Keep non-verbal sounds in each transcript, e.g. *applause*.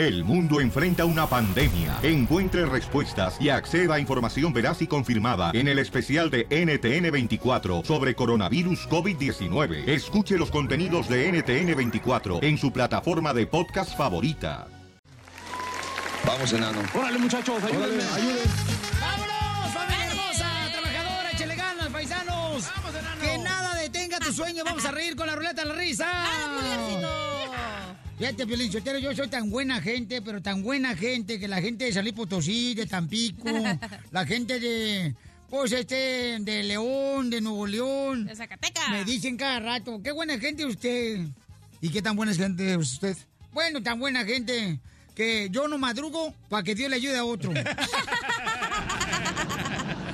El mundo enfrenta una pandemia. Encuentre respuestas y acceda a información veraz y confirmada en el especial de NTN24 sobre coronavirus COVID-19. Escuche los contenidos de NTN24 en su plataforma de podcast favorita. Vamos, enano. Órale, muchachos, ayúdenme. ¡Vámonos, familia hermosa! ¡Trabajadora, échele ganas, paisanos! Que nada detenga tu sueño. Vamos a reír con la ruleta de la risa. Fíjate, Piolín Sotelo, yo soy tan buena gente, pero tan buena gente, que la gente de Luis Potosí, de Tampico, *laughs* la gente de, pues este, de León, de Nuevo León. De Zacatecas. Me dicen cada rato, qué buena gente usted. ¿Y qué tan buena gente es usted? Bueno, tan buena gente que yo no madrugo para que Dios le ayude a otro. *laughs*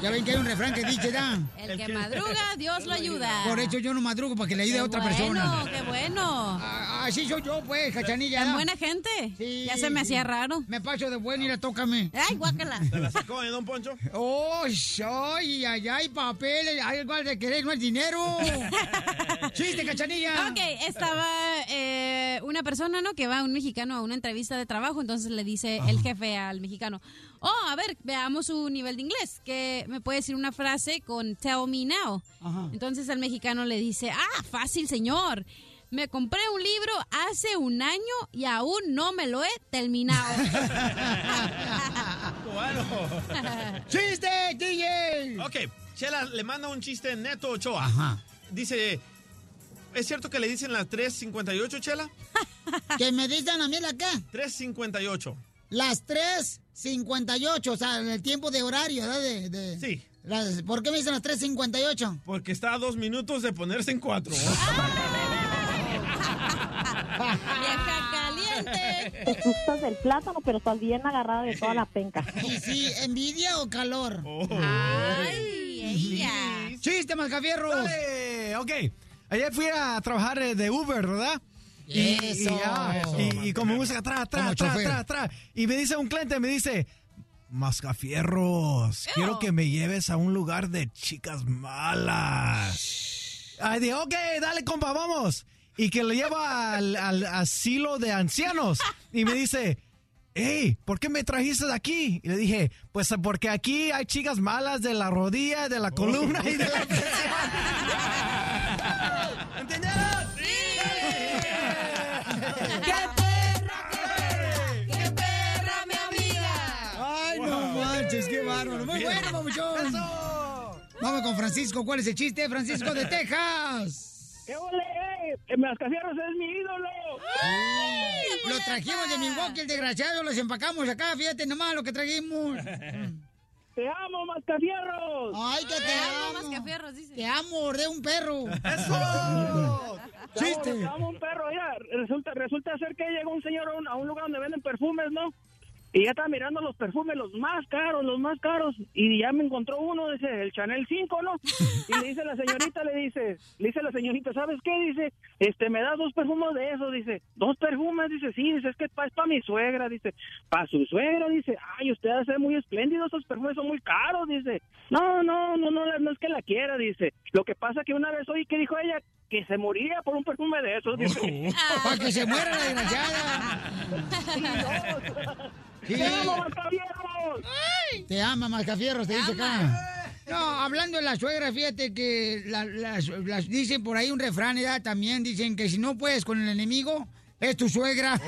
ya ven que hay un refrán que dice, ¿da? El que madruga, *laughs* Dios lo ayuda. Por eso yo no madrugo para que le ayude Qué a otra bueno, persona. qué bueno. Ah, Así soy yo, pues, cachanilla. Buena gente. Sí, ya se me hacía raro. Me paso de bueno y la tócame. Ay, guácala. ¿Te la sacó, eh, don Poncho? ¡Oh, ay, ay, ay, papeles! ¡Ay, igual de querer, no es dinero! *laughs* ¡Chiste, cachanilla! Ok, estaba eh, una persona, ¿no? Que va un mexicano a una entrevista de trabajo, entonces le dice el jefe al mexicano, oh, a ver, veamos su nivel de inglés, que me puede decir una frase con tell me now. Ajá. Entonces el mexicano le dice, ah, fácil, señor. Me compré un libro hace un año y aún no me lo he terminado. *laughs* *laughs* ¡Chiste, DJ! Ok, Chela le manda un chiste Neto Ochoa. Ajá. Dice, ¿es cierto que le dicen las 3.58, Chela? *laughs* ¿Que me dicen a mí la qué? 3.58. Las 3.58, o sea, el tiempo de horario, ¿verdad? De, de- Sí. las- ¿Por qué me dicen las 3.58? Porque está a dos minutos de ponerse en cuatro. *laughs* Vieja caliente. Te gustas del plátano, pero estás bien agarrada de toda la penca. ¿Y sí, envidia o calor? Oh. Ay, ella. ¡Chiste, Mascafierro! Dale, ok. Ayer fui a trabajar eh, de Uber, ¿verdad? Y, Eso. y, ya, Eso, y- y como música atrás, atrás, Como atrás, chofer. atrás, atrás. Y me dice un cliente, me dice, Mascafierros, quiero que me lleves a un lugar de chicas malas. Ay, dije, ok, dale, compa, vamos. Y que le lleva al, al asilo de ancianos. Y me dice, hey, ¿por qué me trajiste de aquí? Y le dije, pues porque aquí hay chicas malas de la rodilla, de la columna y de la. *laughs* ¡Qué perra, mi amiga! ¡Ay, no manches, qué bárbaro! ¡Muy bueno, papuchón! Vamos con Francisco. ¿Cuál es el chiste, Francisco de *laughs* Texas? ¡Qué ole! eh! ¡Mascafierros es mi ídolo! Lo trajimos de Milwaukee, el desgraciado, los empacamos acá, fíjate nomás lo que trajimos. *laughs* ¡Te amo, Mascafierros! Ay, que te Te amo, amo. Mascafierros, dice. Te amo, de un perro. ¡Eso! *laughs* Chiste. Te amo un perro, ya. Resulta, resulta ser que llegó un señor a un, a un lugar donde venden perfumes, ¿no? Y ya estaba mirando los perfumes, los más caros, los más caros. Y ya me encontró uno, dice, el Chanel 5, ¿no? Y le dice la señorita, le dice, le dice la señorita, ¿sabes qué? Dice, este, me das dos perfumes de esos, dice, dos perfumes, dice, sí, dice, es que es para mi suegra, dice, para su suegra, dice, ay, usted hace muy espléndido, esos perfumes son muy caros, dice, no, no, no, no, no es que la quiera, dice, lo que pasa que una vez oí que dijo ella que se moriría por un perfume de esos, dice. *laughs* Para que se muera la desgraciada. Sí. ¡Te amo, Mascafierros! Te ama, Mascafierros, te dice acá. No, hablando de la suegra, fíjate que la- las, las- dicen por ahí un refrán, ¿verdad? También dicen que si no puedes con el enemigo, es tu suegra.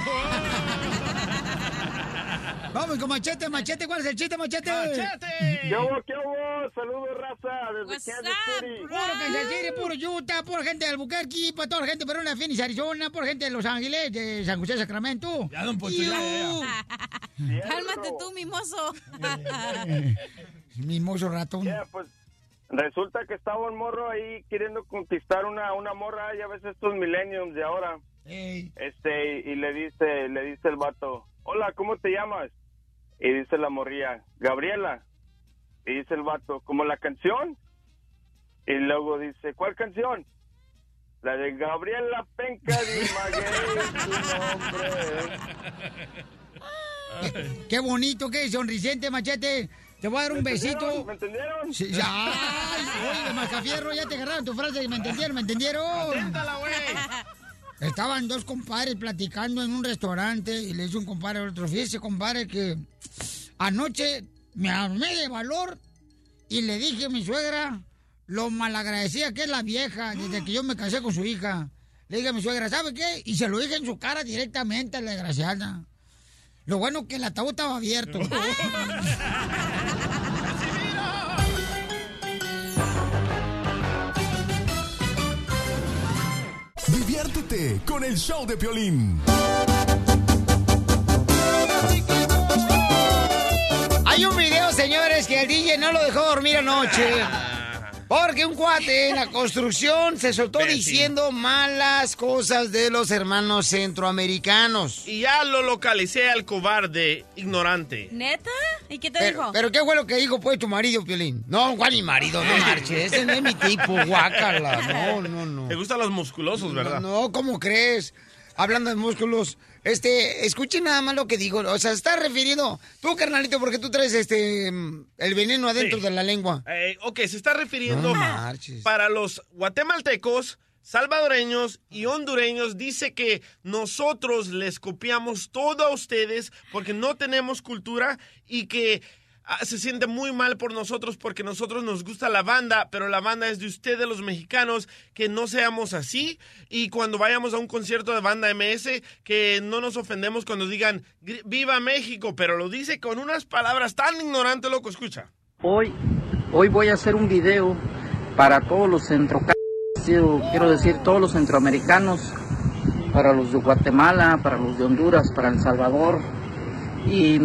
Vamos con Machete, Machete, ¿cuál es el chiste, Machete? ¡Machete! ¿Qué hubo, qué hubo? Saludos, raza, desde What's Kansas up, City. bro? Puro Kansas City, puro Utah, pura gente de Albuquerque, para toda la gente de Verona, Phoenix, Arizona, pura gente de Los Ángeles, de San José, Sacramento. Ya, don Poncho, ya, ya, Iu. Cálmate tú, mimoso. Mimoso ratón. Ya, pues resulta que estaba un morro ahí queriendo conquistar una, una morra, ya ves estos millenniums de ahora. Este, y le dice, le dice el vato, hola, ¿cómo te llamas? Y dice la morría, Gabriela. Y dice el vato, ¿como la canción? Y luego dice, ¿cuál canción? La de Gabriela Penca de Maguey, su nombre. Qué bonito, qué sonriciente, Machete. Te voy a dar un besito. ¿Me entendieron? Sí, ya. Ay, oye, Mascafierro, ya te agarraron tu frase y me entendieron, ¿me entendieron? Inténtala, güey. Estaban dos compadres platicando en un restaurante y le dice un compadre al otro, fíjese compadre que anoche me armé de valor y le dije a mi suegra lo malagradecida que es la vieja desde que yo me casé con su hija. Le dije a mi suegra, ¿sabe qué? Y se lo dije en su cara directamente a la desgraciada. Lo bueno que el ataúd estaba abierto. *laughs* *laughs* Con el show de Piolín. Hay un video, señores, que el DJ no lo dejó dormir anoche. Porque un cuate en la construcción se soltó diciendo malas cosas de los hermanos centroamericanos. Y ya lo localicé al cobarde ignorante. ¿Neta? ¿Y qué te Pero, dijo? pero ¿qué fue lo que dijo pues tu marido, Piolín? No, ¿cuál mi marido? No marches, *laughs* ese no es mi tipo, guácala. No, no, no. Te gustan los musculosos, ¿verdad? No, no, ¿cómo crees? Hablando de músculos, este, escuchen nada más lo que digo. O sea, está refiriendo, tú, carnalito, porque tú traes este, el veneno adentro Sí. de la lengua. Eh, ok, se está refiriendo No para los guatemaltecos, salvadoreños y hondureños. Dice que nosotros les copiamos todo a ustedes porque no tenemos cultura y que se siente muy mal por nosotros porque nosotros nos gusta la banda, pero la banda es de ustedes los mexicanos, que no seamos así y cuando vayamos a un concierto de banda MS, que no nos ofendemos cuando digan "Gri- viva México, pero lo dice con unas palabras tan ignorantes, loco, escucha. Hoy, hoy voy a hacer un video para todos los centro quiero decir todos los centroamericanos, para los de Guatemala, para los de Honduras, para El Salvador y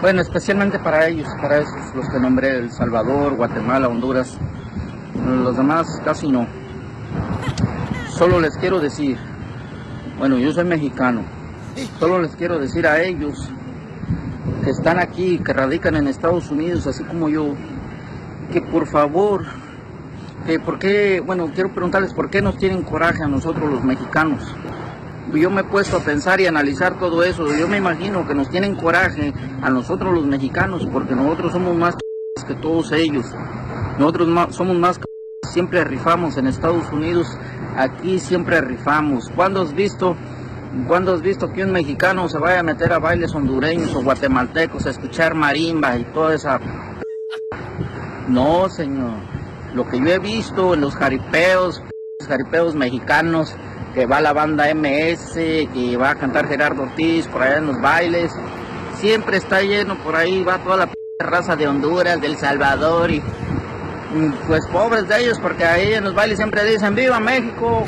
bueno, especialmente para ellos, para esos, los que nombré, El Salvador, Guatemala, Honduras, los demás casi no. Solo les quiero decir, bueno, yo soy mexicano, solo les quiero decir a ellos que están aquí, que radican en Estados Unidos, así como yo, que por favor, que por qué, bueno, quiero preguntarles por qué nos tienen coraje a nosotros los mexicanos. Yo me he puesto a pensar y analizar todo eso. Yo me imagino que nos tienen coraje a nosotros los mexicanos porque nosotros somos más que todos ellos. Nosotros somos más siempre rifamos en Estados Unidos, aquí siempre rifamos. ¿Cuándo has visto ¿Cuándo has visto que un mexicano se vaya a meter a bailes hondureños o guatemaltecos a escuchar marimba y toda esa... No, señor. Lo que yo he visto en los jaripeos, los jaripeos mexicanos, que va la banda MS, que va a cantar Gerardo Ortiz por allá en los bailes, siempre está lleno por ahí, va toda la raza de Honduras, del Salvador y... Pues pobres de ellos, porque ahí en los bailes siempre dicen ¡Viva México!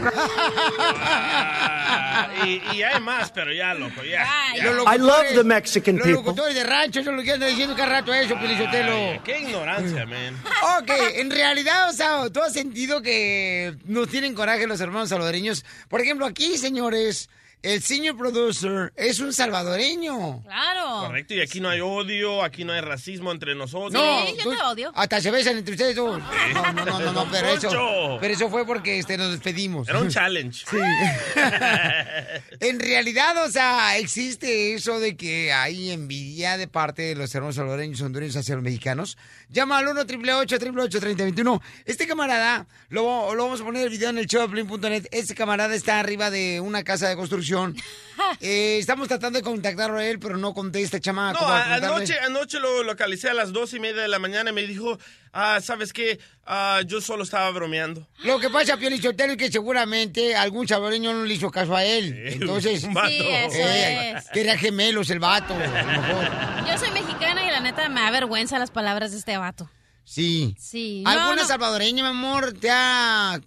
Ah, *laughs* y, y hay más, pero ya, loco, ya. ya. Los I love the Mexican Los people. locutores de rancho son los que andan diciendo cada rato eso, Pelizotelo. Qué ignorancia, man. *laughs* Ok, en realidad, o sea, ¿tú has sentido que nos tienen coraje los hermanos salvadoreños? Por ejemplo, aquí, señores, el senior producer es un salvadoreño. Claro. Correcto, y aquí no hay odio, aquí no hay racismo entre nosotros. No, Sí, yo te odio. Hasta se besan entre ustedes dos. No, no, no, no, no, pero eso, pero eso fue porque este, nos despedimos. Era un challenge. Sí. *laughs* en realidad, o sea, existe eso de que hay envidia de parte de los hermanos salvadoreños y hondureños hacia los mexicanos. Llama al 1 888 3021 Este camarada, lo, lo vamos a poner el video en el showplane.net. Este camarada está arriba de una casa de construcción. *laughs* Eh, estamos tratando de contactarlo a él, pero no contesta, chamaco. No, anoche, anoche lo localicé a las dos y media de la mañana y me dijo, ah, ¿sabes qué? Ah, yo solo estaba bromeando. Lo que pasa, Pio Lichotelo, es que seguramente algún salvadoreño no le hizo caso a él. Entonces, un vato. Sí, eso eh, es. quería gemelos el vato, a lo mejor. Yo soy mexicana y la neta me da vergüenza las palabras de este vato. Sí. Sí. no, ¿Alguna no. salvadoreña, mi amor, te ha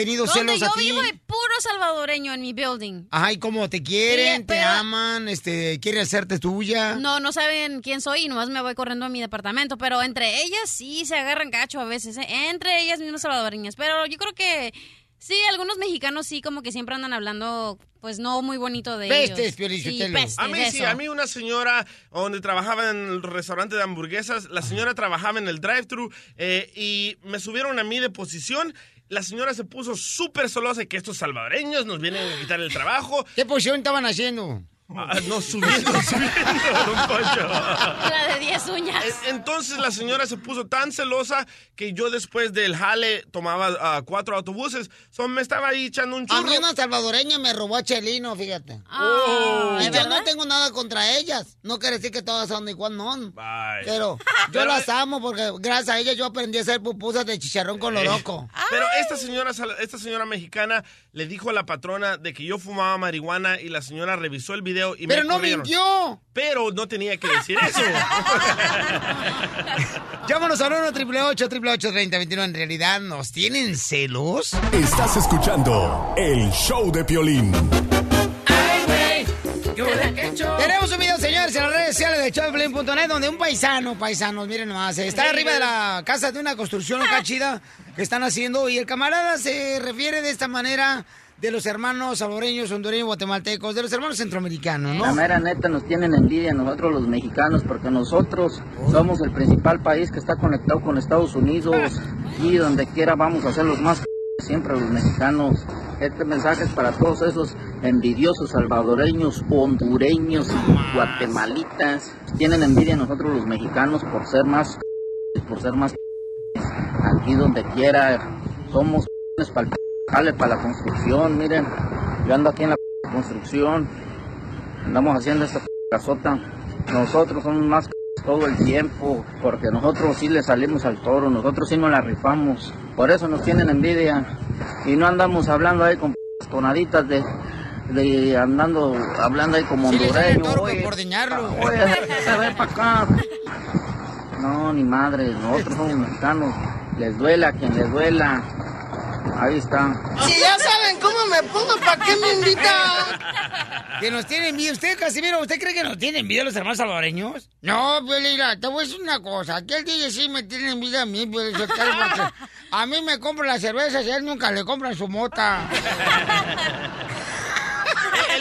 tenido Donde celos yo a ti? vivo hay puro salvadoreño en mi building. Ajá, y cómo te quieren, Sí, te pero- aman, este, quieren hacerte tuya. No, no saben quién soy y nomás me voy corriendo a mi departamento. Pero entre ellas sí se agarran cacho a veces, ¿eh? Entre ellas mismas salvadoreñas. Pero yo creo que sí, algunos mexicanos sí como que siempre andan hablando, pues no muy bonito de Pestes, ellos. Sí, pestes, A mí sí, a mí una señora donde trabajaba en el restaurante de hamburguesas, la señora trabajaba en el drive-thru eh, y me subieron a mí de posición. La señora se puso súper celosa de que estos salvadoreños nos vienen a quitar el trabajo. ¿Qué posición estaban haciendo? Ah, no, subiendo, *laughs* subiendo, don Poncho. La de 10 uñas. En- Entonces la señora se puso tan celosa que yo después del jale tomaba ah, cuatro autobuses. So, me estaba ahí echando un A churro. mí una salvadoreña me robó a Chelino, fíjate. Oh. y ¿de yo verdad? no tengo nada contra ellas. No quiere decir que todas son igual, no. Bye. Pero *laughs* yo Pero- las amo porque gracias a ellas yo aprendí a hacer pupusas de chicharrón con loroco. Pero esta señora, esta señora mexicana le dijo a la patrona de que yo fumaba marihuana y la señora revisó el video y Pero me no corrieron. mintió. Pero no tenía que decir eso. *laughs* Llámanos al 1 888 3021 En realidad, ¿nos tienen celos? Estás escuchando el show de Piolín. Tenemos un video, señores, en las redes sociales de showdepiolín.net donde un paisano, paisanos, miren nomás, está arriba de la casa de una construcción acá chida que están haciendo y el camarada se refiere de esta manera de los hermanos salvadoreños, hondureños, guatemaltecos, de los hermanos centroamericanos, La ¿no? mera neta nos tienen envidia nosotros los mexicanos porque nosotros somos el principal país que está conectado con Estados Unidos *laughs* y donde quiera vamos a ser los más siempre los mexicanos. Este mensaje es para todos esos envidiosos salvadoreños, hondureños y guatemalitas. Tienen envidia a nosotros los mexicanos por ser más por ser más aquí donde quiera somos para el para la construcción, miren. Yo ando aquí en la construcción andamos haciendo esta casota. Nosotros somos más todo el tiempo, porque nosotros sí le salimos al toro, nosotros sí nos la rifamos. Por eso nos tienen envidia. Y no andamos hablando ahí con tonaditas de, de andando, hablando ahí como Sí, hondureño. oye, *laughs* oye, ven para acá. No, ni madre, nosotros somos mexicanos. Les duela a quien les duela. Ahí está. Si ya saben cómo me pongo, ¿para qué me invitan? Que nos tienen envidia. ¿Usted, Casimiro, usted cree que nos tienen envidia los hermanos salvadoreños? No, pues mira, te voy a decir una cosa. Aquí el DJ sí me tiene envidia a mí, pues, porque *laughs* a mí me compran las cervezas y a él nunca le compran su mota. *laughs*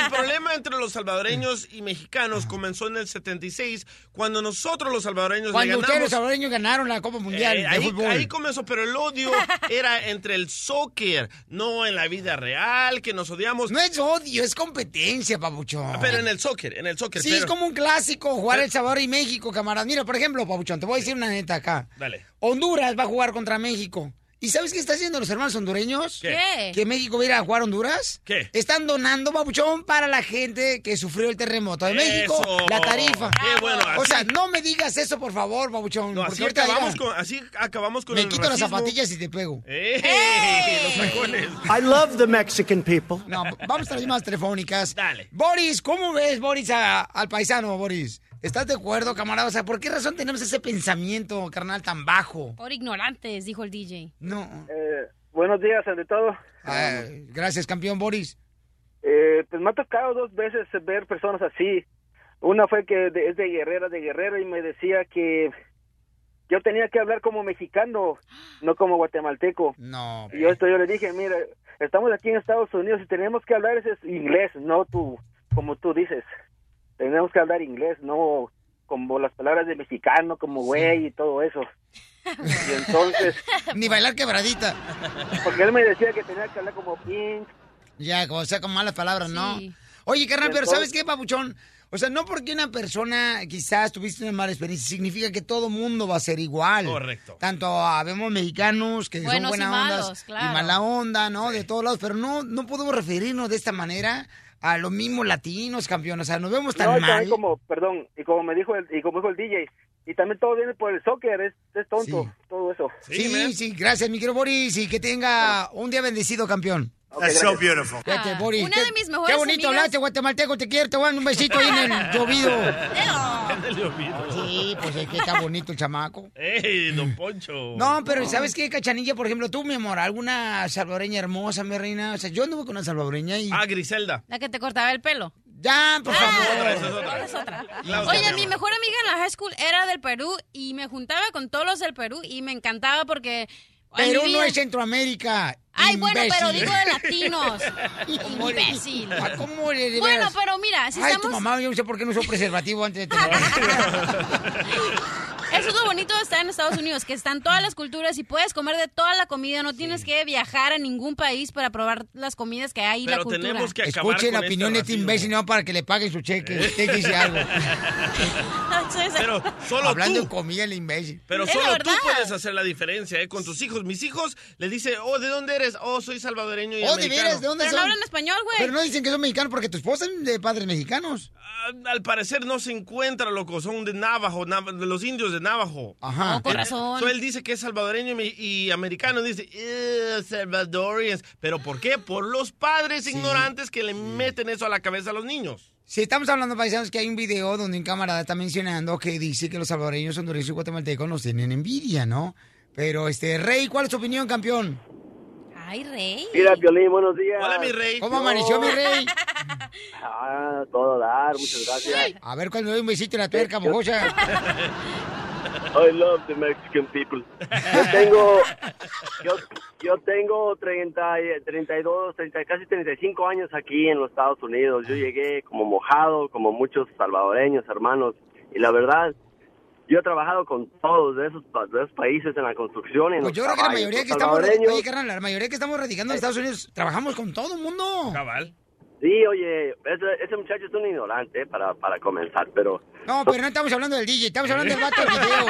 El problema entre los salvadoreños y mexicanos comenzó en el 76, cuando nosotros los salvadoreños le Cuando ustedes los salvadoreños ganaron la Copa Mundial Eh, de ahí, fútbol. ahí comenzó, pero el odio *laughs* era entre el soccer, no en la vida real, que nos odiamos. No es odio, es competencia, papuchón. Pero en el soccer, en el soccer. Sí, pero- es como un clásico jugar El Salvador y México, camarada. Mira, por ejemplo, Pabuchón, te voy a decir una neta acá. Dale. Honduras va a jugar contra México. ¿Y sabes qué está haciendo los hermanos hondureños? ¿Qué? ¿Que México va a ir a jugar a Honduras? ¿Qué? Están donando, Pabuchón, para la gente que sufrió el terremoto de México. Eso. La tarifa. Qué bueno, O sea, no me digas eso, por favor, Pabuchón. No, así acabamos, con, así acabamos con Me el quito las zapatillas y te pego. ¡Ey! Los tacones. I love the Mexican people. No, vamos a las llamadas telefónicas. Dale. Boris, ¿cómo ves, Boris, a- al paisano, Boris? ¿Estás de acuerdo, camarada? O sea, ¿por qué razón tenemos ese pensamiento, carnal, tan bajo? Por ignorantes, dijo el DJ. No. Eh, buenos días, ante todo. Ay, gracias, campeón Boris. Eh, pues me ha tocado dos veces ver personas así. Una fue que de- es de Guerrera, de Guerrero, y me decía que yo tenía que hablar como mexicano, no como guatemalteco. No. Y yo, esto, yo le dije, mira, estamos aquí en Estados Unidos y tenemos que hablar ese inglés, no tú, como tú dices. Tenemos que hablar inglés, no como las palabras de mexicano, como güey y todo eso. Y entonces, *laughs* Ni bailar quebradita. porque él me decía que tenía que hablar como pink, Ya, o sea, con malas palabras, ¿no? Oye, carnal, pero ¿sabes qué, papuchón? O sea, no porque una persona quizás tuviste una mala experiencia, significa que todo mundo va a ser igual. Correcto. Tanto habemos mexicanos que Buenos son y buena malos, ondas claro. y mala onda, ¿no? De todos lados, pero no, no podemos referirnos de esta manera a los mismos latinos, campeón. O sea, nos vemos tan No, y mal. también como, perdón, y como me dijo el, y como dijo el DJ, y también todo viene por el soccer, es, es tonto, todo eso. Sí, sí, gracias, mi querido Boris, y que tenga un día bendecido, campeón. That's so beautiful. Ah, Boris. una qué- de mis mejores Qué bonito amigas- hablaste, guatemalteco, te quiero, te voy a dar un besito ahí en el *laughs* llovido. En *laughs* el oído. Sí, pues es que está bonito el chamaco. ¡Ey, don Poncho! No, pero ¿sabes qué, Cachanilla? Por ejemplo, tú, mi amor, alguna salvadoreña hermosa, mi reina. O sea, yo anduve con una salvadoreña y... Ah, Griselda. La que te cortaba el pelo. Ya, por favor. Otra, esa es otra. Es Oye, mi mejor amiga en la high school era del Perú y me juntaba con todos los del Perú y me encantaba porque... Perú no es Centroamérica. Ay, bueno, pero imbécil. digo de latinos. *laughs* ¿Cómo le- Imbécil. Ah, ¿Cómo le Bueno, pero mira, si Ay, estamos... tu mamá, yo no sé por qué no usó preservativo antes de tener. *laughs* *laughs* Eso es lo bonito de estar en Estados Unidos, que están todas las culturas y puedes comer de toda la comida, no tienes que viajar a ningún país para probar las comidas que hay y la cultura. tenemos que acabar Escuche la opinión de este imbécil, no para que le paguen su cheque. Usted dice algo. Pero solo Hablando tú. de comida, el imbécil. Pero solo tú puedes hacer la diferencia, ¿eh? Con tus hijos. Mis hijos le dice, oh, ¿de dónde eres? Oh, soy salvadoreño y Oh, de americano. veras, ¿de dónde Pero son? no hablan español, güey. Pero no dicen que son mexicanos porque tu esposa es de padres mexicanos. Ah, Al parecer no se encuentra, loco. Son de Navajo, nav- de los indios de Navajo. Ajá. Oh, con razón. So, él dice que es salvadoreño y, y americano. Dice, "Eh, Salvadorians. ¿Pero por qué? Por los padres ignorantes que le meten eso a la cabeza a los niños. Si estamos hablando, paisanos, que hay un video donde un camarada está mencionando que dice que los salvadoreños, hondureños y guatemaltecos nos tienen envidia, ¿no? Pero, este, Rey, ¿cuál es tu opinión, campeón? Ay, rey. Mira, Violín, buenos días. Hola, mi rey. ¿Cómo amaneció, mi Rey? *laughs* Ah, todo dar, muchas gracias. A ver cuando doy un besito en la tuerca, mojosa. *laughs* I love the Mexican people. Yo tengo, yo, yo tengo 30, y- 32, 30, casi 35 años aquí en los Estados Unidos. Yo llegué como mojado, como muchos salvadoreños, hermanos. Y la verdad, yo he trabajado con todos de esos, de esos países en la construcción. en Pues los yo creo que la mayoría Los que estamos, oye, carnal, la mayoría que estamos radicando en Estados Unidos, trabajamos con todo el mundo. Cabal. Sí, oye, ese, ese muchacho es un ignorante eh, para, para comenzar, pero... No, pero no estamos hablando del DJ, estamos hablando del vato del video.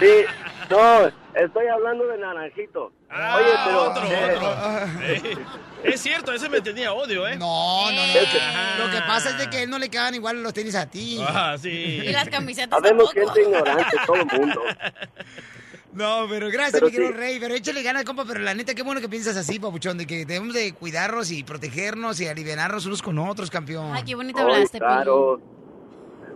*laughs* Sí, no, estoy hablando de Naranjito. Ah, Oye, pero... otro, eh, otro. *laughs* Eh, es cierto, ese me tenía odio, ¿eh? No, no, no. Lo que pasa es de que a él no le quedan igual los tenis a ti. Ah, sí. Y las camisetas Sabemos tampoco. gente ignorante, todo el mundo. *laughs* No, pero gracias, Pero mi querido sí. Rey. Pero échale ganas, compa. Pero la neta, qué bueno que piensas así, papuchón. De que debemos de cuidarnos y protegernos y aliviarnos unos con otros, campeón. Ay, qué bonito hablaste, claro.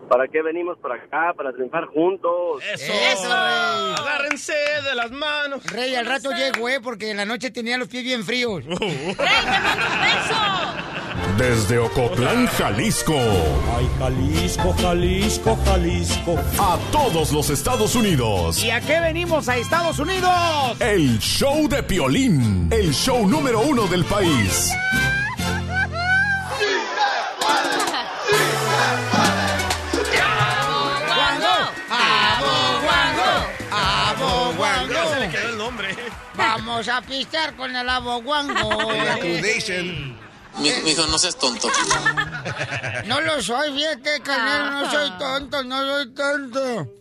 ¿Para qué venimos para acá? Para triunfar juntos. Eso. Eso, Rey. Agárrense de las manos. Rey, al rato llego, eh, porque en la noche tenía los pies bien fríos. ¡Rey, te mando un beso! Desde Ocotlán, Jalisco. Ay, Jalisco, Jalisco, Jalisco. A todos los Estados Unidos. ¿Y a qué venimos a Estados Unidos? El show de Piolín. El show número uno del país. Vamos a pistear con el *laughs* guango. Mijo, no seas tonto. No lo soy, fíjate, carnal, no soy tonto, no soy tonto.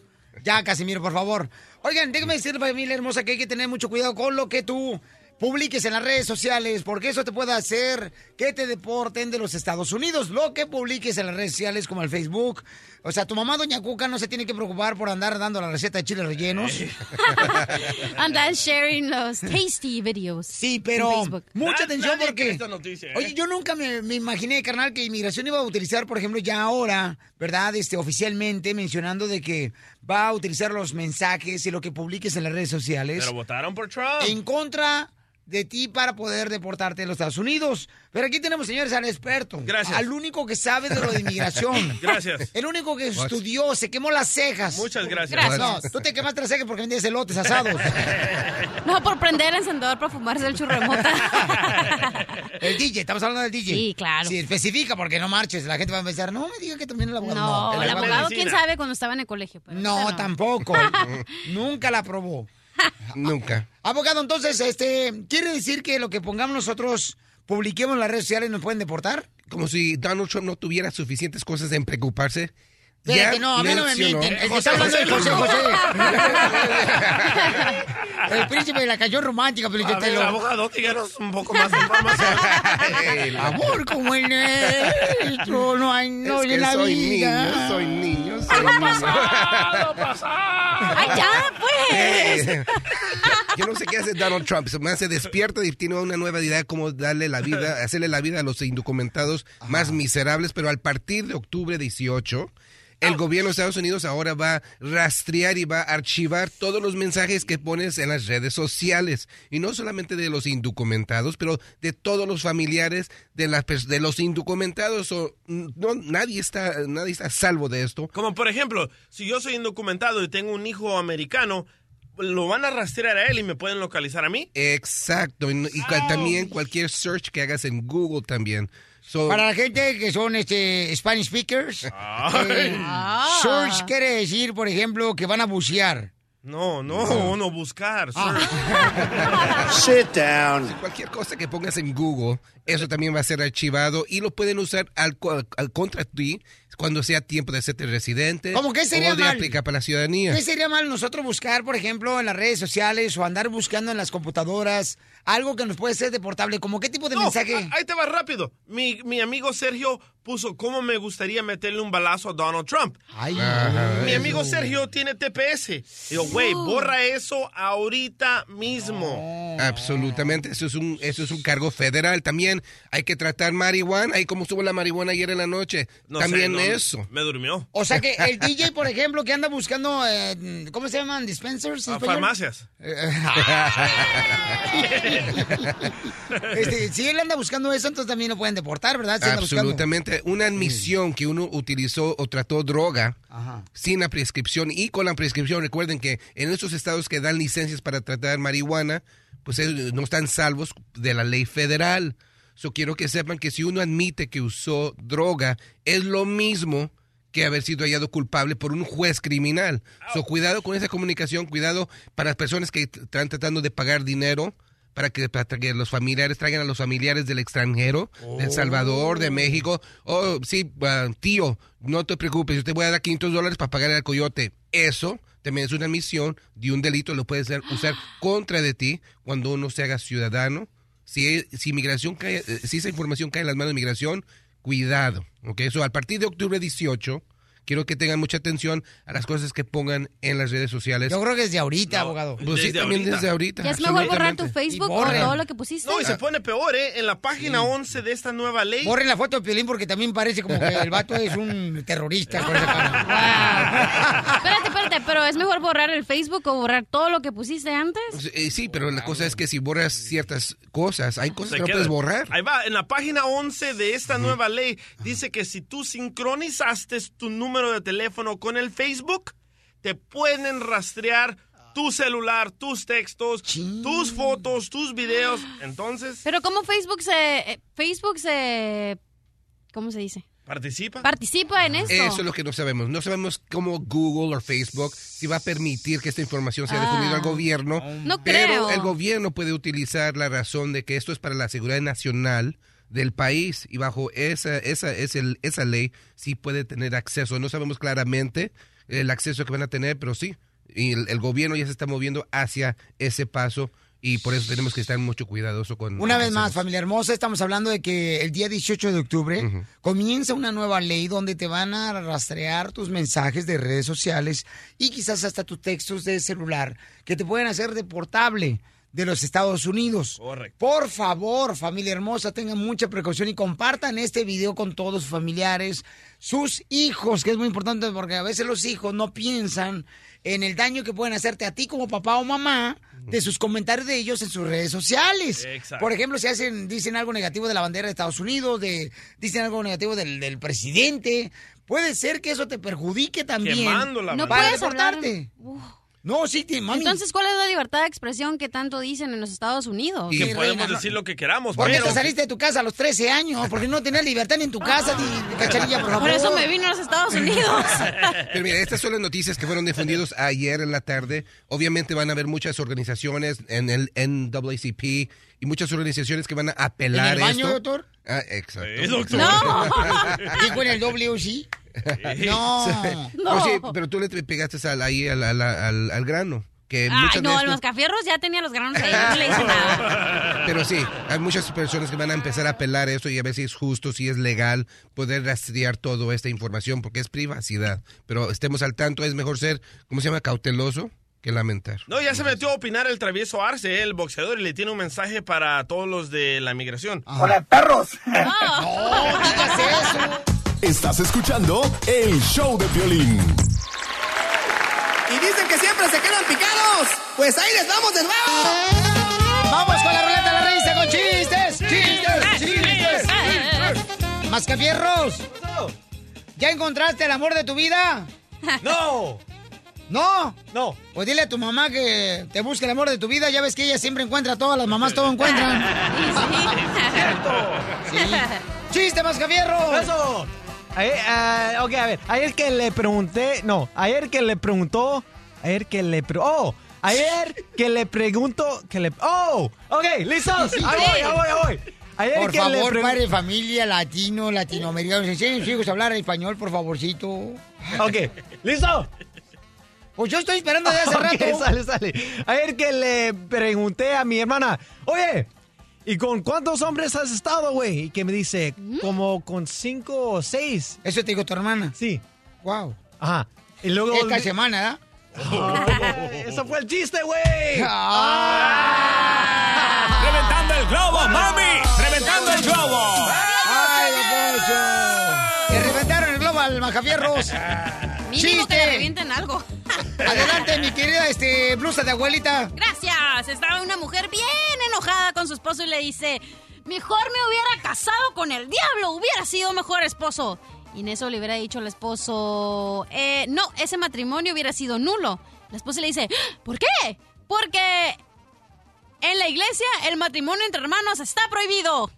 Ya, Casimiro, por favor. Oigan, déjame decirle, familia hermosa, que hay que tener mucho cuidado con lo que tú publiques en las redes sociales, porque eso te puede hacer que te deporten de los Estados Unidos. Lo que publiques en las redes sociales, como el Facebook. O sea, tu mamá, Doña Cuca, no se tiene que preocupar por andar dando la receta de chiles rellenos. *laughs* Andan sharing los tasty videos. Sí, pero Facebook. mucha atención nadie porque... cree esta noticia, ¿eh? Oye, yo nunca me, me imaginé, carnal, que inmigración iba a utilizar, por ejemplo, ya ahora, ¿verdad? Este, oficialmente mencionando de que va a utilizar los mensajes y lo que publiques en las redes sociales Pero votaron por Trump. en contra de ti para poder deportarte a los Estados Unidos. Pero aquí tenemos, señores, al experto. Gracias. Al único que sabe de lo de inmigración. *laughs* Gracias. El único que estudió, se quemó las cejas. Muchas gracias. Gracias. No, tú te quemaste las cejas porque vendías elotes asados. *laughs* No, por prender el encendedor para fumarse el churro de mota. *laughs* El DJ, estamos hablando del DJ. Sí, claro. Sí, especifica porque no marches. La gente va a pensar, no me diga que también el abogado. No, el el abogado quién sabe cuando estaba en el colegio. pero No, ahorita tampoco. Nunca la aprobó. *laughs* Nunca. Abogado, entonces, este, ¿quiere decir que lo que pongamos nosotros, publiquemos en las redes sociales, nos pueden deportar? Como si Donald Trump no tuviera suficientes cosas en preocuparse. Espérate, Ya no, a mí no me mienten. El que está hablando es José José. *laughs* El príncipe de la canción romántica, A ver, Pelichotelo. abogado, díganos un poco más de información. *laughs* El- Amor como el nuestro, no hay no es que en la soy vida. niño, soy niño, soy Lo niño. pasado, pasado. ¡Ay, ya, pues! Eh, Yo no sé qué hace Donald Trump. Se me hace despierta y tiene una nueva idea cómo darle la vida, hacerle la vida a los indocumentados más miserables, pero al partir de octubre 18, el gobierno de Estados Unidos ahora va a rastrear y va a archivar todos los mensajes que pones en las redes sociales. Y no solamente de los indocumentados, pero de todos los familiares de, las, de los indocumentados. O, no, nadie, está, nadie está a salvo de esto. Como por ejemplo, si yo soy indocumentado y tengo un hijo americano, lo van a rastrear a él y me pueden localizar a mí. Exacto, y, y también cualquier search que hagas en Google también. So- Para la gente que son este Spanish speakers, eh, search quiere decir, por ejemplo, que van a bucear. No, no, no, buscar. Ah. *laughs* Sit down. Cualquier cosa que pongas en Google, eso también va a ser archivado y lo pueden usar al, co- al contra ti cuando sea tiempo de hacerte residente ¿Cómo que sería o de mal? aplicar para la ciudadanía. ¿Qué sería mal nosotros buscar, por ejemplo, en las redes sociales o andar buscando en las computadoras algo que nos puede ser deportable? ¿Como qué tipo de No, mensaje? ahí te va rápido. Mi, mi amigo Sergio puso cómo me gustaría meterle un balazo a Donald Trump. Ajá, mi eso. amigo Sergio tiene TPS. Digo, güey, borra eso ahorita mismo. Absolutamente, eso es un eso es un cargo federal. También hay que tratar marihuana, ahí como estuvo la marihuana ayer en la noche. No sé, También no, eso. Me durmió. O sea que el *laughs* DJ, por ejemplo, que anda buscando, eh, ¿cómo se llaman? ¿Dispensers? en A español? farmacias. *laughs* Este, si él anda buscando eso, entonces también lo pueden deportar, ¿verdad? Si. Absolutamente. Una admisión que uno utilizó o trató droga Ajá. sin la prescripción y con la prescripción. Recuerden que en esos estados que dan licencias para tratar marihuana, pues ellos no están salvos de la ley federal. So quiero que sepan que si uno admite que usó droga, es lo mismo que haber sido hallado culpable por un juez criminal. So cuidado con esa comunicación, cuidado para las personas que están tratando de pagar dinero para que, para que los familiares traigan a los familiares del extranjero, de El Salvador, de México. Oh, sí, ah, tío, no te preocupes, yo te voy a dar 500 dólares para pagar al coyote. Eso también es una misión de un delito, lo puedes usar *gasps* contra de ti cuando uno se haga ciudadano. Si, si migración cae, eh, si esa información cae en las manos de migración, cuidado. ¿ok? Eso a partir de octubre 18, quiero que tengan mucha atención a las cosas que pongan en las redes sociales. Yo creo que desde ahorita, abogado. Pues sí, también desde ahorita. Ya es mejor borrar tu. Facebook borren. todo lo que pusiste. No, y se pone peor, ¿eh? En la página 11 de esta nueva ley. Borren la foto de Piolín porque también parece como que el vato es un terrorista. con esa cara. *laughs* Espérate, espérate, pero es mejor borrar el Facebook o borrar todo lo que pusiste antes. Eh, Sí, pero la cosa es que si borras ciertas cosas, hay cosas Se que no queda. puedes borrar. Ahí va, en la página 11 de esta nueva ley dice que si tú sincronizaste tu número de teléfono con el Facebook, te pueden rastrear tu celular, tus textos, tus fotos, tus videos. Entonces, Pero ¿cómo Facebook se... eh, Facebook se... ¿Cómo se dice? participa. Participa en esto. Eso es lo que no sabemos. No sabemos cómo Google o Facebook si va a permitir que esta información sea difundida al Ah. gobierno. No pero creo. el gobierno puede utilizar la razón de que esto es para la seguridad nacional del país y bajo esa esa esa, esa ley sí puede tener acceso. No sabemos claramente el acceso que van a tener, pero sí. Y el, el gobierno ya se está moviendo hacia ese paso y por eso tenemos que estar mucho cuidadosos con Una vez más, familia hermosa, estamos hablando de que el día 18 de octubre comienza una nueva ley donde te van a rastrear tus mensajes de redes sociales y quizás hasta tus textos de celular que te pueden hacer deportable de los Estados Unidos. Correcto. Por favor, familia hermosa, tengan mucha precaución y compartan este video con todos sus familiares, sus hijos, que es muy importante porque a veces los hijos no piensan en el daño que pueden hacerte a ti como papá o mamá de sus comentarios de ellos en sus redes sociales. Exacto. Por ejemplo, si hacen, dicen algo negativo de la bandera de Estados Unidos, de, dicen algo negativo del, del presidente, puede ser que eso te perjudique también. Quemando la No para puedes deportarte. Uf. No, sí, te- mami. Entonces, ¿cuál es la libertad de expresión que tanto dicen en los Estados Unidos? Y- Que Sí, podemos reina, decir lo que queramos, ¿Por qué te saliste de tu casa a los 13 años? Porque no tenías libertad ni en tu casa, ni cacharilla, por favor. Por eso me vino a los Estados Unidos. *laughs* Pero mira, estas son las noticias que fueron difundidas ayer en la tarde. Obviamente van a haber muchas organizaciones en el NAACP y muchas organizaciones que van a ¿En apelar el baño, esto. doctor? Ah, exacto. Sí, doctor. No. *laughs* ¿Dijo en el WC? No. *laughs* No. Oye, pero tú le pegaste al, ahí al, al- al- al grano. Que Ay, muchas no, estos- mascafierros ya tenía los granos ahí, no le hice nada. *laughs* Pero sí, hay muchas personas que van a empezar a apelar esto y a ver si es justo, si es legal poder rastrear toda esta información porque es privacidad. Pero estemos al tanto, es mejor ser, ¿cómo se llama? Cauteloso que lamentar. No, ya se metió a opinar el travieso Arce, el boxeador, y le tiene un mensaje para todos los de la migración. ¡Hola, perros! *laughs* No, digas eso. Estás escuchando el show de violín. Y dicen que siempre se quedan picados. Pues ahí les vamos de nuevo. ¡Vamos con la ruleta de la risa con chistes! ¡Chistes! ¡Chistes! chistes! ¡Mascafierros! ¿Ya encontraste el amor de tu vida? ¡No! ¿No? No. Pues dile a tu mamá que te busque el amor de tu vida. Ya ves que ella siempre encuentra, todas las mamás todo encuentran. *laughs* Sí. ¡Chiste, Mascafierro! ¡Eso! Ayer, ah, ok, a ver. Ayer que le pregunté. No, ayer que le preguntó. Ayer que le. pre- ¡Oh! Ayer que le pregunto. Que le. ¡Oh! Ok, listos. Ahí voy, ahí voy, ahí voy. Ayer Por que le favor, pregun- padre de familia, latino, latinoamericano, enseñen a sus hijos a hablar español, por favorcito. Ok, ¿listo? Pues yo estoy esperando desde hace *laughs* rato. sale, sale. Ayer que le pregunté a mi hermana, oye, ¿y con cuántos hombres has estado, güey? Y que me dice, como con cinco o seis. ¿Eso te dijo tu hermana? Sí. Wow. Ajá. Y luego... Esta semana, ¿verdad? Ah, eso fue el chiste, güey. *laughs* Ah. *laughs* ¡Reventando el globo, mami! ¡Reventando el globo! ¡Ay, Poncho! *laughs* ¡Le reventaron el globo al Majafierros! Mínimo que le revienten algo. Adelante, mi querida este, blusa de abuelita. Gracias. Estaba una mujer bien enojada con su esposo y le dice, mejor me hubiera casado con el diablo, hubiera sido mejor esposo. Y en eso le hubiera dicho al esposo, "Eh, no, ese matrimonio hubiera sido nulo. La esposa le dice, ¿por qué? Porque en la iglesia el matrimonio entre hermanos está prohibido.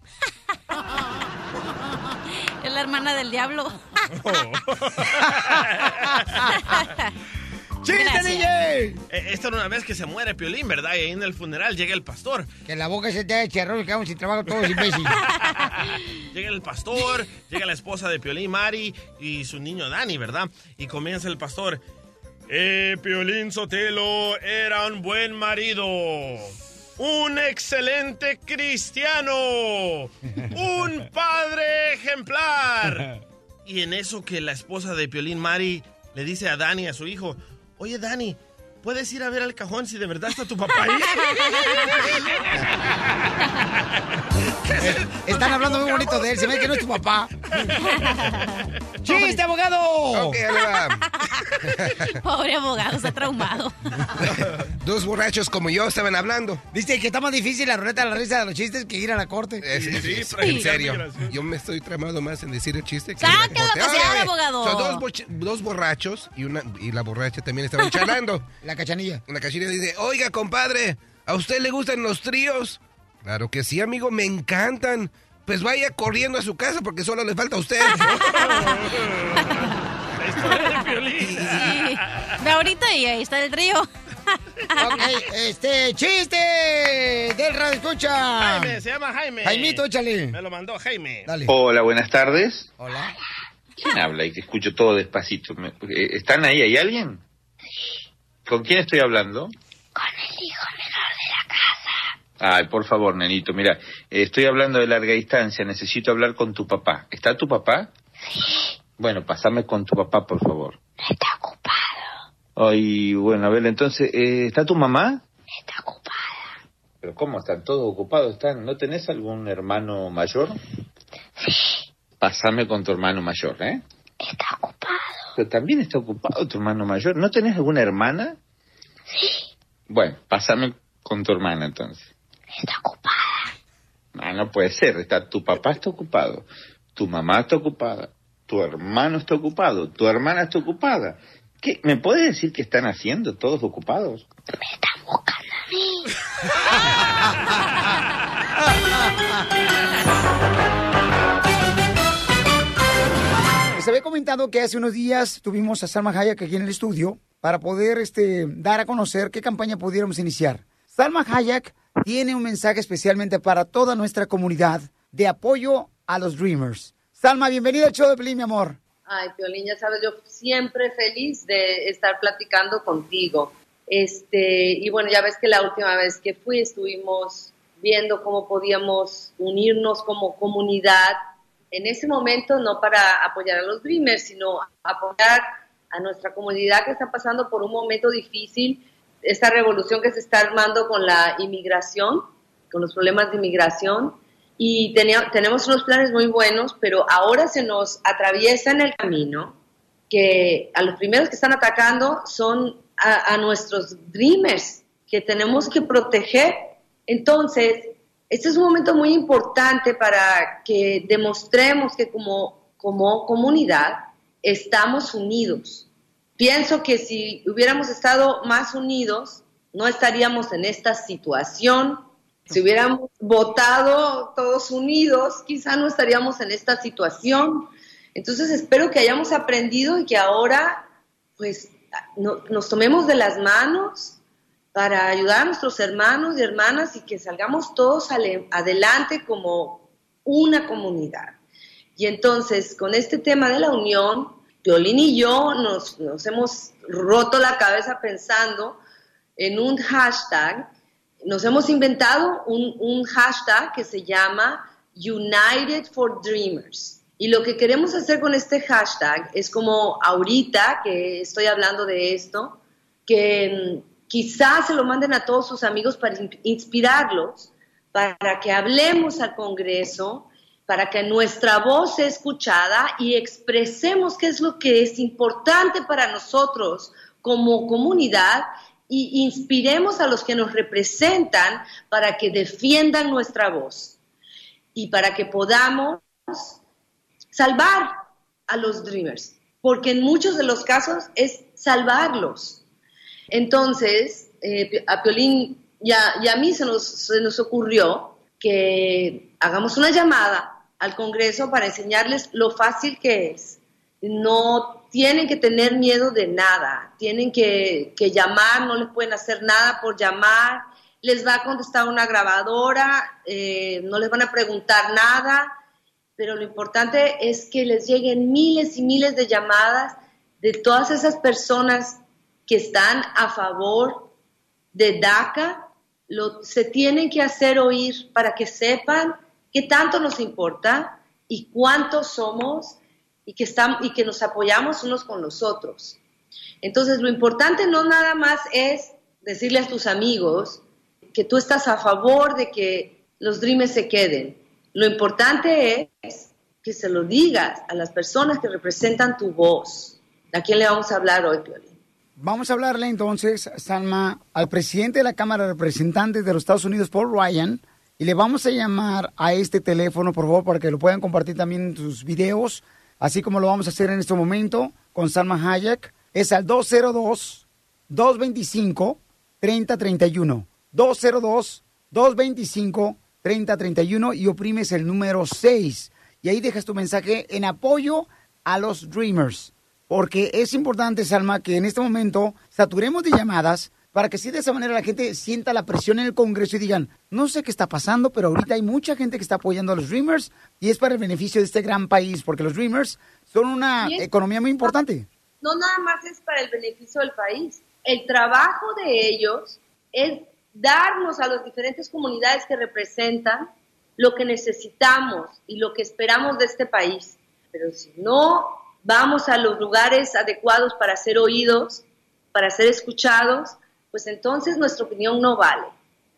*laughs* es la hermana del diablo. *laughs* *laughs* ¡Chiste, Gracias. DJ! Eh, Esta era una vez que se muere Piolín, ¿verdad? Y ahí en el funeral llega el pastor. Que la boca se te haga charrón y quedamos sin trabajo todos imbéciles. *laughs* Llega el pastor, llega la esposa de Piolín, Mari, y su niño Dani, ¿verdad? Y comienza el pastor. Eh, Piolín Sotelo era un buen marido. Un excelente cristiano. Un padre ejemplar. *laughs* Y en eso que la esposa de Piolín, Mari, le dice a Dani, a su hijo, oye Dani, ¿puedes ir a ver al cajón si de verdad está tu papá ahí? *laughs* Están hablando muy bonito de él, se ve que no es tu papá. *laughs* ¡Chiste, abogado! *laughs* Pobre abogado, está traumado. Dos borrachos como yo estaban hablando. Dice que está más difícil la ruleta de la risa de los chistes que ir a la corte. Eh, sí, sí, en serio. Yo me estoy tramado más en decir el chiste que Sáquelo que sea, abogado. Son dos, borrachos y, una, y la borracha también estaban charlando. La cachanilla. La cachanilla dice, oiga, compadre, ¿a usted le gustan los tríos? Claro que sí, amigo, me encantan. Pues vaya corriendo a su casa porque solo le falta a usted. *laughs* *laughs* Sí. Ve ahorita y ahí está el trío. *laughs* Ok, este, chiste del radio escucha. Jaime, se llama Jaime. Jaimito, échale. Me lo mandó Jaime. Dale. Hola, buenas tardes. Hola. ¿Quién habla? Y que escucho todo despacito. Eh, ¿Están ahí? ¿Hay alguien? ¿Con quién estoy hablando? Con el hijo menor de la casa. Ay, por favor, nenito, mira, estoy hablando de larga distancia, necesito hablar con tu papá. ¿Está tu papá? Sí, Bueno, pasame con tu papá, por favor. está ocupado. Ay, bueno, a ver, entonces, eh, ¿está tu mamá? Está ocupada. ¿Pero cómo? ¿Están todos ocupados? ¿Están? ¿No tenés algún hermano mayor? Sí, Pasame con tu hermano mayor, ¿eh? está ocupado. Pero también está ocupado tu hermano mayor. ¿No tenés alguna hermana? Sí, Bueno, pásame con tu hermana entonces. está ocupada. Ah, no puede ser. Está, tu papá está ocupado, tu mamá está ocupada, tu hermano está ocupado, tu hermana está ocupada. ¿Qué? ¿Me puedes decir qué están haciendo todos ocupados? Me están buscando a mí. *laughs* Les había comentado que hace unos días tuvimos a Salma Hayek aquí en el estudio para poder este, dar a conocer qué campaña pudiéramos iniciar. Salma Hayek tiene un mensaje especialmente para toda nuestra comunidad de apoyo a los Dreamers. Salma, bienvenida al show de Pelín, mi amor. Ay, Piolín, ya sabes, yo siempre feliz de estar platicando contigo. Este, y bueno, ya ves que la última vez que fui estuvimos viendo cómo podíamos unirnos como comunidad. En ese momento, no para apoyar a los Dreamers, sino apoyar a nuestra comunidad que está pasando por un momento difícil, esta revolución que se está armando con la inmigración, con los problemas de inmigración y tenemos unos planes muy buenos, pero ahora se nos atraviesa en el camino que a los primeros que están atacando son a, a nuestros dreamers que tenemos que proteger. Entonces, este es un momento muy importante para que demostremos que como, como comunidad estamos unidos. Pienso que si hubiéramos estado más unidos, no estaríamos en esta situación Si hubiéramos votado todos unidos, quizá no estaríamos en esta situación. Entonces espero que hayamos aprendido y que ahora pues no- nos tomemos de las manos para ayudar a nuestros hermanos y hermanas y que salgamos todos adelante como una comunidad. Y entonces, con este tema de la unión, Violín y yo nos, nos hemos roto la cabeza pensando en un hashtag. Nos hemos inventado un, un hashtag que se llama United for Dreamers. Y lo que queremos hacer con este hashtag es como ahorita que estoy hablando de esto, que quizás se lo manden a todos sus amigos para in- inspirarlos, para que hablemos al Congreso, para que nuestra voz sea escuchada y expresemos qué es lo que es importante para nosotros como comunidad y inspiremos a los que nos representan para que defiendan nuestra voz y para que podamos salvar a los dreamers, porque en muchos de los casos es salvarlos. Entonces, eh, a Piolín y a, y a mí se nos, se nos ocurrió que hagamos una llamada al Congreso para enseñarles lo fácil que es. No tienen que tener miedo de nada, tienen que, que llamar, no les pueden hacer nada por llamar, les va a contestar una grabadora, eh, no les van a preguntar nada, pero lo importante es que les lleguen miles y miles de llamadas de todas esas personas que están a favor de DACA, se tienen que hacer oír para que sepan qué tanto nos importa y cuántos somos y que, estamos, y que nos apoyamos unos con los otros. Entonces, lo importante no nada más es decirle a tus amigos que tú estás a favor de que los dreamers se queden. Lo importante es que se lo digas a las personas que representan tu voz. ¿A quién le vamos a hablar hoy, Piolín? Vamos a hablarle entonces, Salma, al presidente de la Cámara de Representantes de los Estados Unidos, Paul Ryan, y le vamos a llamar a este teléfono, por favor, para que lo puedan compartir también en sus videos, así como lo vamos a hacer en este momento con Salma Hayek. Es al 202-225-3031. 202-225-3031 y oprimes el número 6. Y ahí dejas tu mensaje en apoyo a los Dreamers. Porque es importante, Salma, que en este momento saturemos de llamadas para que si de esa manera la gente sienta la presión en el Congreso y digan, no sé qué está pasando, pero ahorita hay mucha gente que está apoyando a los Dreamers y es para el beneficio de este gran país, porque los Dreamers son una economía muy importante. no nada más es para el beneficio del país. El trabajo de ellos es darnos a las diferentes comunidades que representan lo que necesitamos y lo que esperamos de este país. Pero si no vamos a los lugares adecuados para ser oídos, para ser escuchados, pues entonces nuestra opinión no vale.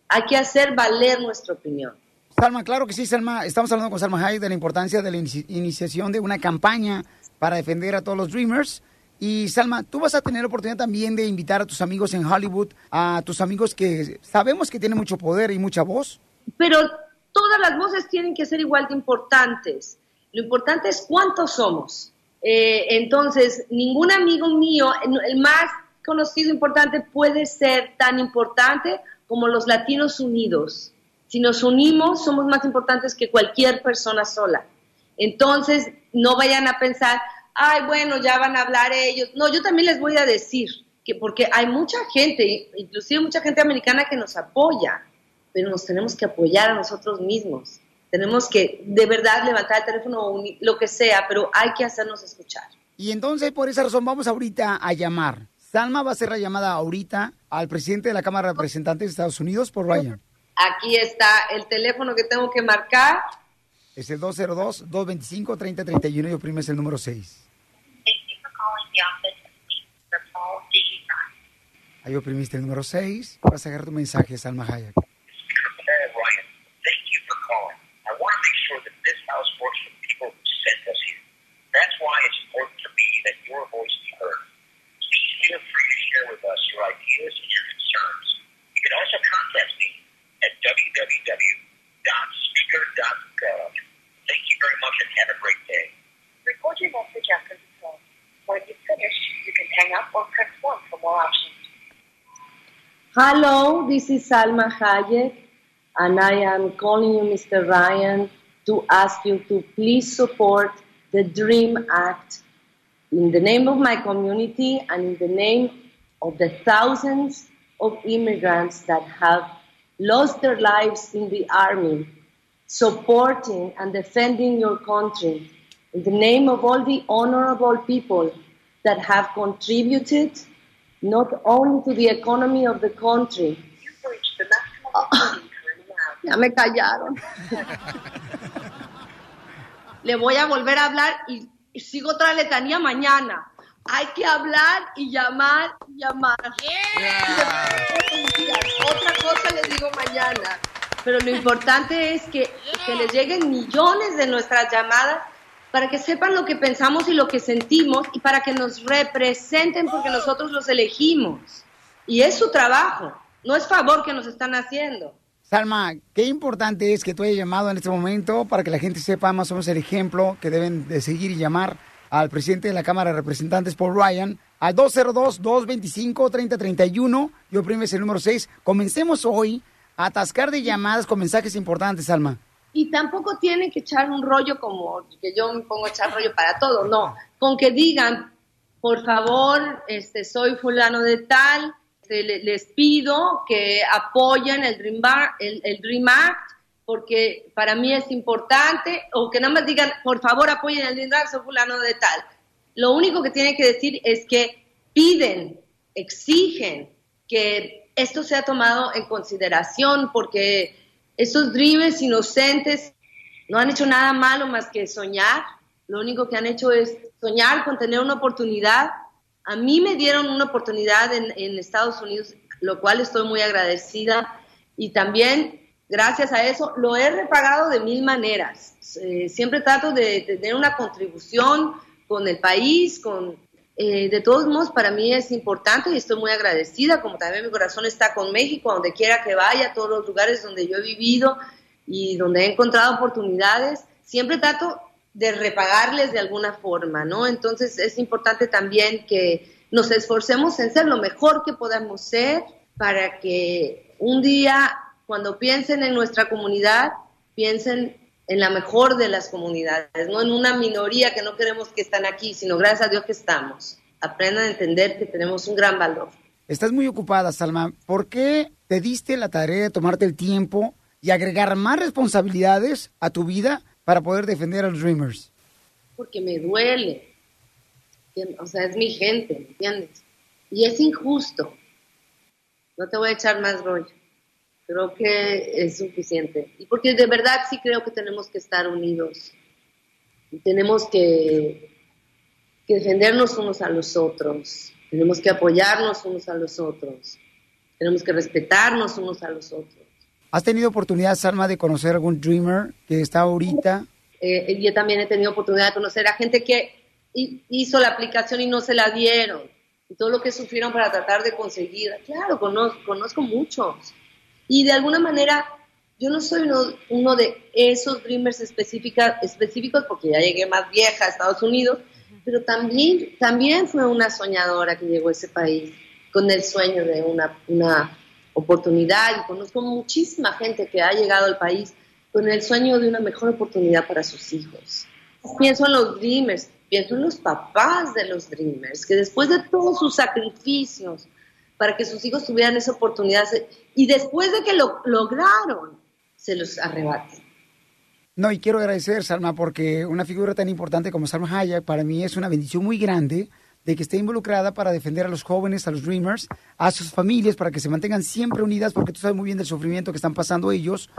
Hay que hacer valer nuestra opinión. Salma, claro que sí, Salma. Estamos hablando con Salma Hayek de la importancia de la inici- iniciación de una campaña para defender a todos los Dreamers. Y Salma, tú vas a tener la oportunidad también de invitar a tus amigos en Hollywood, a tus amigos que sabemos que tienen mucho poder y mucha voz. pero todas las voces tienen que ser igual de importantes. Lo importante es cuántos somos. Eh, entonces, ningún amigo mío, el más conocido importante puede ser tan importante como los latinos unidos. Si nos unimos, somos más importantes que cualquier persona sola. Entonces, no vayan a pensar, ay, bueno, ya van a hablar ellos. No, yo también les voy a decir, que porque hay mucha gente, inclusive mucha gente americana que nos apoya, pero nos tenemos que apoyar a nosotros mismos. Tenemos que de verdad levantar el teléfono o lo que sea, pero hay que hacernos escuchar. Y entonces, por esa razón, vamos ahorita a llamar. Salma va a hacer la llamada ahorita al presidente de la Cámara de Representantes de Estados Unidos, por Ryan. Aquí está el teléfono que tengo que marcar. Es el 202-225-3031 y oprimes el número 6. Ahí oprimiste el número 6. Vas a agarrar tu mensaje, Salma Hayek. Sent us here. That's why it's important to me that your voice be heard. Please feel free to share with us your ideas and your concerns. You can also contact me at www.speaker.gov. Thank you very much and have a great day. Record your message after the tone. When you finish, you can hang up or press 1 for more options. Hello, this is Salma Hayek. And I am calling you, Mr. Ryan, to ask you to please support the DREAM Act in the name of my community and in the name of the thousands of immigrants that have lost their lives in the army, supporting and defending your country, in the name of all the honorable people that have contributed not only to the economy of the country. *laughs* ya me callaron. *laughs* Le voy a volver a hablar y, y sigo otra letanía mañana. Hay que hablar y llamar y llamar. Otra cosa les digo mañana. Pero lo importante es que, que les lleguen millones de nuestras llamadas para que sepan lo que pensamos y lo que sentimos y para que nos representen porque nosotros los elegimos. Y es su trabajo, no es favor que nos están haciendo. Salma, qué importante es que tú hayas llamado en este momento para que la gente sepa más o menos el ejemplo que deben de seguir y llamar al presidente de la Cámara de Representantes, Paul Ryan, al 202-225-3031 y oprimes el número 6. Comencemos hoy a atascar de llamadas con mensajes importantes, Salma. Y tampoco tienen que echar un rollo como que yo me pongo a echar rollo para todo, no. Con que digan, por favor, este, soy fulano de tal, les pido que apoyen el Dream, Act porque para mí es importante, o que nada más digan, por favor apoyen el Dream Act, soy fulano de tal. Lo único que tienen que decir es que piden, exigen que esto sea tomado en consideración porque esos dreamers inocentes no han hecho nada malo más que soñar. Lo único que han hecho es soñar con tener una oportunidad. A mí me dieron una oportunidad en, Estados Unidos, lo cual estoy muy agradecida. Y también, gracias a eso, lo he repagado de mil maneras. Eh, siempre trato de, de tener una contribución con el país, con, eh, de todos modos, para mí es importante y estoy muy agradecida, como también mi corazón está con México, donde quiera que vaya, todos los lugares donde yo he vivido y donde he encontrado oportunidades, siempre trato de repagarles de alguna forma, ¿no? Entonces es importante también que nos esforcemos en ser lo mejor que podamos ser para que un día, cuando piensen en nuestra comunidad, piensen en la mejor de las comunidades, no en una minoría que no queremos que están aquí, sino gracias a Dios que estamos. Aprendan a entender que tenemos un gran valor. Estás muy ocupada, Salma. ¿Por qué te diste la tarea de tomarte el tiempo y agregar más responsabilidades a tu vida para poder defender a los Dreamers? porque me duele. O sea, es mi gente, ¿me entiendes? Y es injusto. No te voy a echar más rollo. Creo que es suficiente. Y porque de verdad sí creo que tenemos que estar unidos. Y tenemos que defendernos unos a los otros. Tenemos que apoyarnos unos a los otros. Tenemos que respetarnos unos a los otros. ¿Has tenido oportunidad, Salma, de conocer algún Dreamer que está ahorita? Eh, yo también he tenido oportunidad de conocer a gente que hi- hizo la aplicación y no se la dieron. Y todo lo que sufrieron para tratar de conseguirla. Claro, conozco, conozco muchos. Y de alguna manera, yo no soy uno, uno de esos dreamers específica, específicos porque ya llegué más vieja a Estados Unidos, pero también, también fue una soñadora que llegó a ese país con el sueño de una, una oportunidad. Y conozco muchísima gente que ha llegado al país con el sueño de una mejor oportunidad para sus hijos. Pienso en los dreamers, pienso en los papás de los dreamers, que después de todos sus sacrificios para que sus hijos tuvieran esa oportunidad y después de que lo lograron, se los arrebaten. No, y quiero agradecer, Salma, porque una figura tan importante como Salma Hayek para mí es una bendición muy grande de que esté involucrada para defender a los jóvenes, a los Dreamers, a sus familias, para que se mantengan siempre unidas, porque tú sabes muy bien del sufrimiento que están pasando ellos.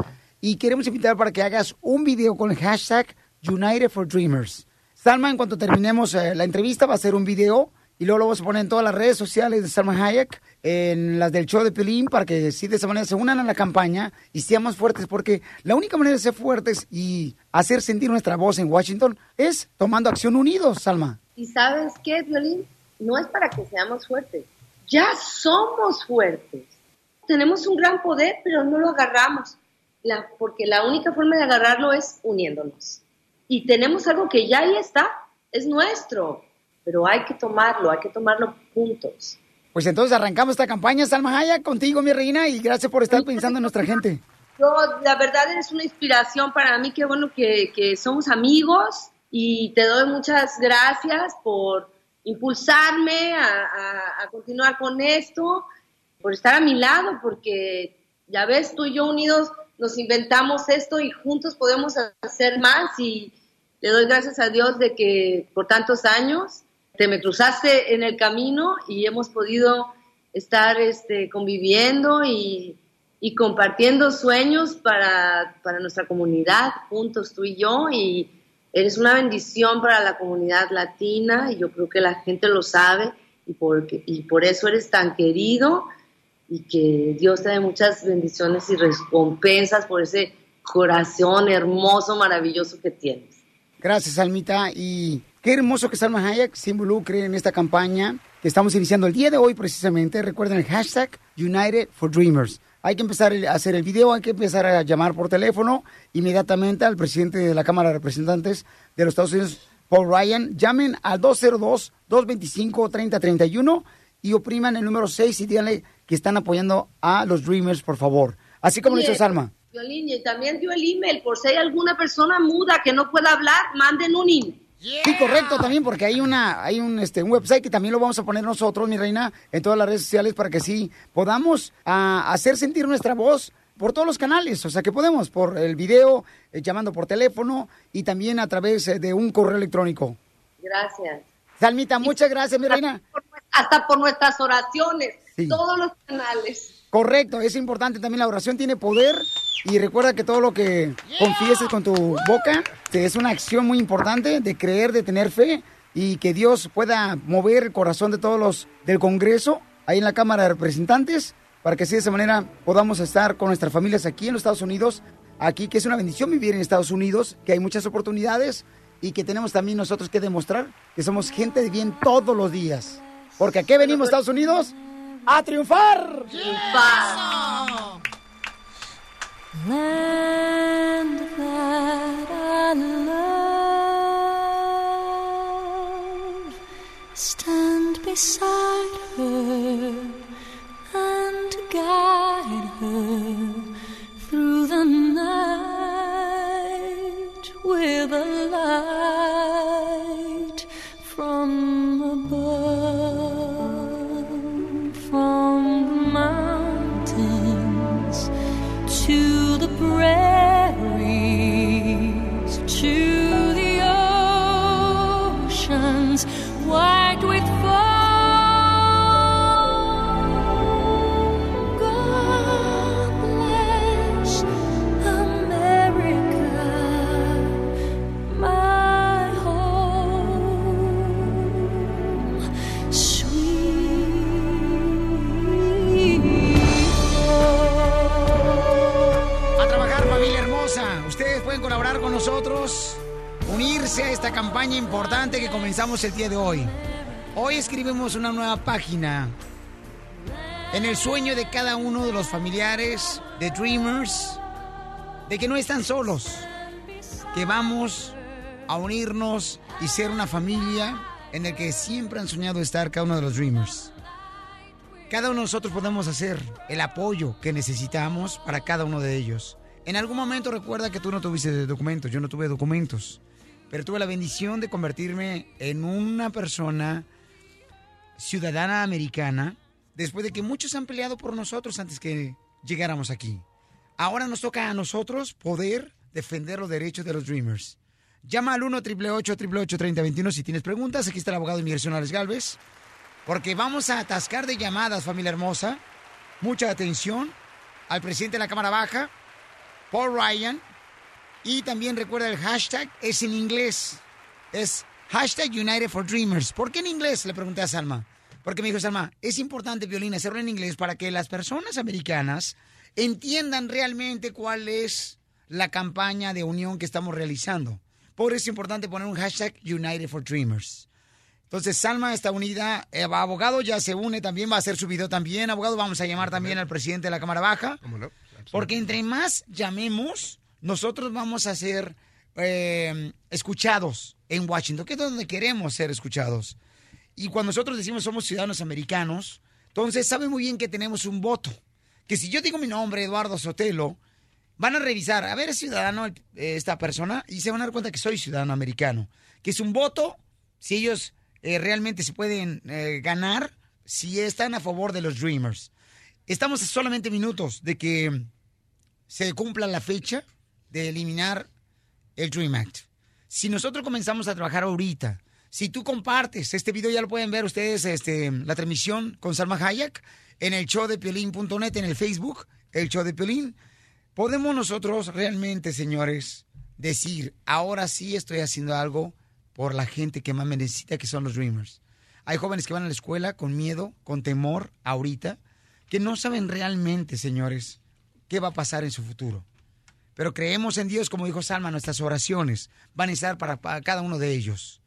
Y queremos invitar para que hagas un video con el hashtag United for Dreamers. Salma, en cuanto terminemos eh, la entrevista, va a hacer un video y luego lo vamos a poner en todas las redes sociales de Salma Hayek, en las del show de Pelín, para que sí de esa manera se unan a la campaña y seamos fuertes, porque la única manera de ser fuertes y hacer sentir nuestra voz en Washington es tomando acción unidos, Salma. ¿Y sabes qué, Violín? No es para que seamos fuertes. Ya somos fuertes. Tenemos un gran poder, pero no lo agarramos. La- porque la única forma de agarrarlo es uniéndonos. Y tenemos algo que ya ahí está, es nuestro. Pero hay que tomarlo, hay que tomarlo juntos. Pues entonces arrancamos esta campaña, Salma Hayek, contigo, mi reina, y gracias por estar pensando en nuestra gente. Yo, la verdad, eres una inspiración para mí. Qué bueno que, que somos amigos y te doy muchas gracias por impulsarme a, a- a continuar con esto, por estar a mi lado, porque ya ves, tú y yo unidos nos inventamos esto y juntos podemos hacer más. Y le doy gracias a Dios de que por tantos años te me cruzaste en el camino y hemos podido estar este, conviviendo y, y compartiendo sueños para, para nuestra comunidad, juntos tú y yo, y eres una bendición para la comunidad latina y yo creo que la gente lo sabe y, porque, y por eso eres tan querido y que Dios te dé muchas bendiciones y recompensas por ese corazón hermoso, maravilloso que tienes. Gracias, Almita. Y qué hermoso que Salma Hayek se involucre en esta campaña que estamos iniciando el día de hoy precisamente. Recuerden el hashtag United for Dreamers. Hay que empezar a hacer el video, hay que empezar a llamar por teléfono inmediatamente al presidente de la Cámara de Representantes de los Estados Unidos, Paul Ryan. Llamen al 202-225-3031 y opriman el número 6 y díganle que están apoyando a los Dreamers, por favor. Así como lo hizo Salma. Violín, y también dio el email, por si hay alguna persona muda que no pueda hablar, manden un email. Sí, correcto también, porque hay una, hay un, este, un website que también lo vamos a poner nosotros, mi reina, en todas las redes sociales para que sí podamos ah, hacer sentir nuestra voz por todos los canales, o sea que podemos, por el video, eh, llamando por teléfono y también a través eh, de un correo electrónico. Gracias. Salmita, muchas gracias, mi reina. Hasta por nuestras oraciones, Sí. todos los canales. Correcto, es importante también la oración tiene poder y recuerda que todo lo que confieses con tu boca es una acción muy importante de creer, de tener fe y que Dios pueda mover el corazón de todos los del Congreso ahí en la Cámara de Representantes para que así de esa manera podamos estar con nuestras familias aquí en los Estados Unidos, aquí que es una bendición vivir en Estados Unidos, que hay muchas oportunidades y que tenemos también nosotros que demostrar que somos gente de bien todos los días. Porque aquí venimos Estados Unidos a triunfar. Land that I love, stand beside her and guide her through the night with a light the unirse a esta campaña importante que comenzamos el día de hoy. Hoy escribimos una nueva página en el sueño de cada uno de los familiares de Dreamers de que no están solos, que vamos a unirnos y ser una familia en el que siempre han soñado estar cada uno de los Dreamers. Cada uno de nosotros podemos hacer el apoyo que necesitamos para cada uno de ellos. En algún momento recuerda que tú no tuviste documentos, yo no tuve documentos, pero tuve la bendición de convertirme en una persona ciudadana americana después de que muchos han peleado por nosotros antes que llegáramos aquí. Ahora nos toca a nosotros poder defender los derechos de los Dreamers. Llama al 1 888 3021 si tienes preguntas. Aquí está el abogado de inmigración Alex Galvez. Porque vamos a atascar de llamadas, familia hermosa. Mucha atención al presidente de la Cámara Baja, Paul Ryan. Y también recuerda el hashtag, es en inglés. Es hashtag United for Dreamers. ¿Por qué en inglés? Le pregunté a Salma. Porque me dijo Salma, es importante, Violina, hacerlo en inglés para que las personas americanas entiendan realmente cuál es la campaña de unión que estamos realizando. Por eso es importante poner un hashtag United for Dreamers. Entonces, Salma está unida, eh, abogado ya se une también, va a hacer su video también. Abogado, vamos a llamar también al presidente de la Cámara Baja. Porque entre más llamemos, nosotros vamos a ser eh, escuchados en Washington, que es donde queremos ser escuchados. Y cuando nosotros decimos somos ciudadanos americanos, entonces sabe muy bien que tenemos un voto. Que si yo digo mi nombre, Eduardo Sotelo, van a revisar, a ver, es ciudadano esta persona, y se van a dar cuenta que soy ciudadano americano. Que es un voto, si ellos eh, realmente se pueden eh, ganar, si están a favor de los Dreamers. Estamos solamente minutos de que se cumpla la fecha de eliminar el Dream Act. Si nosotros comenzamos a trabajar ahorita, si tú compartes este video, ya lo pueden ver ustedes, este, la transmisión con Salma Hayek en el show de Piolín.net, en el Facebook, el show de Piolín, podemos nosotros realmente, señores, decir, ahora sí estoy haciendo algo por la gente que más me necesita, que son los Dreamers. Hay jóvenes que van a la escuela con miedo, con temor, ahorita, que no saben realmente, señores, qué va a pasar en su futuro. Pero creemos en Dios, como dijo Salma, nuestras oraciones van a estar para, cada uno de ellos.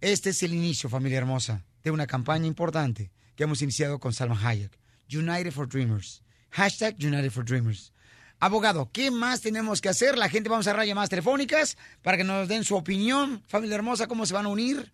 Este es el inicio, familia hermosa, de una campaña importante que hemos iniciado con Salma Hayek. United for Dreamers. Hashtag United for Dreamers. Abogado, ¿qué más tenemos que hacer? La gente vamos a agarrar llamadas telefónicas para que nos den su opinión. Familia hermosa, ¿cómo se van a unir?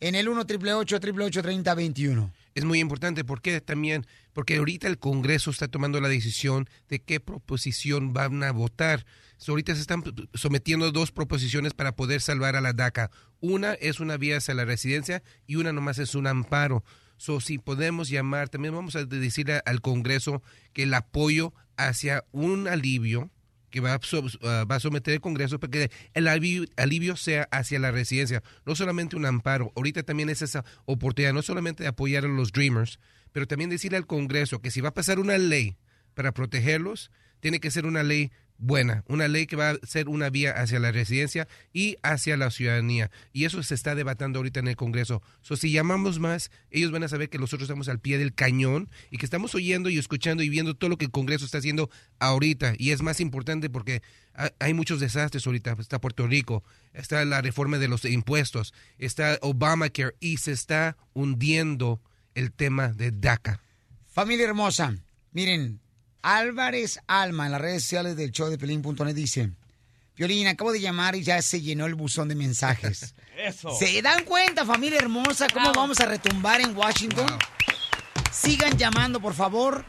En el 1 888 3021 Es muy importante porque también, porque ahorita el Congreso está tomando la decisión de qué proposición van a votar. So, ahorita se están sometiendo dos proposiciones para poder salvar a la DACA. Una es una vía hacia la residencia y una nomás es un amparo. So, si podemos llamar, también vamos a decir al Congreso que el apoyo hacia un alivio que va a, va a someter el Congreso para que el alivio, alivio sea hacia la residencia, no solamente un amparo. Ahorita también es esa oportunidad, no solamente de apoyar a los Dreamers, pero también decirle al Congreso que si va a pasar una ley para protegerlos, tiene que ser una ley buena, una ley que va a ser una vía hacia la residencia y hacia la ciudadanía. Y eso se está debatiendo ahorita en el Congreso. So, si llamamos más, ellos van a saber que nosotros estamos al pie del cañón y que estamos oyendo y escuchando y viendo todo lo que el Congreso está haciendo ahorita. Y es más importante porque ha- hay muchos desastres ahorita. Está Puerto Rico, está la reforma de los impuestos, está Obamacare y se está hundiendo el tema de DACA. Familia hermosa, miren, Álvarez Alma en las redes sociales del show de Pelín.net dice, Piolín, acabo de llamar y ya se llenó el buzón de mensajes. *laughs* Eso. ¿Se dan cuenta, familia hermosa, cómo vamos a retumbar en Washington? Sigan llamando, por favor.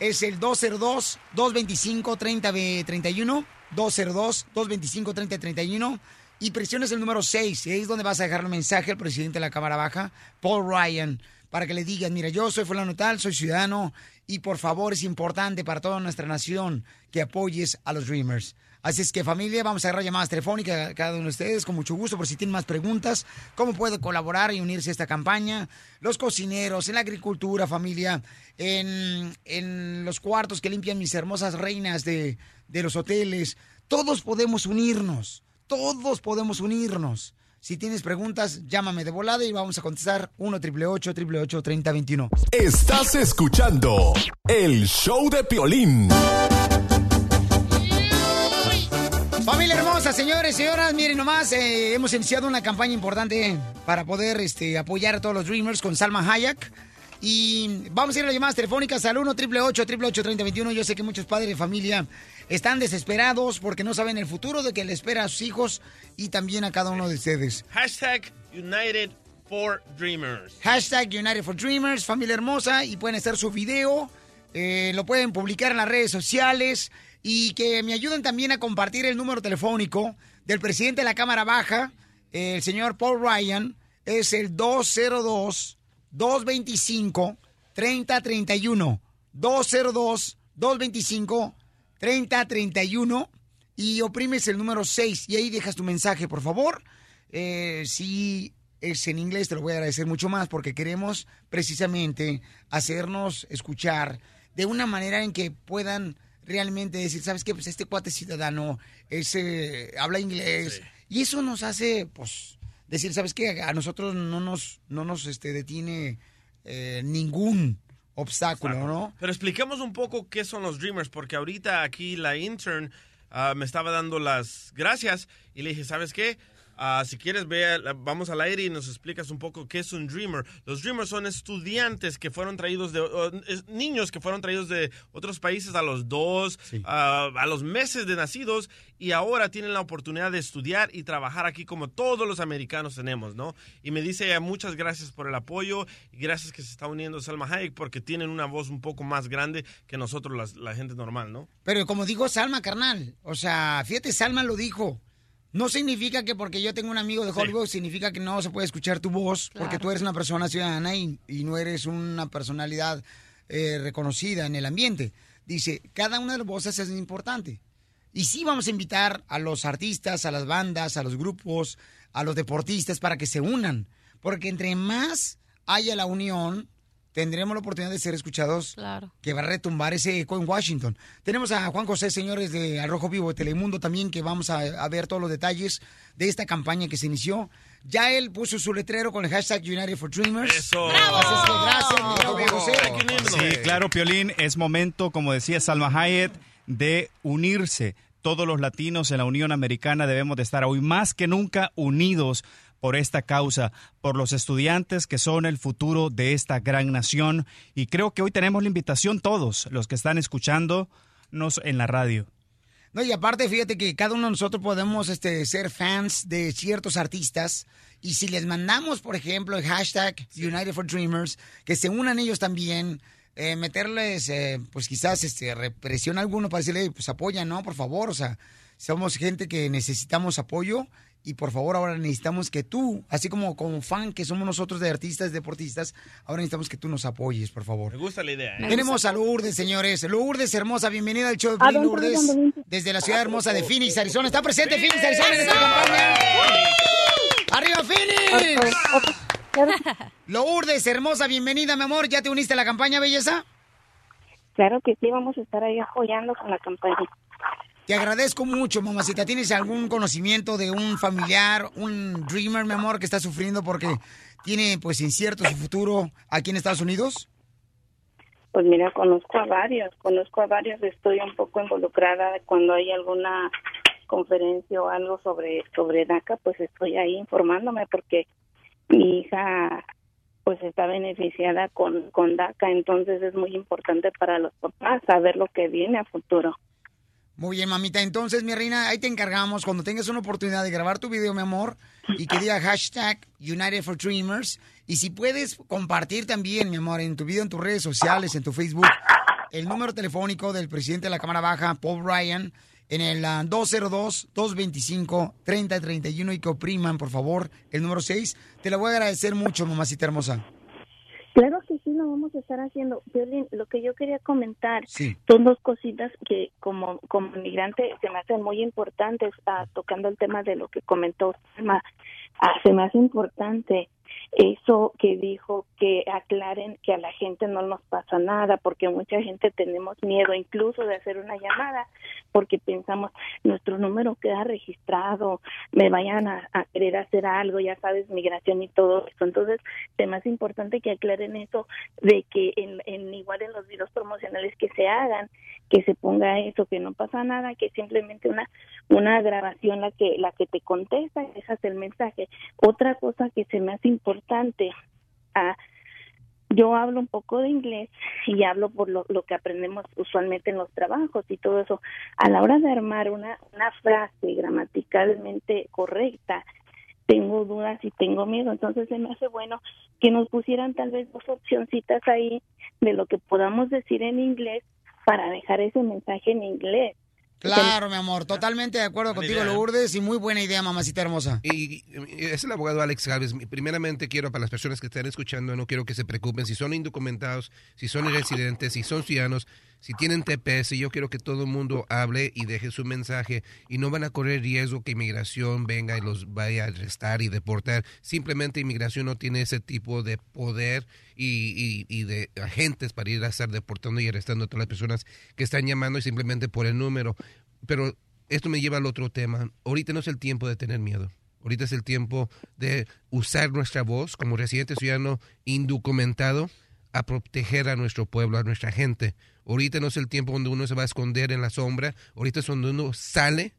Es el 202-225-3031. 202-225-3031. Y presiones el número 6. Y ahí es donde vas a dejar el mensaje al presidente de la Cámara Baja, Paul Ryan, para que le digas, mira, yo soy fulano tal, soy ciudadano, y por favor es importante para toda nuestra nación que apoyes a los Dreamers. Así es que familia, vamos a agarrar llamadas telefónicas a cada uno de ustedes con mucho gusto por si tienen más preguntas, cómo puede colaborar y unirse a esta campaña. Los cocineros, en la agricultura, familia, en, en los cuartos que limpian mis hermosas reinas de, de los hoteles. Todos podemos unirnos, todos podemos unirnos. Si tienes preguntas, llámame de volada y vamos a contestar 1 888 3021 Estás escuchando el show de Piolín. Familia hermosa, señores, señoras, miren nomás, eh, hemos iniciado una campaña importante para poder este, apoyar a todos los Dreamers con Salma Hayek. Y vamos a ir a las llamadas telefónicas al 1 888 3021 Yo sé que muchos padres de familia están desesperados porque no saben el futuro de que le espera a sus hijos y también a cada uno de ustedes. Hashtag United for Dreamers. Hashtag United for Dreamers, familia hermosa, y pueden hacer su video, eh, lo pueden publicar en las redes sociales y que me ayuden también a compartir el número telefónico del presidente de la Cámara Baja, el señor Paul Ryan, es el 202-225-3031. 202-225-3031 y oprimes el número 6 y ahí dejas tu mensaje, por favor. Eh, si es en inglés, te lo voy a agradecer mucho más porque queremos precisamente hacernos escuchar de una manera en que puedan realmente decir, ¿sabes qué? Pues este cuate es ciudadano, ese habla inglés. Y eso nos hace, pues, decir, ¿sabes qué? A nosotros no nos, no nos este, detiene eh, ningún obstáculo, ¿no? Pero expliquemos un poco qué son los Dreamers, porque ahorita aquí la intern ah, me estaba dando las gracias y le dije, ¿sabes qué? Ah, si quieres, ve, vamos al aire y nos explicas un poco qué es un dreamer. Los dreamers son estudiantes que fueron traídos de, o, es- niños que fueron traídos de otros países a los dos, ah, a los meses de nacidos y ahora tienen la oportunidad de estudiar y trabajar aquí como todos los americanos tenemos, ¿no? Y me dice eh, muchas gracias por el apoyo y gracias que se está uniendo Salma Hayek porque tienen una voz un poco más grande que nosotros, las- la gente normal, ¿no? Pero como dijo Salma, carnal, o sea, fíjate, Salma lo dijo. No significa que porque yo tengo un amigo de Hollywood, significa que no se puede escuchar tu voz, porque tú eres una persona ciudadana y, y no eres una personalidad eh, reconocida en el ambiente. Dice, cada una de las voces es importante. Y sí vamos a invitar a los artistas, a las bandas, a los grupos, a los deportistas para que se unan. Porque entre más haya la unión, tendremos la oportunidad de ser escuchados Claro. que va a retumbar ese eco en Washington. Tenemos a Juan José, señores de Al Rojo Vivo de Telemundo también, que vamos a, a ver todos los detalles de esta campaña que se inició. Ya él puso su letrero con el hashtag United for Dreamers. ¡Eso! Así es que gracias, Juan José. Sí, claro, Piolín, es momento, como decía Salma Hayek, de unirse. Todos los latinos en la Unión Americana debemos de estar hoy más que nunca unidos por esta causa, por los estudiantes que son el futuro de esta gran nación. Y creo que hoy tenemos la invitación todos, los que están escuchándonos en la radio. No, y aparte, fíjate que cada uno de nosotros podemos este, ser fans de ciertos artistas. Y si les mandamos, por ejemplo, el hashtag United for Dreamers, que se unan ellos también, eh, meterles, eh, pues quizás este, represión a alguno para decirle, pues apoya, ¿no? Por favor, o sea, somos gente que necesitamos apoyo. Y por favor, ahora necesitamos que tú, así como como fan que somos nosotros de artistas, deportistas, ahora necesitamos que tú nos apoyes, por favor. Me gusta la idea. ¿eh? Tenemos a Lourdes, señores. Lourdes, hermosa, bienvenida al show de ¿A Piolín, dónde, Lourdes. Desde la ciudad hermosa de Phoenix, Arizona. Está presente Phoenix, Arizona en esta campaña. ¡Arriba, Phoenix! *laughs* Lourdes, hermosa, bienvenida, mi amor. ¿Ya te uniste a la campaña, belleza? Claro que sí, vamos a estar ahí apoyando con la campaña. Te agradezco mucho, mamacita. ¿Tienes algún conocimiento de un familiar, un dreamer, mi amor, que está sufriendo porque tiene, pues, incierto su futuro aquí en Estados Unidos? Pues mira, conozco a varios, conozco a varios, estoy un poco involucrada cuando hay alguna conferencia o algo sobre sobre DACA, pues estoy ahí informándome porque mi hija pues está beneficiada con, con DACA, entonces es muy importante para los papás saber lo que viene a futuro. Muy bien, mamita. Entonces, mi reina, ahí te encargamos cuando tengas una oportunidad de grabar tu video, mi amor, y que diga hashtag United for Dreamers. Y si puedes compartir también, mi amor, en tu video, en tus redes sociales, en tu Facebook, el número telefónico del presidente de la Cámara Baja, Paul Ryan, en el ah, 202-225-3031 y que opriman, por favor, el número 6. Te lo voy a agradecer mucho, mamacita hermosa. Claro que sí, lo vamos a estar haciendo. Violín, lo que yo quería comentar Sí. son dos cositas que como, como inmigrante se me hacen muy importantes, ah, tocando el tema de lo que comentó Salma. Ah, se me hace importante eso que dijo que aclaren que a la gente no nos pasa nada, porque mucha gente tenemos miedo incluso de hacer una llamada, porque pensamos, nuestro número queda registrado, me vayan a, a querer hacer algo, ya sabes, migración y todo eso. Entonces, es más importante que aclaren eso, de que en, en igual en los videos promocionales que se hagan, que se ponga eso, que no pasa nada, que simplemente una una grabación la que la que te contesta dejas el mensaje. Otra cosa que se me hace importante, ah, yo hablo un poco de inglés y hablo por lo, que aprendemos usualmente en los trabajos y todo eso. A la hora de armar una, una frase gramaticalmente correcta, tengo dudas y tengo miedo. Entonces se me hace bueno que nos pusieran tal vez dos opcioncitas ahí de lo que podamos decir en inglés para dejar ese mensaje en inglés. Claro, mi amor, totalmente de acuerdo contigo, idea. Lourdes, y muy buena idea, mamacita hermosa. Y, y es el abogado Alex Galvez. Primeramente quiero para las personas que están escuchando, no quiero que se preocupen si son indocumentados, si son residentes, si son ciudadanos, si tienen TPS, yo quiero que todo el mundo hable y deje su mensaje y no van a correr riesgo que inmigración venga y los vaya a arrestar y deportar. Simplemente inmigración no tiene ese tipo de poder y, y- y de agentes para ir a estar deportando y arrestando a todas las personas que están llamando y simplemente por el número. Pero esto me lleva al otro tema. Ahorita no es el tiempo de tener miedo. Ahorita es el tiempo de usar nuestra voz como residente ciudadano indocumentado a proteger a nuestro pueblo, a nuestra gente. Ahorita no es el tiempo donde uno se va a esconder en la sombra. Ahorita es donde uno sale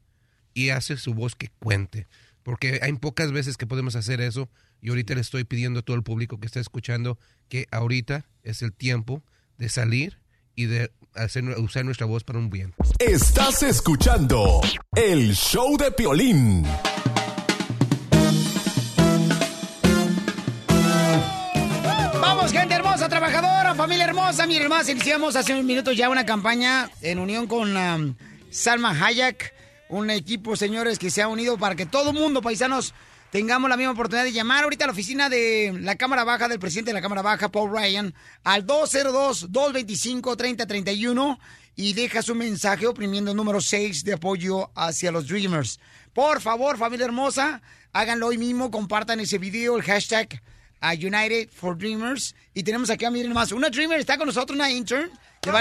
y hace su voz que cuente. porque hay pocas veces que podemos hacer eso y ahorita le estoy pidiendo a todo el público que está escuchando que ahorita es el tiempo de salir y de hacer, usar nuestra voz para un bien. Estás escuchando el show de Piolín. Vamos, gente hermosa, trabajadora, familia hermosa. Miren más, iniciamos hace unos minutos ya una campaña en unión con um, Salma Hayek, un equipo, señores, que se ha unido para que todo mundo, paisanos, tengamos la misma oportunidad de llamar ahorita a la oficina de la Cámara Baja, del presidente de la Cámara Baja, Paul Ryan, al 202-225-3031 y deja su mensaje oprimiendo el número 6 de apoyo hacia los Dreamers. Por favor, familia hermosa, háganlo hoy mismo, compartan ese video, el hashtag a United for Dreamers. Y tenemos aquí a miren más, una Dreamer está con nosotros, una intern. Que.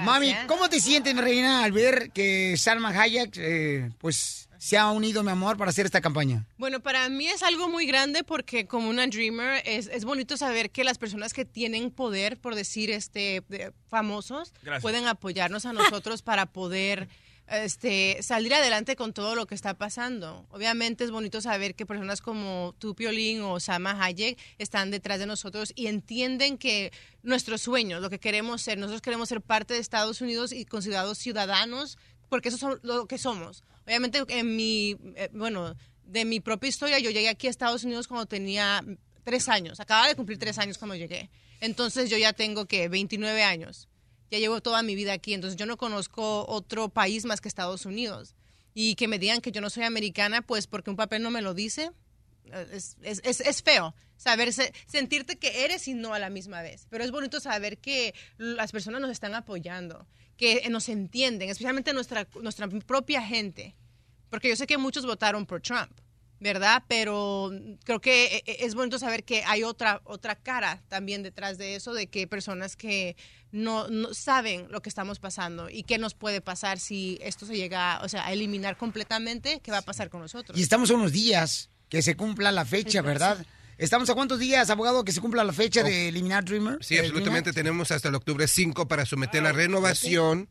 Mami, ¿cómo te sientes, mi reina, al ver que Salma Hayek, eh, pues, se ha unido, mi amor, para hacer esta campaña? Bueno, para mí es algo muy grande porque como una dreamer es, es bonito saber que las personas que tienen poder, por decir, este, de- famosos, Gracias. pueden apoyarnos a nosotros para poder este, salir adelante con todo lo que está pasando. Obviamente es bonito saber que personas como tú, Piolín o Sama Hayek están detrás de nosotros y entienden que nuestros sueños, lo que queremos ser, nosotros queremos ser parte de Estados Unidos y considerados ciudadanos porque eso es lo que somos. Obviamente en mi, eh, bueno, de mi propia historia, yo llegué aquí a Estados Unidos cuando tenía tres años. Acababa de cumplir tres años cuando llegué. Entonces yo ya tengo que 29 años. Ya llevo toda mi vida aquí. Entonces yo no conozco otro país más que Estados Unidos. Y que me digan que yo no soy americana, pues porque un papel no me lo dice, eh, es, es, es, es feo. Saberse, sentirte que eres y no a la misma vez. Pero es bonito saber que las personas nos están apoyando, que nos entienden, especialmente nuestra, nuestra propia gente. Porque yo sé que muchos votaron por Trump, ¿verdad? Pero creo que e- e- es bonito saber que hay otra, otra cara también detrás de eso, de que personas que no, no saben lo que estamos pasando y qué nos puede pasar si esto se llega o sea, a eliminar completamente, qué va a pasar con nosotros. Y estamos a unos días que se cumpla la fecha, ¿verdad? ¿Estamos a cuántos días, abogado, que se cumpla la fecha de eliminar Dreamer? Sí, absolutamente. Tenemos hasta el octubre 5 para someter la renovación.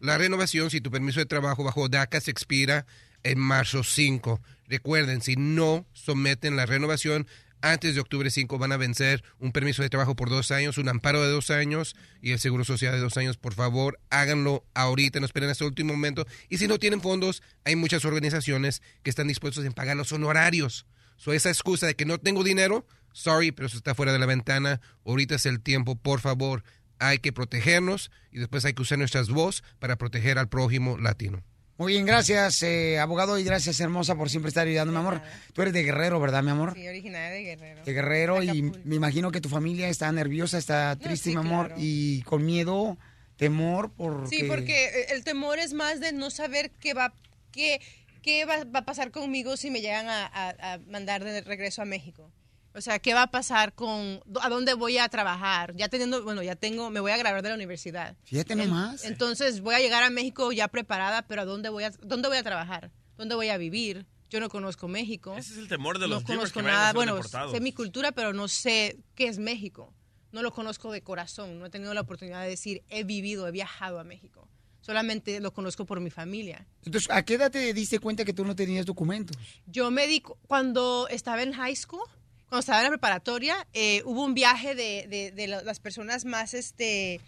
La renovación, si tu permiso de trabajo bajo DACA se expira en marzo 5. Recuerden, si no someten la renovación antes de octubre 5, van a vencer un permiso de trabajo por dos años, un amparo de dos años y el seguro social de dos años. Por favor, háganlo ahorita, no esperen hasta el último momento. Y si no tienen fondos, hay muchas organizaciones que están dispuestas en pagar los honorarios. So, esa excusa de que no tengo dinero, sorry, pero eso está fuera de la ventana. Ahorita es el tiempo, por favor. Hay que protegernos y después hay que usar nuestras voz para proteger al prójimo latino. Muy bien, gracias, eh, abogado, y gracias, hermosa, por siempre estar ayudando, mi amor. Tú eres de Guerrero, ¿verdad, mi amor? Sí, originaria de Guerrero. De Guerrero, y me imagino que tu familia está nerviosa, está triste, sí, mi amor, claro. y con miedo, temor, por Sí, porque el temor es más de no saber qué va, qué, qué va, va a pasar conmigo si me llegan a, a- a mandar de regreso a México. O sea, ¿qué va a pasar con, a dónde voy a trabajar? Ya teniendo, bueno, ya tengo, me voy a graduar de la universidad. Fíjate En- nomás. Entonces voy a llegar a México ya preparada, pero ¿a dónde voy a, dónde voy a trabajar? ¿Dónde voy a vivir? Yo no conozco México. Ese es el temor de los no conozco que a nada. ser Bueno, deportados. sé mi cultura, pero no sé qué es México. No lo conozco de corazón. No he tenido la oportunidad de decir, he vivido, he viajado a México. Solamente lo conozco por mi familia. Entonces, ¿a qué edad te diste cuenta que tú no tenías documentos? Yo me di, cu- cuando estaba en high school, cuando estaba en la preparatoria, eh, hubo un viaje de, de- de la- las personas más, este,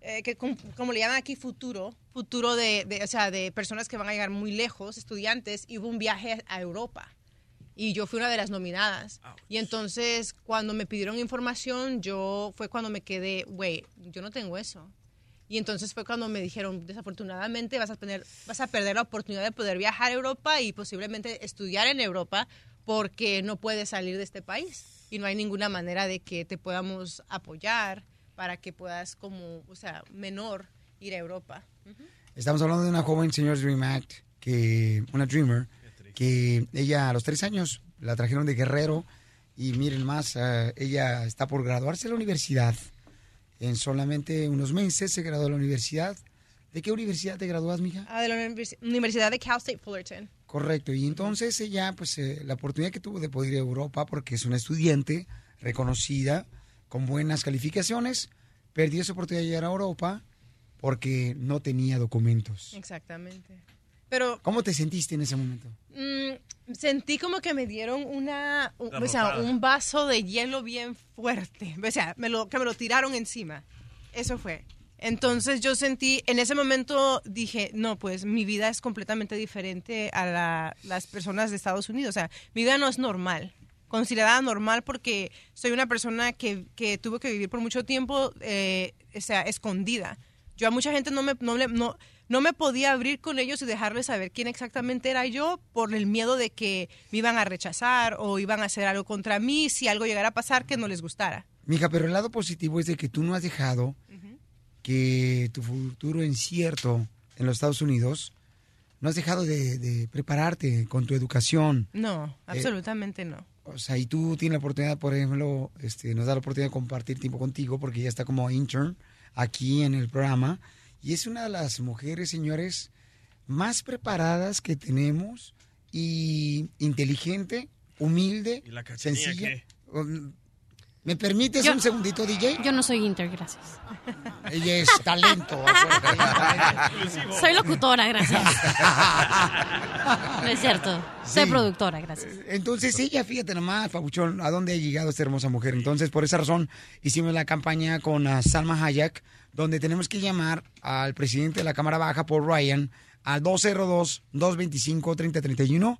eh, que com- como le llaman aquí, futuro, futuro de, de- o sea, de personas que van a llegar muy lejos, estudiantes, y hubo un viaje a Europa. Y yo fui una de las nominadas. Y entonces, cuando me pidieron información, yo fue cuando me quedé, güey, yo no tengo eso. Y entonces fue cuando me dijeron, desafortunadamente vas a, tener, vas a perder la oportunidad de poder viajar a Europa y posiblemente estudiar en Europa porque no puedes salir de este país. Y no hay ninguna manera de que te podamos apoyar para que puedas como, o sea, menor ir a Europa. Estamos hablando de una joven, señor Dream Act, que, una dreamer, que ella a los tres años la trajeron de Guerrero y miren más, eh, ella está por graduarse de la universidad. En solamente unos meses se graduó de la universidad. ¿De qué universidad te gradúas, mija? Ah, de la univers- Universidad de Cal State Fullerton. Correcto, y entonces ella, pues eh, la oportunidad que tuvo de poder ir a Europa, porque es una estudiante reconocida, con buenas calificaciones, perdió esa oportunidad de llegar a Europa porque no tenía documentos. Exactamente. Pero ¿Cómo te sentiste en ese momento? mm, sentí como que me dieron una, un, o sea, un vaso de hielo bien fuerte. O sea, me lo, que me lo tiraron encima. Eso fue. Entonces yo sentí, en ese momento dije, no, pues mi vida es completamente diferente a la- las personas de Estados Unidos. O sea, mi vida no es normal, considerada normal porque soy una persona que, que tuvo que vivir por mucho tiempo, eh, o sea, escondida. Yo a mucha gente no me, no, no, no me podía abrir con ellos y dejarles saber quién exactamente era yo por el miedo de que me iban a rechazar o iban a hacer algo contra mí si algo llegara a pasar que no les gustara. Mija, pero el lado positivo es de que tú no has dejado que tu futuro incierto en los Estados Unidos, no has dejado de, de prepararte con tu educación. No, Eh, absolutamente no. O sea, y tú tienes la oportunidad, por ejemplo, este, nos da la oportunidad de compartir tiempo contigo porque ella está como intern aquí en el programa. Y es una de las mujeres, señores, más preparadas que tenemos y inteligente, humilde, ¿Y la sencilla. qué? ¿Me permites Yo- un segundito, DJ? Yo no soy inter, gracias. *laughs* Ella es talento. Soy locutora, gracias. No es cierto. Soy productora, gracias. Entonces ella, fíjate nomás, Pabuchón, a dónde ha llegado esta hermosa mujer. Entonces, por esa razón, hicimos la campaña con Salma Hayek, donde tenemos que llamar al presidente de la Cámara Baja, Paul Ryan, al 202-225-3031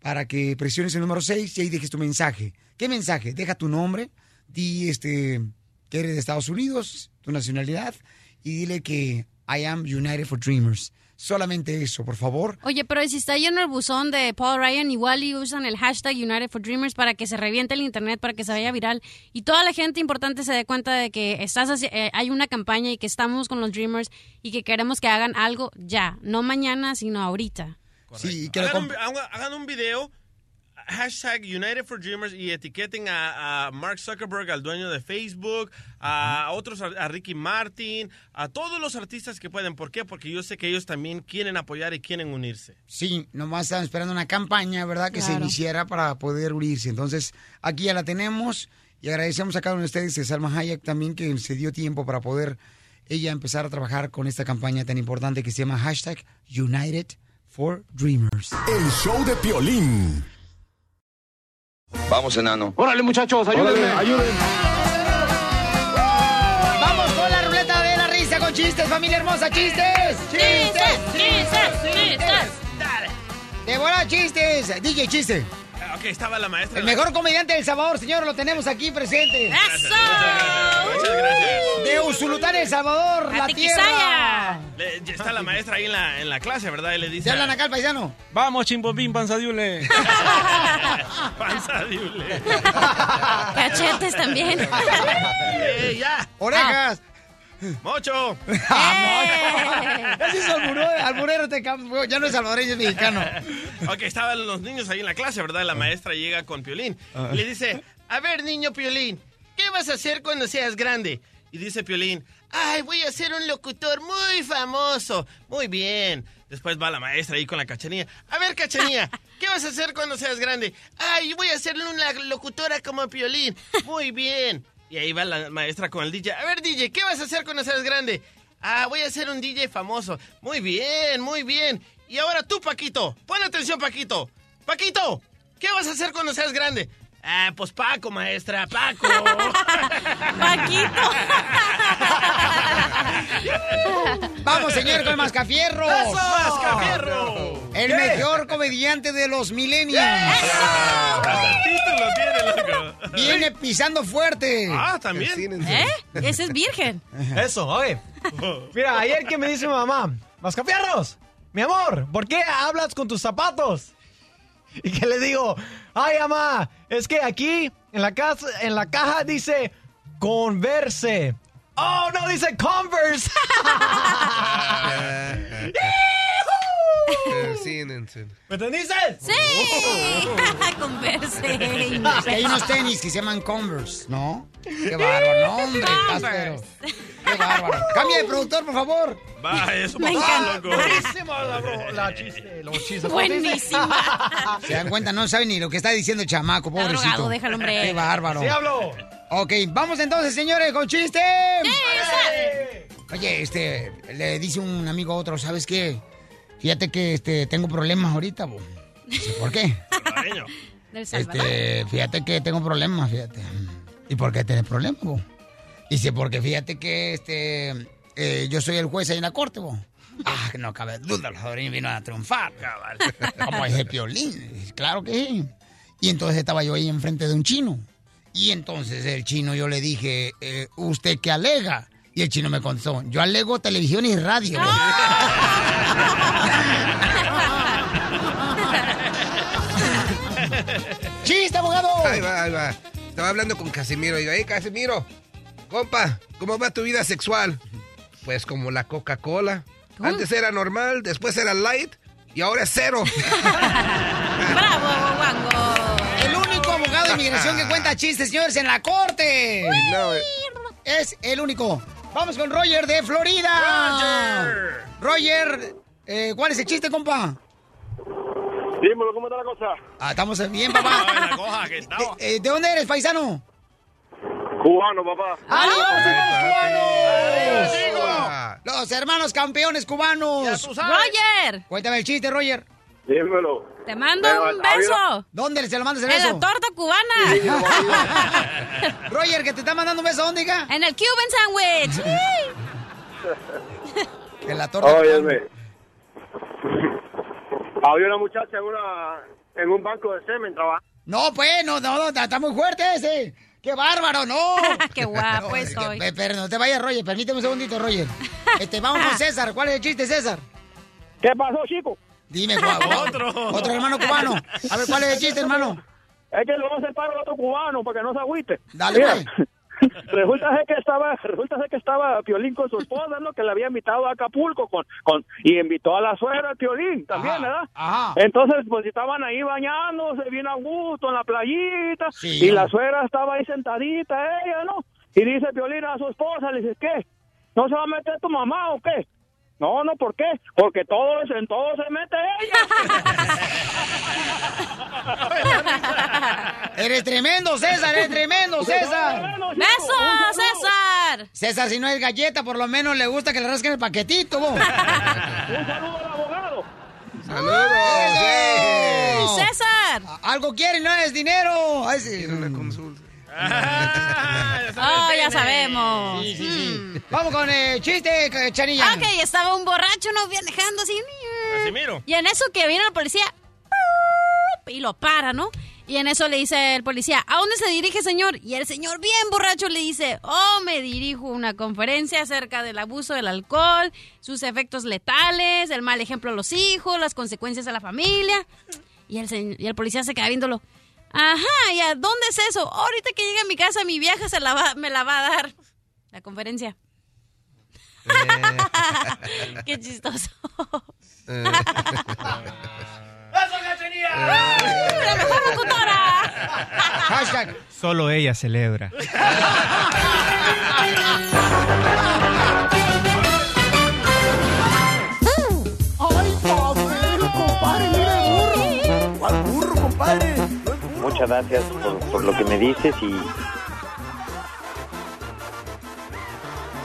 para que presiones el número 6 y ahí dejes tu mensaje. ¿Qué mensaje? Deja tu nombre, di este, que eres de Estados Unidos, tu nacionalidad, y dile que I am United for Dreamers. Solamente eso, por favor. Oye, pero si está lleno el buzón de Paul Ryan, igual y usan el hashtag United for Dreamers para que se reviente el internet, para que se vaya viral y toda la gente importante se dé cuenta de que estás haci- eh, hay una campaña y que estamos con los Dreamers y que queremos que hagan algo ya, no mañana, sino ahorita. Sí, que hagan, un, hagan- hagan un video, hashtag United for Dreamers y etiqueten a, a Mark Zuckerberg, al dueño de Facebook, a otros, a, a Ricky Martin, a todos los artistas que pueden. ¿Por qué? Porque yo sé que ellos también quieren apoyar y quieren unirse. Sí, nomás estaban esperando una campaña, ¿verdad? Que se Claro. iniciara para poder unirse. Entonces, aquí ya la tenemos y agradecemos a cada uno de ustedes, de Salma Hayek también, que se dio tiempo para poder ella empezar a trabajar con esta campaña tan importante que se llama hashtag United for Dreamers. El show de Piolín. Vamos, enano. Órale, muchachos, ayúdenme. ¡Vamos con la ruleta de la risa con chistes, familia hermosa! ¡Chistes! ¡Chistes! ¡Chistes! ¡Chistes! ¡De volada, chistes! DJ, chiste. Ok, estaba la maestra. El mejor comediante del Salvador, señor, lo tenemos aquí presente. ¡Eso! Muchas gracias. De Usulután, El Salvador, la tierra. Le- está la maestra ahí en la, en la clase, ¿verdad? Y le dice... ¿Te hablan acá el paisano? Vamos, chimbomín, panzadiule. *laughs* Panza diule. Cachetes también. *laughs* ¡Eh, ya! ¡Orejas! ¡Mocho! Ese es alburero, alburero te cam- ya no es salvadoreño, es mexicano. *laughs* Ok, estaban los niños ahí en la clase, ¿verdad? La maestra llega con Piolín Ah. y le dice, a ver, niño Piolín, ¿qué vas a hacer cuando seas grande? Y dice Piolín, ay, voy a ser un locutor muy famoso. Muy bien. Después va la maestra ahí con la cachanilla. A ver, cachanilla, *laughs* ¿qué vas a hacer cuando seas grande? Ay, voy a ser una locutora como Piolín. *laughs* Muy bien. Y ahí va la maestra con el DJ. A ver, DJ, ¿qué vas a hacer cuando seas grande? Ah, voy a ser un DJ famoso. Muy bien, muy bien. Y ahora tú, Paquito. Pon atención, Paquito. Paquito, ¿qué vas a hacer cuando seas grande? Ah, pues Paco, maestra, Paco. *laughs* Paquito. Vamos, señor, con Mascafierro. ¡Eso! ¡Mascafierro! El ¿Qué? mejor comediante de los millennials. Título tiene, loco. Viene pisando fuerte. Ah, también. ¿Eh? Ese es virgen. Eso, oye. Mira, ayer que me dice mi mamá, Mascafierros, mi amor, ¿por qué hablas con tus zapatos? Y que le digo, ay, mamá, es que aquí en la casa, en la caja dice converse. Oh, no, dice Converse. *laughs* *laughs* Persínense. ¿Me entendiste? Sí. *laughs* Converse. Que hay unos tenis que se llaman Converse, ¿no? Qué bárbaro, no, hombre, Qué bárbaro. Cambia de productor, por favor. Va, eso Me encanta. Buenísima la, bro- la chiste, los chistes. Buenísima. *laughs* Se dan cuenta, no saben ni lo que está diciendo el chamaco, Está pobrecito. drogado, déjalo, hombre. Qué bárbaro. Sí hablo. Ok, vamos entonces, señores, con chiste. Oye, este, le dice un amigo a otro, ¿sabes qué? Fíjate que este, tengo problemas ahorita, bo. Dice, ¿Por qué? Este, fíjate que tengo problemas, fíjate. ¿Y por qué tienes problemas, bo? Dice, porque fíjate que este, eh, yo soy el juez ahí en la corte, bo. Ah, que no cabe duda, los salvadoreños vino a triunfar. Como es el piolín. Claro que sí. Y entonces estaba yo ahí enfrente de un chino. Y entonces el chino yo le dije, eh, ¿usted qué alega? Y el chino me contestó, yo alego televisión y radio. ¡Chiste, *laughs* *laughs* Estaba hablando con Casimiro. Digo, hey, Casimiro, compa, ¿cómo va tu vida sexual? Pues como la Coca-Cola. Antes era normal, después era light y ahora es cero. *laughs* ¡Bravo, Wango! El único abogado de inmigración que cuenta chistes, señores, en la corte. No, eh. Es el único. Vamos con Roger de Florida. Roger, eh, ¿cuál es el chiste, compa? Dímelo, ¿cómo está la cosa? Ah, estamos bien, papá. ¿De, eh, ¿de dónde eres, paisano? Cubano, papá. ¡Arriba los cubanos! Los hermanos campeones cubanos. Roger, Cuéntame el chiste, Roger. Dímelo. te mando Pero, un beso. ¿Dónde se lo mandas el En beso? la torta cubana. *laughs* Roger, que te está mandando un beso, ¿dónde, hija? En el Cuban sandwich. *laughs* En la torta. Óyeme. Había una muchacha en una en un banco de semen trabajando. No, pues, no, no, no, está muy fuerte ese. ¡Qué bárbaro, no! *laughs* Qué guapo No, que- estoy. pe- Pero no te vayas, Roger, permíteme un segundito, Roger. *laughs* Este, vamos con César. ¿Cuál es el chiste, César? ¿Qué pasó, chico? Dime, Juan. *laughs* Otro. Otro hermano cubano. A ver, ¿cuál es el chiste, hermano? Es que le vamos a paro al otro cubano para que no se agüite. Dale, Mira, pues. Resulta que estaba, resulta que estaba Piolín con su esposa, ¿no? Que le había invitado a Acapulco con, con, y invitó a la suegra Piolín también, Ajá, ¿verdad? ajá. Entonces, pues estaban ahí bañándose bien a gusto en la playita, Sí. y la suegra estaba ahí sentadita, ella, ¿no? Y dice Piolín a su esposa, le dice, ¿qué? ¿No se va a meter tu mamá o qué? No, no, ¿por qué? Porque todo, en todo se mete ella. *laughs* Eres tremendo, César, eres tremendo, César. ¡Beso, César! César, si no es galleta, por lo menos le gusta que le rasquen el paquetito, vos. Un saludo al abogado. ¡Saludos! ¡César! Algo quiere, no es dinero. Ay, sí. Oh, ya sabemos. Sí, sí, sí. Vamos con el chiste, eh, Chanilla. Ok, estaba un borracho, no viajando así. Casimiro. Y en eso que viene el policía y lo para, ¿no? Y en eso le dice el policía, ¿a dónde se dirige, señor? Y el señor, bien borracho, le dice, oh, me dirijo a una conferencia acerca del abuso del alcohol, sus efectos letales, el mal ejemplo a los hijos, las consecuencias a la familia. Y el, y el policía se queda viéndolo. Ajá, ¿y a dónde es eso? Ahorita que llegue a mi casa, mi vieja se la va, me la va a dar. La conferencia. *laughs* Qué chistoso. *laughs* ¡La mejor locutora! Hashtag. Solo ella celebra. *laughs* Muchas gracias por, por lo que me dices y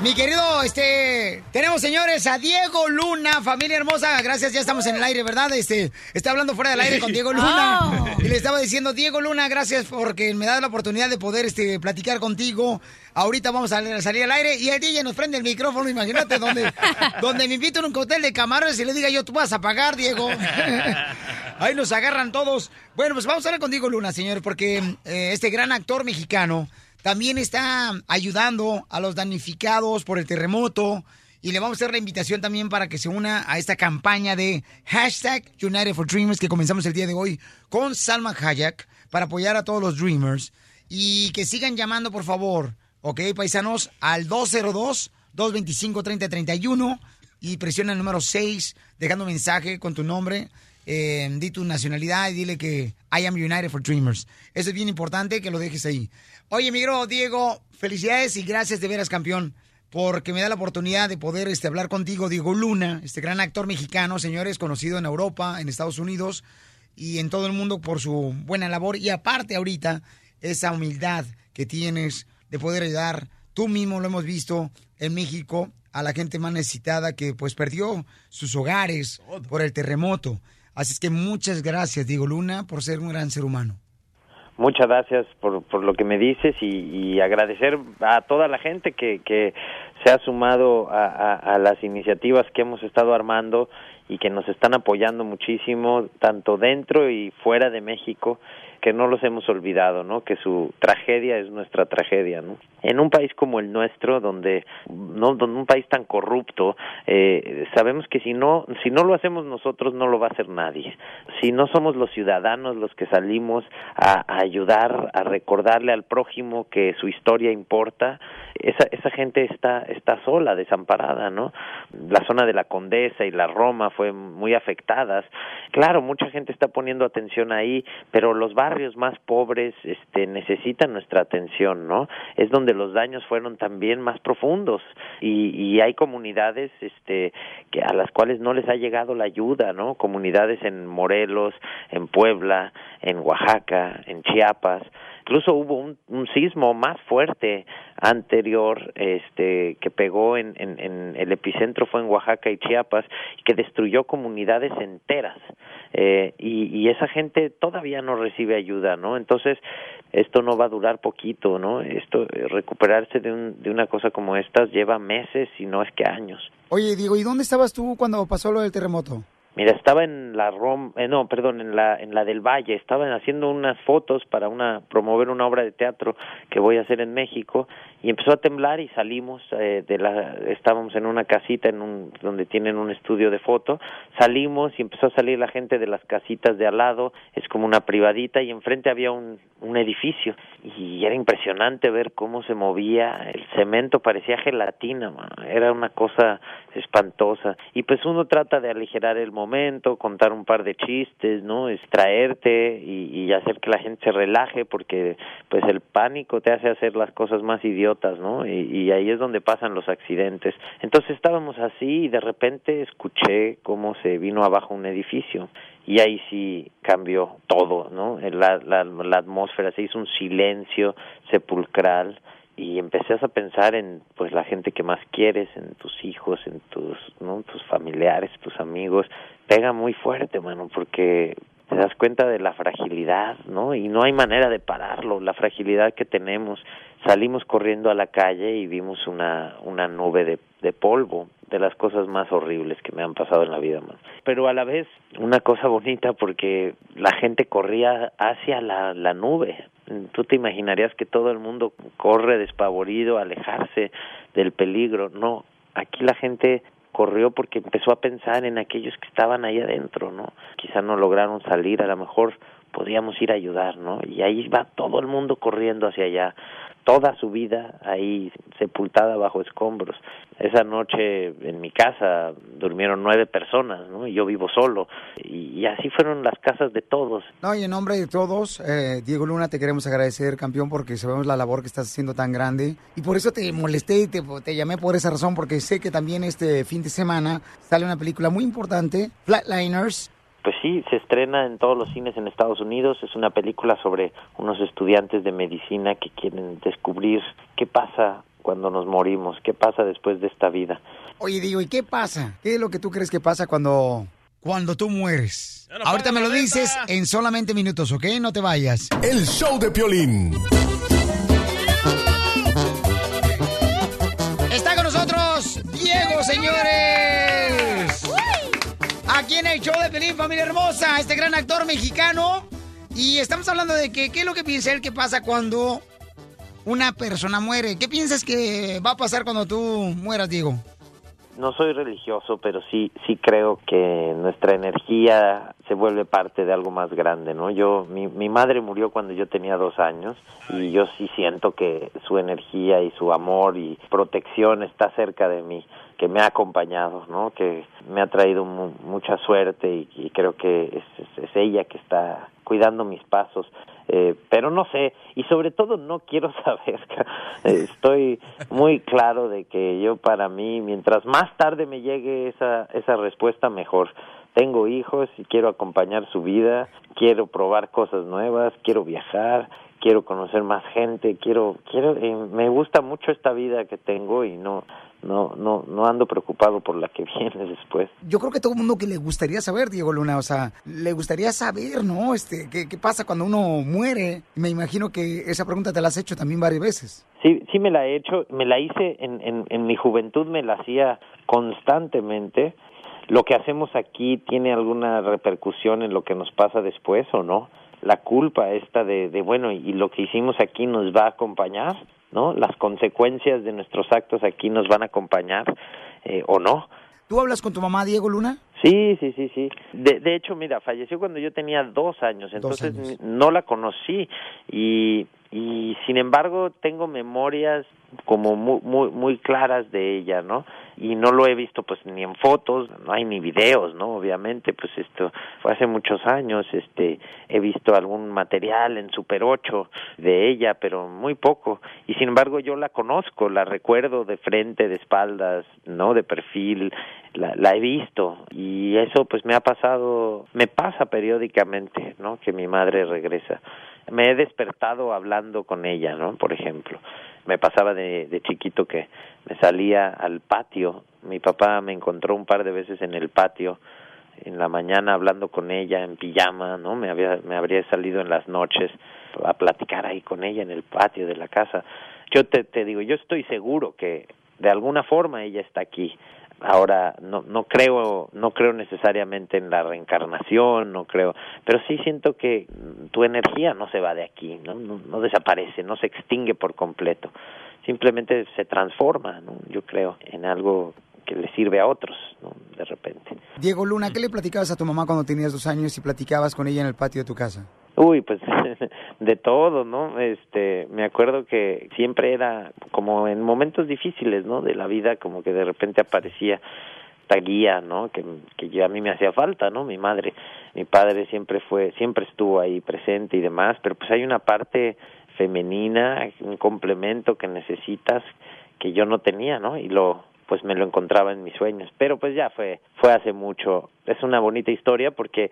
Mi querido, este, tenemos señores a Diego Luna, familia hermosa, gracias, ya estamos en el aire, ¿verdad? Este, está hablando fuera del aire con Diego Luna. *laughs* Oh. Y le estaba diciendo, Diego Luna, gracias porque me da la oportunidad de poder este, platicar contigo. Ahorita vamos a salir al aire y el DJ nos prende el micrófono, imagínate, donde, *laughs* donde me invito a un hotel de camarones y le diga yo, tú vas a pagar, Diego. *laughs* Ahí nos agarran todos. Bueno, pues vamos a hablar con Diego Luna, señor, porque eh, este gran actor mexicano también está ayudando a los damnificados por el terremoto. Y le vamos a hacer la invitación también para que se una a esta campaña de hashtag United for Dreamers que comenzamos el día de hoy con Salma Hayek para apoyar a todos los Dreamers. Y que sigan llamando, por favor, ¿ok, paisanos? Al 202-225-3031 y presiona el número 6 dejando un mensaje con tu nombre. Eh, di tu nacionalidad y dile que I am United for Dreamers. Eso es bien importante que lo dejes ahí. Oye, mi bro, Diego, felicidades y gracias de veras, campeón, porque me da la oportunidad de poder este, hablar contigo, Diego Luna, este gran actor mexicano, señores, conocido en Europa, en Estados Unidos y en todo el mundo por su buena labor. Y aparte ahorita, esa humildad que tienes de poder ayudar, tú mismo lo hemos visto en México, a la gente más necesitada que pues perdió sus hogares por el terremoto. Así es que muchas gracias, Diego Luna, por ser un gran ser humano. Muchas gracias por, por lo que me dices y, agradecer a toda la gente que, que se ha sumado a, a, a las iniciativas que hemos estado armando y que nos están apoyando muchísimo, tanto dentro y fuera de México, que no los hemos olvidado, ¿no? Que su tragedia es nuestra tragedia, ¿no? En un país como el nuestro, donde no, donde un país tan corrupto, eh, sabemos que si no, si no lo hacemos nosotros, no lo va a hacer nadie. Si no somos los ciudadanos los que salimos a, ayudar, a recordarle al prójimo que su historia importa, esa, esa gente está, está sola, desamparada, ¿no? La zona de la Condesa y la Roma fue muy afectadas. Claro, mucha gente está poniendo atención ahí, pero los barrios más pobres este, necesitan nuestra atención, ¿no? Es donde los daños fueron también más profundos y, y hay comunidades este, que a las cuales no les ha llegado la ayuda, ¿no? Comunidades en Morelos, en Puebla, en Oaxaca, en Chiapas, incluso hubo un, sismo más fuerte anterior este que pegó en, en, el epicentro fue en Oaxaca y Chiapas que destruyó comunidades enteras. Eh, y, esa gente todavía no recibe ayuda no entonces esto no va a durar poquito no esto recuperarse de, un, de una cosa como estas lleva meses y no es que años. Oye, Diego, ¿y dónde estabas tú cuando pasó lo del terremoto? Mira, estaba en la Rom, eh, no, perdón, en la en la del Valle, estaban haciendo unas fotos para una promover una obra de teatro que voy a hacer en México y empezó a temblar y salimos eh, de la estábamos en una casita en un donde tienen un estudio de foto, salimos y empezó a salir la gente de las casitas de al lado, es como una privadita y enfrente había un un edificio. Y era impresionante ver cómo se movía, el cemento parecía gelatina, era una cosa espantosa. Y pues uno trata de aligerar el momento, contar un par de chistes, ¿no? Extraerte y, y, hacer que la gente se relaje porque pues el pánico te hace hacer las cosas más idiotas, ¿no? Y, y ahí es donde pasan los accidentes. Entonces estábamos así y de repente escuché cómo se vino abajo un edificio y ahí sí cambió todo, ¿no? La, la, la atmósfera se hizo un silencio sepulcral y empecé a pensar en pues la gente que más quieres, en tus hijos, en tus, ¿no? tus familiares, tus amigos, pega muy fuerte, mano, porque te das cuenta de la fragilidad, ¿no? Y no hay manera de pararlo, la fragilidad que tenemos. Salimos corriendo a la calle y vimos una una nube de, de polvo, de las cosas más horribles que me han pasado en la vida, man. Pero a la vez una cosa bonita porque la gente corría hacia la, la nube. Tú te imaginarías que todo el mundo corre despavorido alejarse del peligro. No, aquí la gente corrió porque empezó a pensar en aquellos que estaban ahí adentro, ¿no? Quizá no lograron salir, a lo mejor podíamos ir a ayudar, ¿no? Y ahí va todo el mundo corriendo hacia allá toda su vida ahí sepultada bajo escombros. Esa noche en mi casa durmieron nueve personas, ¿no? Y yo vivo solo. Y, así fueron las casas de todos. No, y en nombre de todos, eh, Diego Luna, te queremos agradecer, campeón, porque sabemos la labor que estás haciendo tan grande. Y por eso te molesté y te, te llamé por esa razón, porque sé que también este fin de semana sale una película muy importante, Flatliners, pues sí, se estrena en todos los cines en Estados Unidos. Es una película sobre unos estudiantes de medicina que quieren descubrir qué pasa cuando nos morimos, qué pasa después de esta vida. Oye, digo, ¿y qué pasa? ¿Qué es lo que tú crees que pasa cuando, cuando tú mueres? No Ahorita me lo dices en solamente minutos, ¿ok? No te vayas. El show de Piolín. Está con nosotros Diego, señores aquí en el show de Pelín, familia hermosa, este gran actor mexicano. Y estamos hablando de que, qué es lo que piensa él que pasa cuando una persona muere. ¿Qué piensas que va a pasar cuando tú mueras, Diego? No soy religioso, pero sí sí creo que nuestra energía se vuelve parte de algo más grande, ¿no? Yo mi, mi madre murió cuando yo tenía dos años y yo sí siento que su energía y su amor y protección está cerca de mí que me ha acompañado, ¿no? Que me ha traído mu mucha suerte y, creo que es, es, es, ella que está cuidando mis pasos. Eh, pero no sé, y sobre todo no quiero *laughs* saber. *laughs* Estoy muy claro de que yo para mí, mientras más tarde me llegue esa, esa respuesta, mejor. Tengo hijos y quiero acompañar su vida, quiero probar cosas nuevas, quiero viajar, quiero conocer más gente, quiero, quiero, eh, me gusta mucho esta vida que tengo y no, no, no, no ando preocupado por la que *laughs* viene después. Yo creo que todo el mundo que le gustaría saber, Diego Luna, o sea, le gustaría saber, ¿no? Este, ¿qué, qué pasa cuando uno muere? Me imagino que esa pregunta te la has hecho también varias veces. Sí, sí me la he hecho, me la hice en, en, en mi juventud, me la hacía constantemente. ¿Lo que hacemos aquí tiene alguna repercusión en lo que nos pasa después o no? La culpa esta de, de bueno, y lo que hicimos aquí nos va a acompañar, ¿no? Las consecuencias de nuestros actos aquí nos van a acompañar eh, o no. ¿Tú hablas con tu mamá, Diego Luna? Sí, sí, sí, sí. De, de hecho, mira, falleció cuando yo tenía dos años, entonces años. no la conocí y, y sin embargo tengo memorias como muy, muy, muy claras de ella, ¿no? Y no lo he visto pues ni en fotos, no hay ni videos, ¿no? Obviamente, pues esto fue hace muchos años, este, he visto algún material en Super 8 de ella, pero muy poco. Y sin embargo yo la conozco, la recuerdo de frente, de espaldas, ¿no? De perfil, la, la he visto y eso pues me ha pasado, me pasa periódicamente, ¿no? Que mi madre regresa. Me he despertado hablando con ella, ¿no? Por ejemplo me pasaba de, de chiquito que me salía al patio. Mi papá me encontró un par de veces en el patio en la mañana hablando con ella en pijama, ¿no? Me había me habría salido en las noches a platicar ahí con ella en el patio de la casa. Yo te, te digo, yo estoy seguro que de alguna forma ella está aquí. Ahora no no creo no creo necesariamente en la reencarnación, no creo, pero sí siento que tu energía no se va de aquí, no no, no desaparece, no se extingue por completo. Simplemente se transforma, ¿no? Yo creo en algo que le sirve a otros, ¿no? De repente. Diego Luna, ¿qué le platicabas a tu mamá cuando tenías dos años y platicabas con ella en el patio de tu casa? Uy, pues *laughs* de todo, ¿no? Este, me acuerdo que siempre era como en momentos difíciles, ¿no? De la vida, como que de repente aparecía esta guía, ¿no? Que, que yo, a mí me hacía falta, ¿no? Mi madre, mi padre siempre fue, siempre estuvo ahí presente y demás, pero pues hay una parte femenina, un complemento que necesitas que yo no tenía, ¿no? Y lo, pues me lo encontraba en mis sueños. Pero pues ya fue, fue hace mucho. Es una bonita historia porque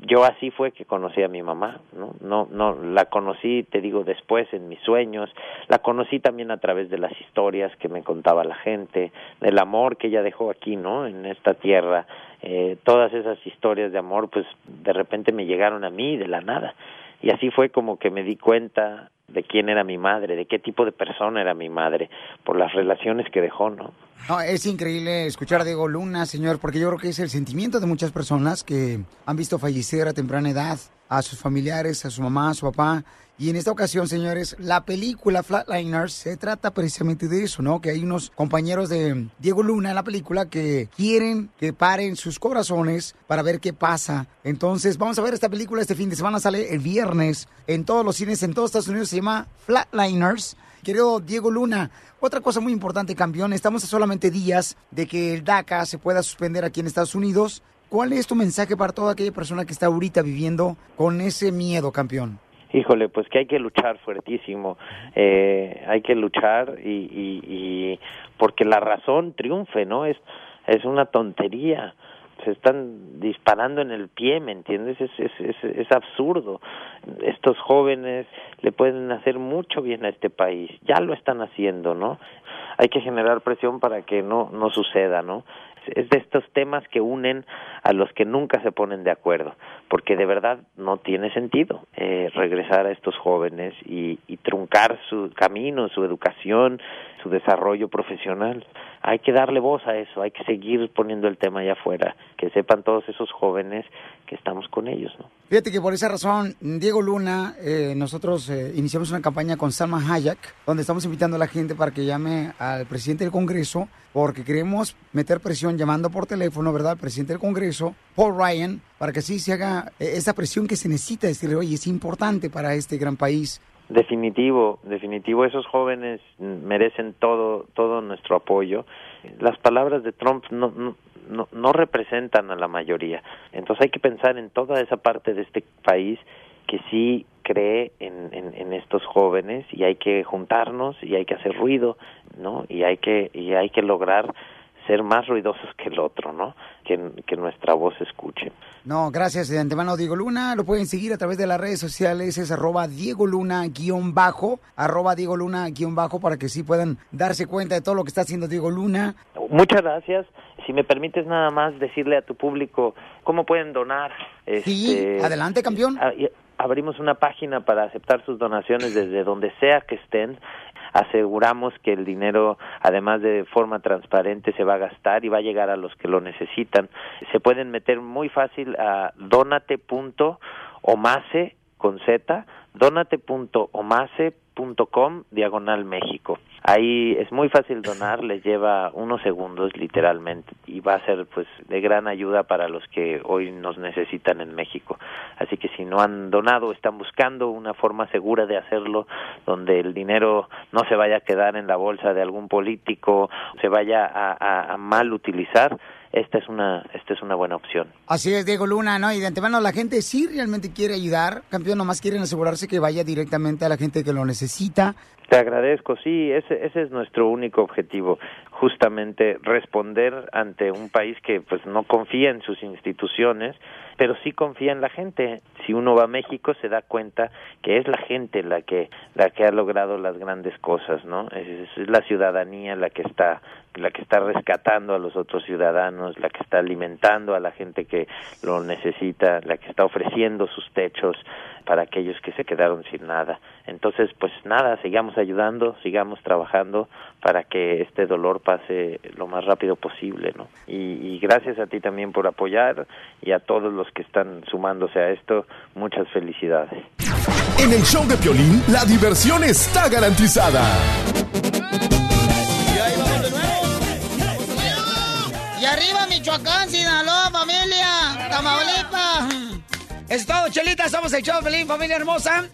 yo así fue que conocí a mi mamá, ¿no? No, no, la conocí, te digo, después en mis sueños. La conocí también a través de las historias que me contaba la gente, del amor que ella dejó aquí, ¿no? En esta tierra. Eh, todas esas historias de amor, pues de repente me llegaron a mí de la nada. Y así fue como que me di cuenta de quién era mi madre, de qué tipo de persona era mi madre, por las relaciones que dejó, ¿no? No, es increíble escuchar a Diego Luna, señor, porque yo creo que es el sentimiento de muchas personas que han visto fallecer a temprana edad a sus familiares, a su mamá, a su papá. Y en esta ocasión, señores, la película Flatliners se trata precisamente de eso, ¿no? Que hay unos compañeros de Diego Luna en la película que quieren que paren sus corazones para ver qué pasa. Entonces, vamos a ver esta película este fin de semana, sale el viernes en todos los cines en todos Estados Unidos, se llama Flatliners. Querido Diego Luna, otra cosa muy importante, campeón, estamos a solamente días de que el DACA se pueda suspender aquí en Estados Unidos. ¿Cuál es tu mensaje para toda aquella persona que está ahorita viviendo con ese miedo, campeón? Híjole, pues que hay que luchar fuertísimo, eh, hay que luchar y, y, y porque la razón triunfe, ¿no? Es, es una tontería, se están disparando en el pie, ¿me entiendes? Es, es, es, es absurdo. Estos jóvenes le pueden hacer mucho bien a este país, ya lo están haciendo, ¿no? Hay que generar presión para que no, no suceda, ¿no? Es de estos temas que unen a los que nunca se ponen de acuerdo, porque de verdad no tiene sentido eh, regresar a estos jóvenes y, y truncar su camino, su educación, su desarrollo profesional. Hay que darle voz a eso, hay que seguir poniendo el tema allá afuera, que sepan todos esos jóvenes que estamos con ellos, ¿no? Fíjate que por esa razón, Diego Luna, eh, nosotros eh, iniciamos una campaña con Salma Hayek, donde estamos invitando a la gente para que llame al presidente del Congreso, porque queremos meter presión llamando por teléfono, ¿verdad?, al presidente del Congreso, Paul Ryan, para que así se haga eh, esa presión que se necesita, decirle, oye, es importante para este gran país. Definitivo, definitivo, esos jóvenes merecen todo, todo nuestro apoyo. Las palabras de Trump no, no, no, representan a la mayoría. Entonces hay que pensar en toda esa parte de este país que sí cree en, en, en, estos jóvenes y hay que juntarnos y hay que hacer ruido, ¿no? Y hay que y hay que lograr ser más ruidosos que el otro, ¿no? Que, que nuestra voz escuche. No, gracias de antemano, Diego Luna. Lo pueden seguir a través de las redes sociales. Es arroba Diego Luna guion bajo. Arroba Diego Luna guion bajo para que sí puedan darse cuenta de todo lo que está haciendo Diego Luna. Muchas gracias. Si me permites nada más decirle a tu público cómo pueden donar. Sí, Este, adelante, campeón. a- abrimos una página para aceptar sus donaciones desde donde sea que estén. Aseguramos que el dinero, además de forma transparente, se va a gastar y va a llegar a los que lo necesitan. Se pueden meter muy fácil a donate.omase con Z, donate.omase.com diagonal México. Ahí es muy fácil donar, les lleva unos segundos literalmente y va a ser pues de gran ayuda para los que hoy nos necesitan en México. Así que si no han donado, están buscando una forma segura de hacerlo donde el dinero no se vaya a quedar en la bolsa de algún político, se vaya a- a mal utilizar, esta es una esta es una buena opción. Así es, Diego Luna, ¿no? Y de antemano la gente sí realmente quiere ayudar. Campeón, nomás quieren asegurarse que vaya directamente a la gente que lo necesita. Te agradezco, sí, ese, ese es nuestro único objetivo, justamente responder ante un país que pues no confía en sus instituciones, pero sí confía en la gente. Si uno va a México se da cuenta que es la gente la que la que ha logrado las grandes cosas, ¿no? Es, la ciudadanía la que está la que está rescatando a los otros ciudadanos, la que está alimentando a la gente que lo necesita, la que está ofreciendo sus techos para aquellos que se quedaron sin nada. Entonces, pues nada, sigamos ayudando, sigamos trabajando para que este dolor pase lo más rápido posible, ¿no? Y, y gracias a ti también por apoyar y a todos los que están sumándose a esto, muchas felicidades. En el show de Piolín, la diversión está garantizada. Y Es todo, Chelita, somos el show Pelín, familia hermosa.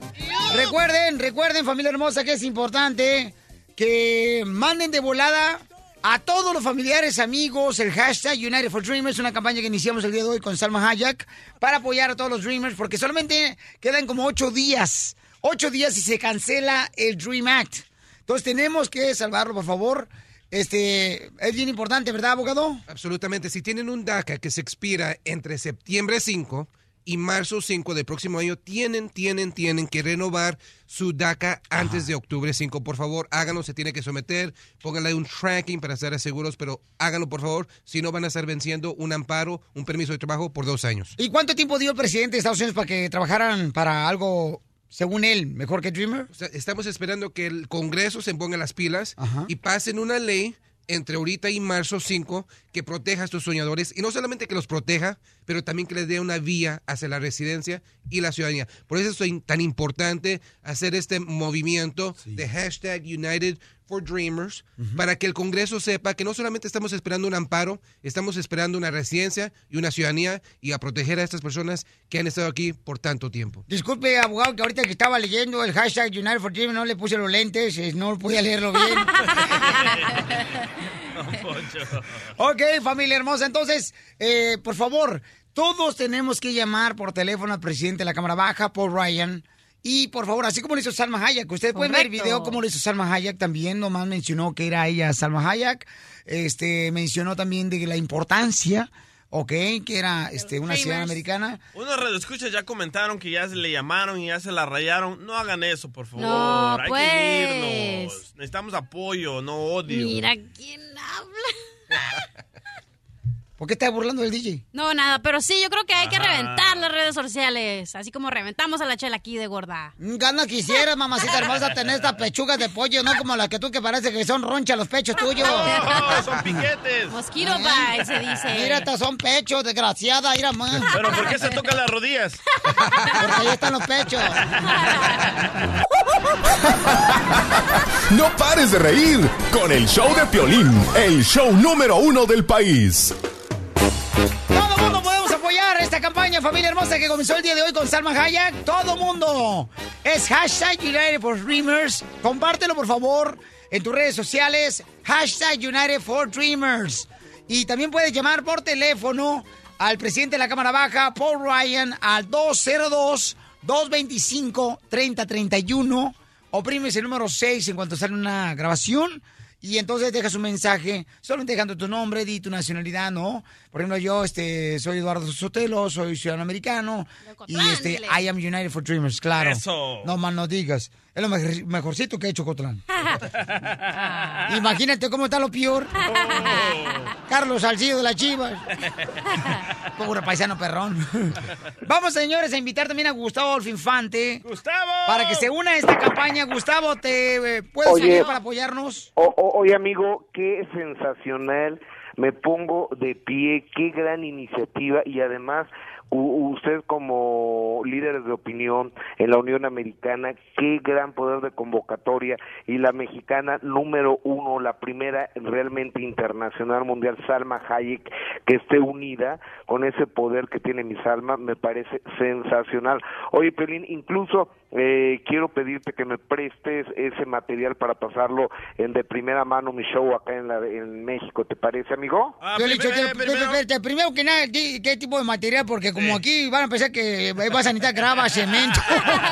Recuerden, recuerden, familia hermosa, que es importante que manden de volada a todos los familiares, amigos, el hashtag United for Dreamers, una campaña que iniciamos el día de hoy con Salma Hayek para apoyar a todos los Dreamers, porque solamente quedan como ocho días, ocho días y se cancela el Dream Act. Entonces tenemos que salvarlo, por favor. Este, es bien importante, ¿verdad, abogado? Absolutamente. Si tienen un DACA que se expira entre septiembre 5 y marzo 5 del próximo año, tienen, tienen, tienen que renovar su DACA antes de octubre 5. Por favor, háganlo, se tiene que someter, pónganle un tracking para estar seguros, pero háganlo, por favor, si no van a estar venciendo un amparo, un permiso de trabajo por dos años. ¿Y cuánto tiempo dio el presidente de Estados Unidos para que trabajaran para algo, según él, mejor que Dreamer? O sea, estamos esperando que el Congreso se ponga las pilas y pasen una ley entre ahorita y marzo 5 que proteja a estos soñadores y no solamente que los proteja, pero también que les dé una vía hacia la residencia y la ciudadanía. Por eso es tan importante hacer este movimiento de hashtag United for Dreamers para que el Congreso sepa que no solamente estamos esperando un amparo, estamos esperando una residencia y una ciudadanía y a proteger a estas personas que han estado aquí por tanto tiempo. Disculpe, abogado, que ahorita que estaba leyendo el hashtag United for Dreamers no le puse los lentes, eh, no podía leerlo bien. *laughs* *laughs* Ok, familia hermosa. Entonces, eh, por favor, todos tenemos que llamar por teléfono al presidente de la Cámara Baja, Paul Ryan. Y por favor, así como lo hizo Salma Hayek, ustedes pueden ver el Correcto. video como lo hizo Salma Hayek también, nomás mencionó que era ella Salma Hayek, este, mencionó también de la importancia, ok, que era este, una ciudadana americana. Unos radioescuchas ya comentaron que ya se le llamaron y ya se la rayaron. No hagan eso, por favor. No, Hay pues. que unirnos. Necesitamos apoyo, no odio. Mira quién habla. *laughs* ¿Por qué estás burlando del DJ? No, nada, pero sí, yo creo que hay que Ajá. reventar las redes sociales, así como reventamos a la chela aquí de gorda. Gana quisiera, *laughs* mamacita hermosa, tener estas pechugas de pollo, no como las que tú que parece que son ronchas los pechos tuyos. *laughs* No, son piquetes. Mosquito bite, se dice. Mira, estas son pechos, desgraciada, mira más. Pero ¿por qué se tocan las rodillas? *laughs* Porque ahí están los pechos. No pares de reír con el show de Piolín, el show número uno del país. Todo mundo podemos apoyar esta campaña, familia hermosa, que comenzó el día de hoy con Salma Hayek. Todo mundo. Es hashtag United for Dreamers. Compártelo, por favor, en tus redes sociales. Hashtag United for Dreamers. Y también puedes llamar por teléfono al presidente de la Cámara Baja, Paul Ryan, al 202-225-3031. Oprimes el número 6 en cuanto sale una grabación. Y entonces dejas un mensaje, solo dejando tu nombre, di tu nacionalidad, ¿no? Por ejemplo, yo este, soy Eduardo Sotelo, soy ciudadano americano. Y este, I am United for Dreamers, claro. Eso. No mal no digas. Es lo mejor- mejorcito que ha hecho Cotlán. *laughs* Imagínate cómo está lo peor. Carlos Salcido de las Chivas. Pobre paisano perrón. Vamos, señores, a invitar también a Gustavo Adolfo Infante. ¡Gustavo! Para que se una a esta campaña. Gustavo, ¿te eh, puedes Oye. ayudar para apoyarnos? O- o- oye, amigo, qué sensacional. Me pongo de pie, qué gran iniciativa y además usted como líderes de opinión en la Unión Americana, qué gran poder de convocatoria y la mexicana número uno, la primera realmente internacional mundial, Salma Hayek, que esté unida con ese poder que tiene mi Salma, me parece sensacional. Oye, Pelín, incluso eh, quiero pedirte que me prestes ese material para pasarlo en de primera mano mi show acá en, la, en México, ¿te parece, amigo? Yo le he dicho, te- pe- pe- pe- primero que nada, ¿qué, qué tipo de material? Porque como aquí van a pensar que vas a necesitar grava, *laughs* cemento.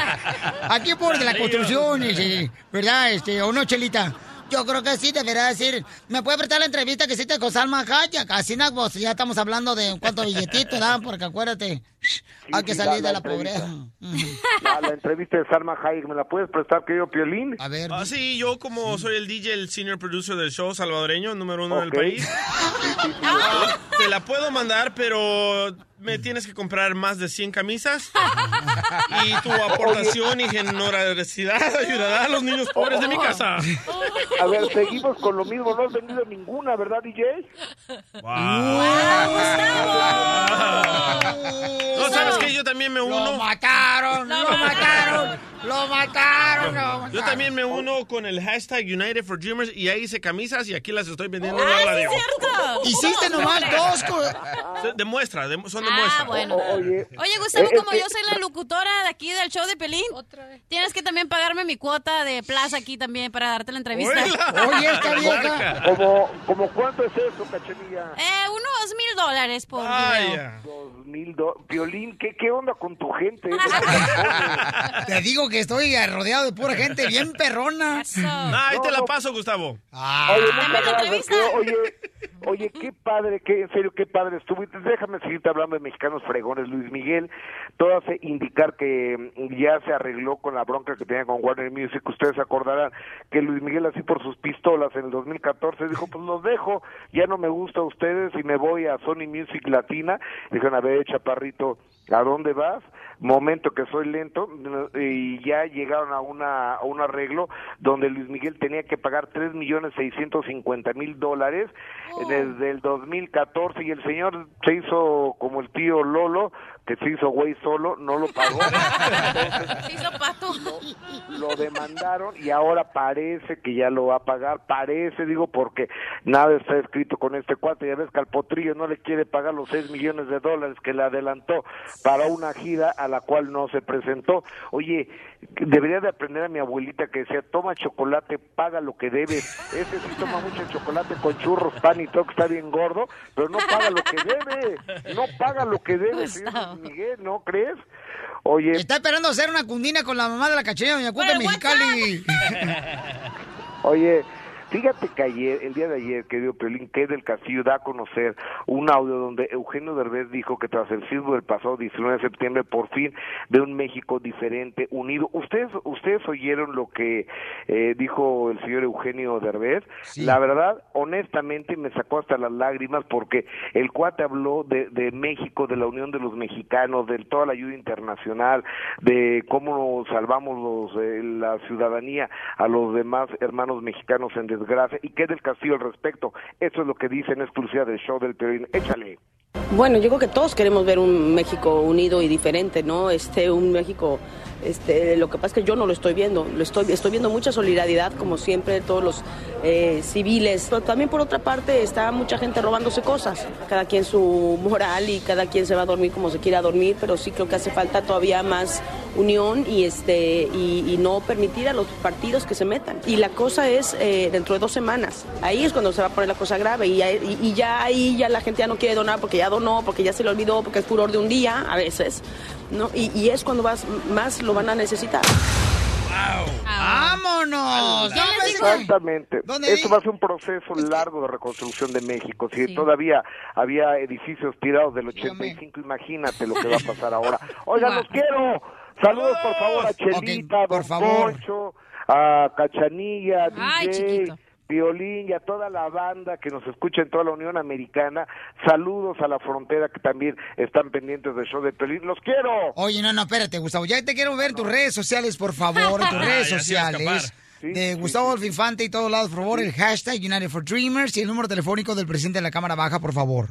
*laughs* aquí por de la construcción, ¿verdad? Este, ¿O no, Chelita? Yo creo que sí, deberá decir. ¿Me puede prestar la entrevista que hiciste con Salma Hayek? Así, no, pues, ya estamos hablando de cuánto billetito, ¿verdad? Porque acuérdate, hay que sí, salir la- de la la pobreza. La, la entrevista de Salma Hayek, ¿me la puedes prestar, querido Piolín? A ver. Ah, sí, yo como soy el DJ, el senior producer del show salvadoreño, número uno del país, ah, te la puedo mandar, pero me tienes que comprar más de 100 camisas *laughs* y tu aportación y generosidad *laughs* ayudará a los niños pobres de mi casa. A ver, seguimos con lo mismo, no has vendido ninguna, ¿verdad, DJ? No, ¿sabes qué? Yo también me uno. Lo mataron, lo mataron, lo mataron. lo Yo también me uno con el hashtag United for Dreamers y ahí hice camisas y aquí las estoy vendiendo en ¡Ay, la sí cierto! Hiciste ¿Cómo nomás dos Se- Demuestra, dem- son de Ah, muestra. bueno. Oye, Oye, Gustavo, eh, como eh, yo soy la locutora de aquí del show de Pelín, tienes que también pagarme mi cuota de plaza aquí también para darte la entrevista. Oye, esta vieja. ¿Como, como cuánto es eso, cachanilla? Eh, unos mil dólares por video. Dos Violín, ¿qué, ¿qué onda con tu gente? *laughs* Te digo que estoy rodeado de pura gente bien perrona. Ah, ahí te la paso, Gustavo. Oye, muchas gracias. Oye, oye, qué *laughs* padre, qué, en serio, qué padre estuvo. Déjame seguirte hablando de mexicanos fregones. Luis Miguel, todo hace indicar que mm, ya se arregló con la bronca que tenía con Warner Music. Ustedes acordarán que Luis Miguel, así por sus pistolas en el 2014, dijo, pues los dejo, ya no me gusta a ustedes y me voy a Sony Music Latina. Dijeron, a ver, chaparrito, ¿a dónde vas? Momento que soy lento y ya llegaron a una a un arreglo donde Luis Miguel tenía que pagar tres millones seiscientos cincuenta mil dólares desde el 2014 y el señor se hizo como el tío Lolo que se hizo güey solo, no lo pagó. Se hizo pato. lo demandaron y ahora parece que ya lo va a pagar, parece, digo, porque nada está escrito con este cuate, ya ves que al potrillo no le quiere pagar los 6 millones de dólares que le adelantó para una gira a la cual no se presentó. Oye, debería de aprender a mi abuelita que decía, toma chocolate, paga lo que debes. Ese sí toma mucho chocolate con churros, pan y todo, que está bien gordo, pero no paga lo que debe, no paga lo que debe, señor Miguel, ¿no crees? Oye, Está esperando hacer una cundina con la mamá de la cachanilla Doña Cuca Mexicali. *laughs* Oye, fíjate que ayer, el día de ayer, querido Piolín, que del Castillo da a conocer un audio donde Eugenio Derbez dijo que tras el sismo del pasado 19 de septiembre, por fin ve un México diferente, unido. ¿Ustedes ustedes oyeron lo que eh, dijo el señor Eugenio Derbez? La verdad, honestamente, me sacó hasta las lágrimas porque el cuate habló de, de México, de la unión de los mexicanos, de toda la ayuda internacional, de cómo salvamos los, eh, la ciudadanía a los demás hermanos mexicanos en desgracia y qué del Castillo al respecto. Eso es lo que dice en exclusiva del show del Piolín. Échale. Bueno, yo creo que todos queremos ver un México unido y diferente, ¿no? Este, un México, este, lo que pasa es que yo no lo estoy viendo, lo estoy, estoy viendo mucha solidaridad, como siempre, todos los eh, civiles, también por otra parte está mucha gente robándose cosas, cada quien su moral y cada quien se va a dormir como se quiera dormir, pero sí creo que hace falta todavía más unión y este y, no permitir a los partidos que se metan. Y la cosa es eh, dentro de dos semanas, ahí es cuando se va a poner la cosa grave y, y- y ya ahí ya la gente ya no quiere donar porque ya donó, porque ya se le olvidó, porque es furor de un día a veces, ¿no? Y, y es cuando vas, más lo van a necesitar. ¡Vámonos! No, pues, Exactamente. ¿Dónde Esto va a ser un proceso largo de reconstrucción de México. Si todavía había edificios tirados del 85, imagínate lo que va a pasar *laughs* ahora. Oigan, los quiero. Saludos, por favor, a Chelita, por Don favor. Poncho, a Cachanilla, Ay, DJ, chiquito. Violín y a toda la banda que nos escucha en toda la Unión Americana. Saludos a la frontera que también están pendientes del show de Piolín. ¡Los quiero! Oye, no, no, espérate, Gustavo. Ya te quiero ver tus redes sociales, por favor. *laughs* Tus Ah, redes sociales. de Gustavo Adolfo Infante y todos lados, por favor. El hashtag United for Dreamers y el número telefónico del presidente de la Cámara Baja, por favor.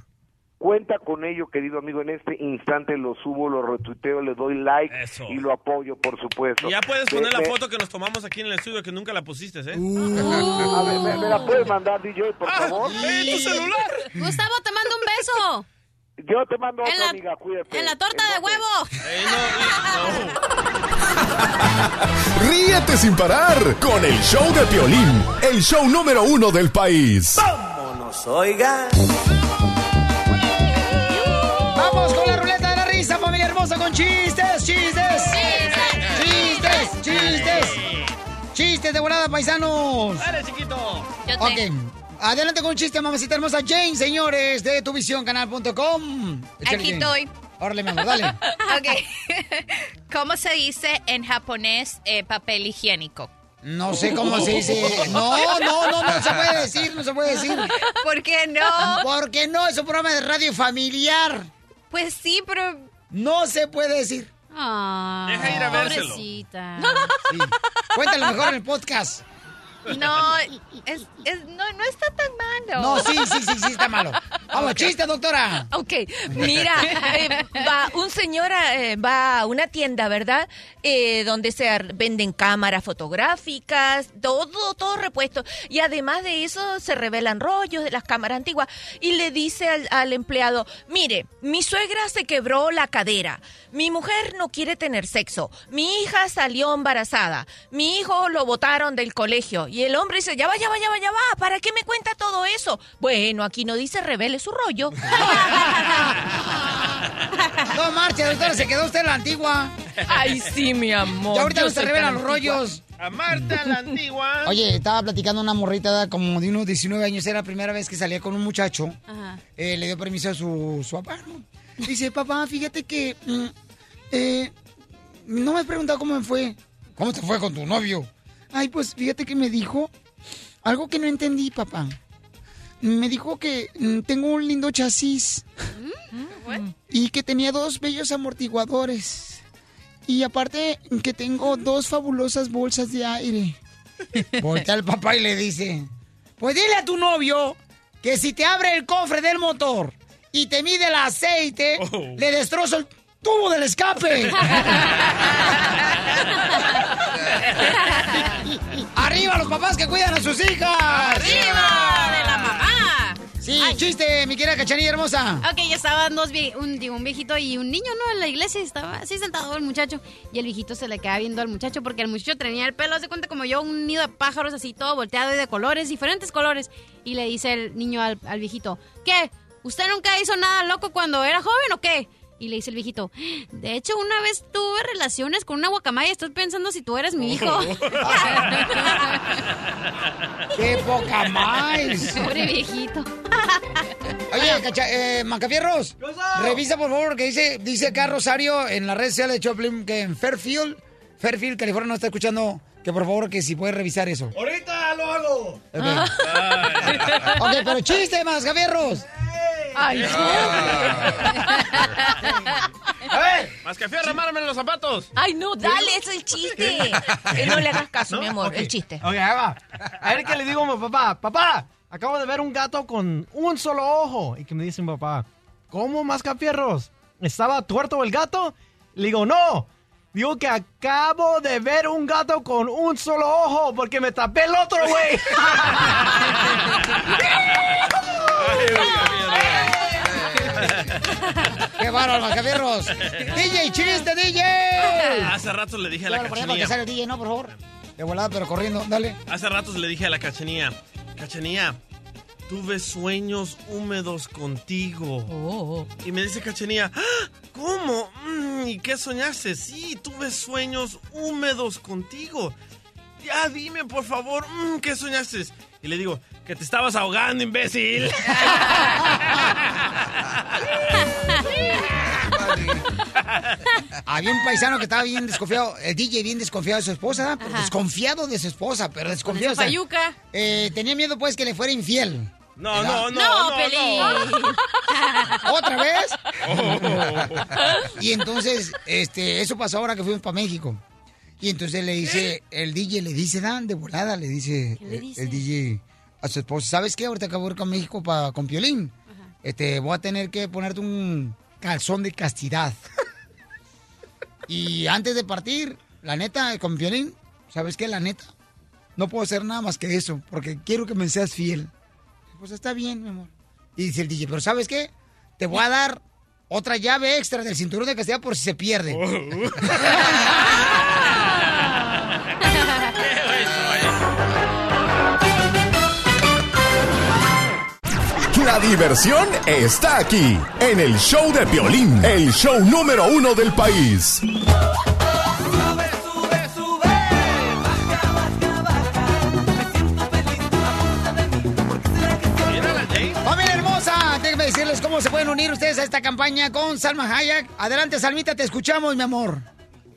Cuenta con ello, querido amigo. En este instante lo subo, lo retuiteo, le doy like y lo apoyo, por supuesto. Y ya puedes Me- poner la foto que nos tomamos aquí en el estudio, que nunca la pusiste, ¿eh? Uh. A ver, ¿me, me la puedes mandar, DJ, por favor? ¡En tu celular! Gustavo, te mando un beso. Yo te mando otra, En la- amiga, cuídate. En la torta de huevo. Ríete sin parar con el show de Piolín, el show número uno del país. Vámonos, oigan. Hermosa, con chistes, chistes. Chistes, chistes. Chistes de volada, paisanos. Dale, chiquito. Ok. Adelante con un chiste, mamacita hermosa. Jane, señores, de tuvisioncanal.com. Aquí Jane. estoy. Órale, mi amor, dale. *laughs* Ok. *laughs* ¿Cómo se dice en japonés eh, papel higiénico? No sé cómo se dice. No, no, no, no se puede decir, no se puede decir. ¿Por qué no? Porque no, es un programa de radio familiar. Pues sí, pero... No se puede decir. Ah, Deja ir a vérselo. pobrecita. Sí. Cuéntalo mejor en el podcast. No, es, es- no, no está tan malo. No, sí, sí, sí, sí, está malo. Vamos, chiste, doctora. Ok, mira, eh, va, un señor eh, va a una tienda, ¿verdad? Eh, donde se venden cámaras fotográficas, todo, todo repuesto. Y además de eso se revelan rollos de las cámaras antiguas. Y le dice al, al empleado, mire, mi suegra se quebró la cadera, mi mujer no quiere tener sexo, mi hija salió embarazada, mi hijo lo botaron del colegio. Y el hombre dice, ya va, ya va, ya va, ya va, ¿para qué me cuenta todo eso? Bueno, aquí no dice revele su rollo. *laughs* No marche, doctora, se quedó usted en la antigua. Ay, sí, mi amor. Ya ahorita yo no se revelan los rollos. A Marta, la antigua. *laughs* Oye, estaba platicando una morrita de como de unos 19 años, era la primera vez que salía con un muchacho. Ajá. Eh, le dio permiso a su, su papá, ¿no? Dice, papá, fíjate que mm, eh, no me has preguntado cómo me fue. ¿Cómo te fue con tu novio? Ay, pues fíjate que me dijo algo que no entendí, papá. Me dijo que mm, tengo un lindo chasis y que tenía dos bellos amortiguadores. Y aparte que tengo dos fabulosas bolsas de aire. *laughs* Voltea el papá y le dice, pues dile a tu novio que si te abre el cofre del motor y te mide el aceite, le destrozo el tubo del escape. *laughs* ¡Arriba los papás que cuidan a sus hijas! ¡Arriba de la mamá! Sí, chiste, mi querida cachanilla hermosa. Ok, ya estaban dos, vie- un, digo, un viejito y un niño, ¿no? En la iglesia estaba así sentado el muchacho. Y el viejito se le queda viendo al muchacho porque el muchacho tenía el pelo, de cuenta como yo, un nido de pájaros así todo volteado y de colores, diferentes colores. Y le dice el niño al, al viejito, ¿qué? ¿Usted nunca hizo nada loco cuando era joven o qué? Y le dice el viejito, de hecho, una vez tuve relaciones con una guacamaya, estoy pensando si tú eres mi hijo. *laughs* ¡Qué poca más! Pobre viejito. Oye, cacha, eh, Macafierros, revisa por favor que dice, dice acá Rosario en las redes sociales de Choplin que en Fairfield, Fairfield, California, no está escuchando, que por favor que si puede revisar eso. Ahorita lo hago. Ok, *laughs* Ok, pero chiste, Macafierros. Ay, *laughs* A ver, Mascafierro, amárrame los zapatos. Ay, no, dale, es el chiste. *laughs* Que no le hagas caso, mi amor, el chiste. Ok, ahí va. A ver qué le digo a mi papá. Papá, acabo de ver un gato con un solo ojo. Y que me dice mi papá, ¿cómo mascafierros? ¿Estaba tuerto el gato? Le digo, no. Digo que acabo de ver un gato con un solo ojo porque me tapé el otro, güey. *laughs* ¡Qué bárbaro, Macafierros! DJ, chiste, DJ. Hace rato le dije a la Claro, por allá para que cachanilla. salga el DJ, no, por favor. De volada, pero corriendo, dale. Hace rato le dije a la cachanilla, cachanilla, tuve sueños húmedos contigo. Y me dice cachanilla, "Ah, ¿cómo? Mm, "Mm, ¿y qué soñaste? Sí, tuve sueños húmedos contigo. Ya dime, por favor, "Mm, ¿qué soñaste? Y le digo, que te estabas ahogando, imbécil. Había un paisano que estaba bien desconfiado, el DJ bien desconfiado de su esposa, pero desconfiado de su esposa, pero desconfiado. esa o sea, payuca. eh, tenía miedo pues que le fuera infiel. No, ¿Verdad? no, no, no, Pelín. *laughs* ¿Otra vez? Oh. Y entonces, este, eso pasó ahora que fuimos para México. Y entonces le dice, el DJ le dice, Dan, de volada, le dice, ¿Qué le el- dice? el DJ a su esposa, ¿sabes qué? Ahorita acabo de ir con México pa- con Piolín. Este, voy a tener que ponerte un calzón de castidad. y antes de partir, la neta, con Piolín, ¿sabes qué? La neta, no puedo hacer nada más que eso, porque quiero que me seas fiel. Pues está bien, mi amor. Y dice el DJ, pero ¿sabes qué? Te voy a dar otra llave extra del cinturón de castidad por si se pierde. *laughs* La diversión está aquí, en el show de Piolín, el show número uno del país. Se pueden unir ustedes a esta campaña con Salma Hayek. Adelante, Salmita, te escuchamos, mi amor.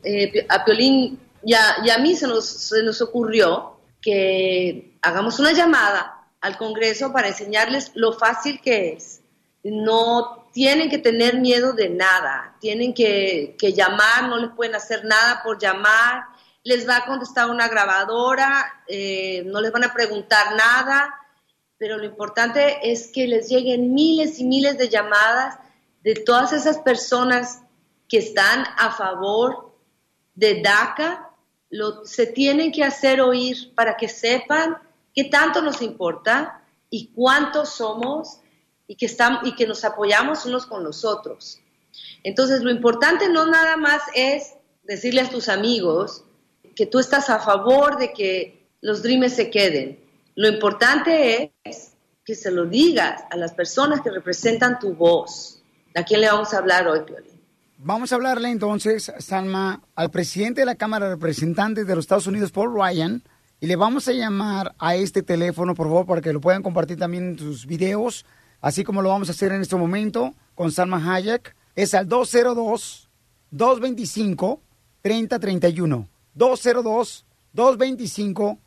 eh, a Piolín y a, y a mí se nos, se nos ocurrió que hagamos una llamada al Congreso para enseñarles lo fácil que es. No tienen que tener miedo de nada, tienen que, que llamar, no les pueden hacer nada por llamar, les va a contestar una grabadora, eh, no les van a preguntar nada, pero lo importante es que les lleguen miles y miles de llamadas de todas esas personas que están a favor de DACA, lo, se tienen que hacer oír para que sepan qué tanto nos importa y cuántos somos y que, estamos, y que nos apoyamos unos con los otros. Entonces, lo importante no nada más es decirle a tus amigos que tú estás a favor de que los Dreamers se queden. Lo importante es que se lo digas a las personas que representan tu voz. ¿A quién le vamos a hablar hoy, Piolín? Vamos a hablarle entonces, Salma, al presidente de la Cámara de Representantes de los Estados Unidos, Paul Ryan, y le vamos a llamar a este teléfono, por favor, para que lo puedan compartir también en sus videos, así como lo vamos a hacer en este momento con Salma Hayek. Es al 202-225-3031. 202-225-3031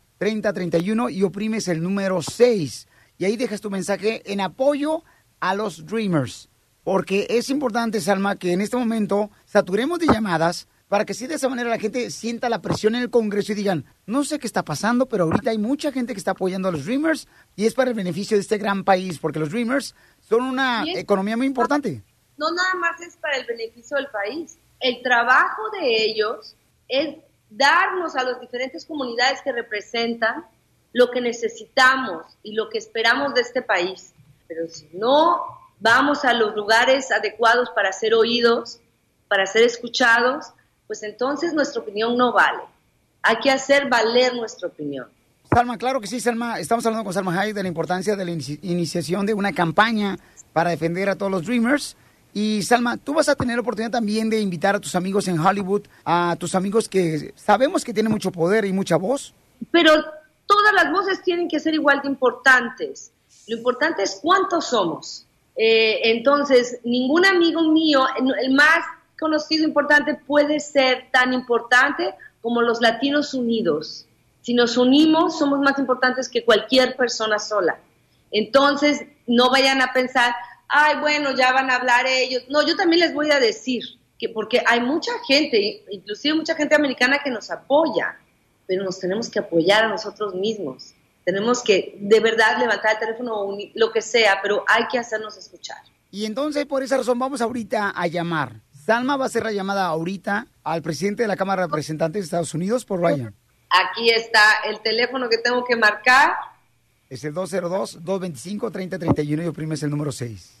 y oprimes el número 6. Y ahí dejas tu mensaje en apoyo a los Dreamers. Porque es importante, Salma, que en este momento saturemos de llamadas para que sí de esa manera la gente sienta la presión en el Congreso y digan, no sé qué está pasando, pero ahorita hay mucha gente que está apoyando a los Dreamers y es para el beneficio de este gran país, porque los Dreamers son una Bien. economía muy importante. no nada más es para el beneficio del país. El trabajo de ellos es darnos a las diferentes comunidades que representan lo que necesitamos y lo que esperamos de este país. Pero si no vamos a los lugares adecuados para ser oídos, para ser escuchados, pues entonces nuestra opinión no vale. Hay que hacer valer nuestra opinión. Salma, claro que sí, Salma. Estamos hablando con Salma Hayek de la importancia de la inici- iniciación de una campaña para defender a todos los Dreamers. Y Salma, tú vas a tener la oportunidad también de invitar a tus amigos en Hollywood, a tus amigos que sabemos que tienen mucho poder y mucha voz. pero todas las voces tienen que ser igual de importantes. Lo importante es cuántos somos. Eh, entonces, ningún amigo mío, el más conocido importante, puede ser tan importante como los latinos unidos. Si nos unimos, somos más importantes que cualquier persona sola. Entonces, no vayan a pensar, ay, bueno, ya van a hablar ellos. No, yo también les voy a decir, que porque hay mucha gente, inclusive mucha gente americana que nos apoya pero nos tenemos que apoyar a nosotros mismos. Tenemos que de verdad levantar el teléfono o lo que sea, pero hay que hacernos escuchar. Y entonces, por esa razón, vamos ahorita a llamar. Salma va a hacer la llamada ahorita al presidente de la Cámara de Representantes de Estados Unidos, por Ryan. Aquí está el teléfono que tengo que marcar. Es el 202-225-3031 y oprimes el número 6.